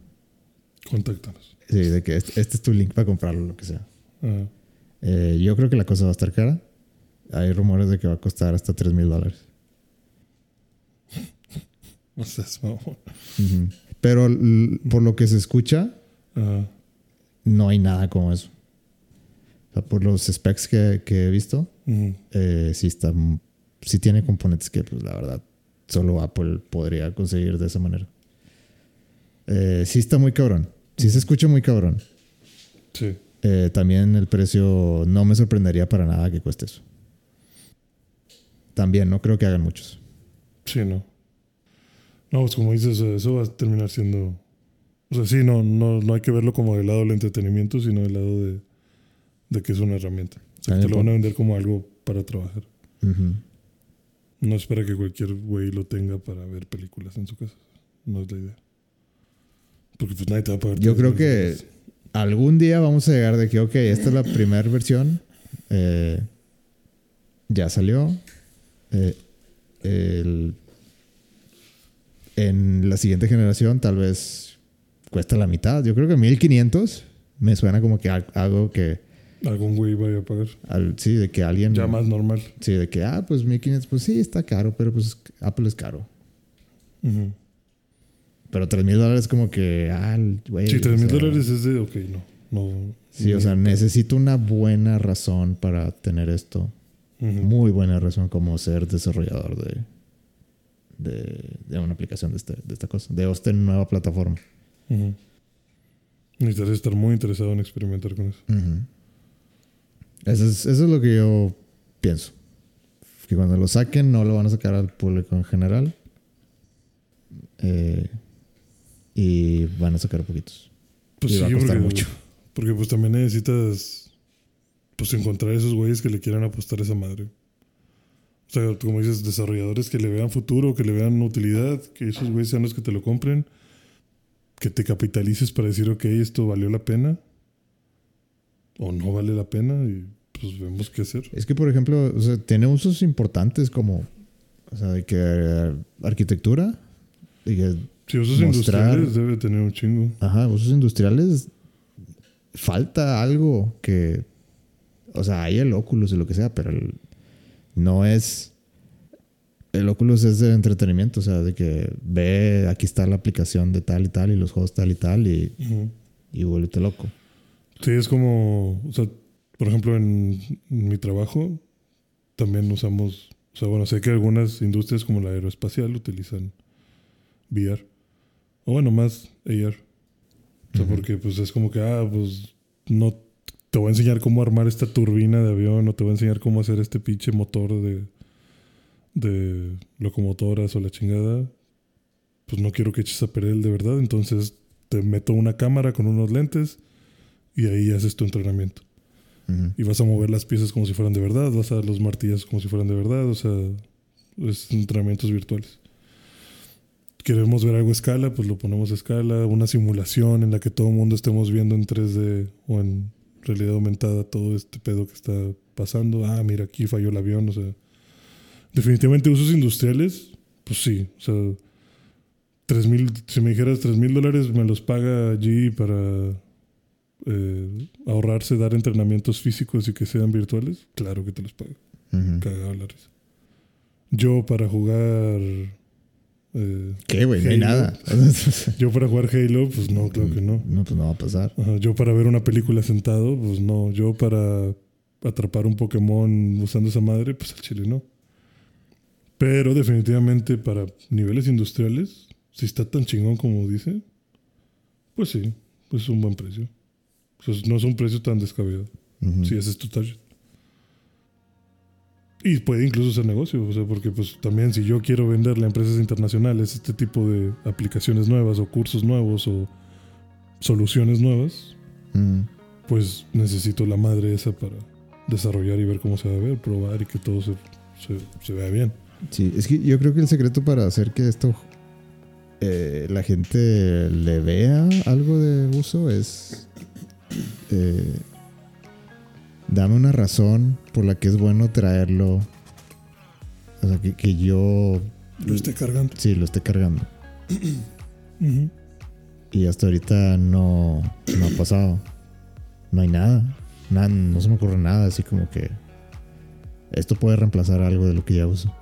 Contáctanos. Sí, de que este, este es tu link para comprarlo, lo que sea. Eh, yo creo que la cosa va a estar cara. Hay rumores de que va a costar hasta 3 mil dólares. <laughs> O sea, es. Pero por lo que se escucha, no hay nada como eso. O sea, por los specs que, que he visto, eh, sí está sí tiene componentes que pues la verdad solo Apple podría conseguir de esa manera Eh, sí está muy cabrón sí se escucha muy cabrón Sí. Eh, también el precio no me sorprendería para nada que cueste eso también no creo que hagan muchos Sí, no. No, pues como dices, eh, eso va a terminar siendo. O sea, sí, no, no, no hay que verlo como del lado del entretenimiento, sino del lado de, de que es una herramienta. O sea, que te lo van a vender como algo para trabajar. Ujú. No espera que cualquier güey lo tenga para ver películas en su casa. No es la idea. Porque pues nadie te va a pagar. yo 3 creo que algún día vamos a llegar de que ok esta es la primera versión eh, ya salió Eh, el- en la siguiente generación tal vez cuesta la mitad. Yo creo que 1500 me suena como que al- algo que, Algún güey vaya a pagar. al- sí, de que alguien... Ya más normal. Sí, de que, ah, pues 1500, pues sí, está caro, pero pues Apple es caro. Ujú. Pero 3000 dólares como que, ah, güey. Sí, 3 o mil sea, dólares es de, ok, no. no Sí, o sea, necesito una buena razón para tener esto. Muy buena razón como ser desarrollador de, de, de una aplicación de, este, de esta cosa, de esta nueva plataforma. Necesitas estar muy interesado en experimentar con eso. Eso es, eso es lo que yo pienso. Que cuando lo saquen no lo van a sacar al público en general. Eh, y van a sacar poquitos. Pues Y sí, va a costar porque, mucho. porque pues también necesitas pues encontrar esos güeyes que le quieran apostar a esa madre. O sea, como dices, desarrolladores que le vean futuro, que le vean utilidad, que esos güeyes sean los que te lo compren, que te capitalices para decir, ok, esto valió la pena o no vale la pena y pues vemos qué hacer. Es que, por ejemplo, o sea, tiene usos importantes como, o sea, de que eh, arquitectura, y que, Si usos Mostrar- industriales debe tener un chingo. ajá, usos industriales, falta algo que, o sea, hay el Oculus y lo que sea, pero el- no es, el Oculus es de entretenimiento, o sea, de que ve, aquí está la aplicación de tal y tal y los juegos tal y tal y, Ujú. y vuélvete loco. Sí, es como, o sea, por ejemplo, en mi trabajo, también usamos, o sea, bueno, sé que algunas industrias como la aeroespacial utilizan VR. O bueno, más AR. O sea, Ujú. porque pues es como que, ah, pues no te voy a enseñar cómo armar esta turbina de avión o te voy a enseñar cómo hacer este pinche motor de, de locomotoras o la chingada. Pues no quiero que eches a perder el de verdad, entonces te meto una cámara con unos lentes y ahí haces tu entrenamiento. Ujú. Y vas a mover las piezas como si fueran de verdad, vas a dar los martillos como si fueran de verdad, o sea, es entrenamientos virtuales. Queremos ver algo a escala, pues lo ponemos a escala, una simulación en la que todo el mundo estemos viendo en 3D o en realidad aumentada todo este pedo que está pasando. Ah, mira, aquí falló el avión, o sea, definitivamente usos industriales, pues sí, o sea, tres mil, si me dijeras 3 mil dólares me los paga allí para eh, ahorrarse dar entrenamientos físicos y que sean virtuales, claro que te los pago. Ujú. Cagado la risa. Yo para jugar. Eh, ¿Qué, güey? No hay nada. <laughs> Yo para jugar Halo, pues no, claro que no. No, pues no va a pasar. Ajá, yo para ver una película sentado, pues no. Yo para atrapar un Pokémon usando esa madre, pues al chile no. Pero definitivamente para niveles industriales, si está tan chingón como dice, pues sí, pues es un buen precio. Sea, no es un precio tan descabellado. Si ese es tu target. Y puede incluso ser negocio, o sea, porque pues también si yo quiero venderle a empresas internacionales este tipo de aplicaciones nuevas o cursos nuevos o soluciones nuevas, Ujú. pues necesito la madre esa para desarrollar y ver cómo se va a ver, probar y que todo se, se, se vea bien. Sí, es que yo creo que el secreto para hacer que esto eh, la gente le vea algo de uso es eh, dame una razón por la que es bueno traerlo. O sea, que, que yo Lo esté cargando. sí lo esté cargando. <clears throat> Y hasta ahorita no, no ha pasado. No hay nada. nada. No se me ocurre nada así como que esto puede reemplazar algo de lo que ya uso.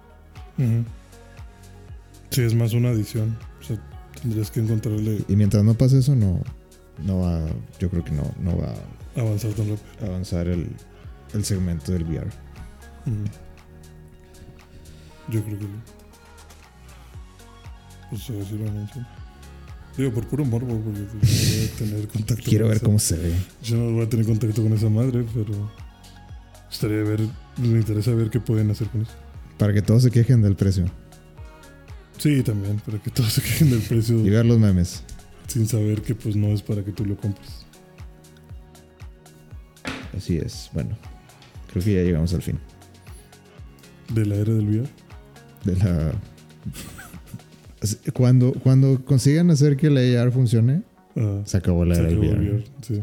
Sí, es más una adición. O sea, tendrías que encontrarle Y mientras no pase eso, no, no va, yo creo que no, no va avanzar tan rápido. a avanzar el, el segmento del VR. Ujú. Yo creo que no. Pues a ver si lo anuncian. Digo, por puro morbo, porque pues, voy a tener contacto Quiero con ver esa- cómo se ve. Yo no voy a tener contacto con esa madre, pero. Estaría ver. Me interesa ver qué pueden hacer con eso. Para que todos se quejen del precio Sí, también, para que todos se quejen del precio y ver los memes. sin saber que pues no es para que tú lo compres. Así es. Bueno, creo que ya llegamos al fin De la era del VR. de la. <laughs> Cuando, cuando consigan hacer que la AR funcione, Ah, se acabó la se era del VR. Sí.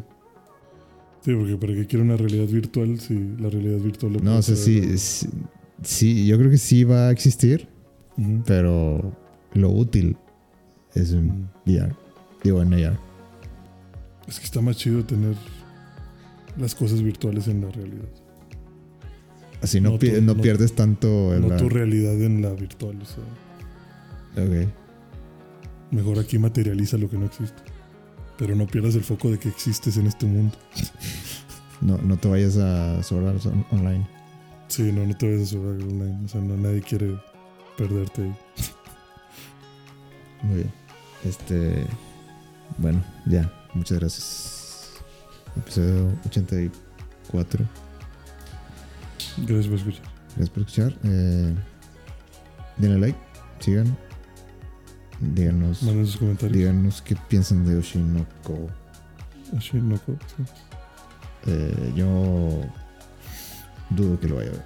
Sí, porque para qué quiero una realidad virtual si la realidad virtual lo No, o puede sea, sí, sí, sí, yo creo que sí va a existir, pero lo útil es en. VR. Digo, en AR. Es que está más chido tener las cosas virtuales en la realidad. Así no, No pi- tu- no no- pierdes tanto en No la- tu realidad en la virtual. O sea, Ok. mejor aquí materializa lo que no existe. Pero no pierdas el foco de que existes en este mundo. No, no te vayas a On- Online. Sí, no, no te vayas a sobrar online. O sea, no, nadie quiere perderte ahí. Muy bien. Este. Bueno, ya. Muchas gracias. Episodio 84. Gracias por escuchar. Gracias por escuchar. Eh, denle like. Sigan. Díganos. Manden sus comentarios. Díganos qué piensan de Oshinoko. Así, no, co- sí. Eh, yo dudo que lo vaya a ver.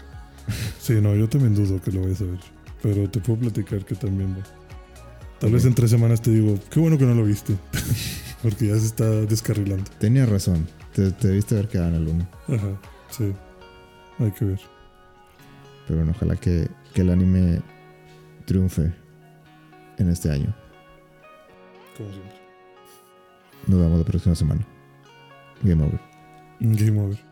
Sí, no, yo también dudo que lo vayas a ver. Pero te puedo platicar que también va. Tal vez en tres semanas te digo, qué bueno que no lo viste. <laughs> Porque ya se está descarrilando. Tenía razón. Te, te debiste haber quedado en el 1. Ajá, sí. Hay que ver. Pero bueno, ojalá que, que el anime triunfe en este año. Como siempre. Nos vemos la próxima semana. Game over. Game over.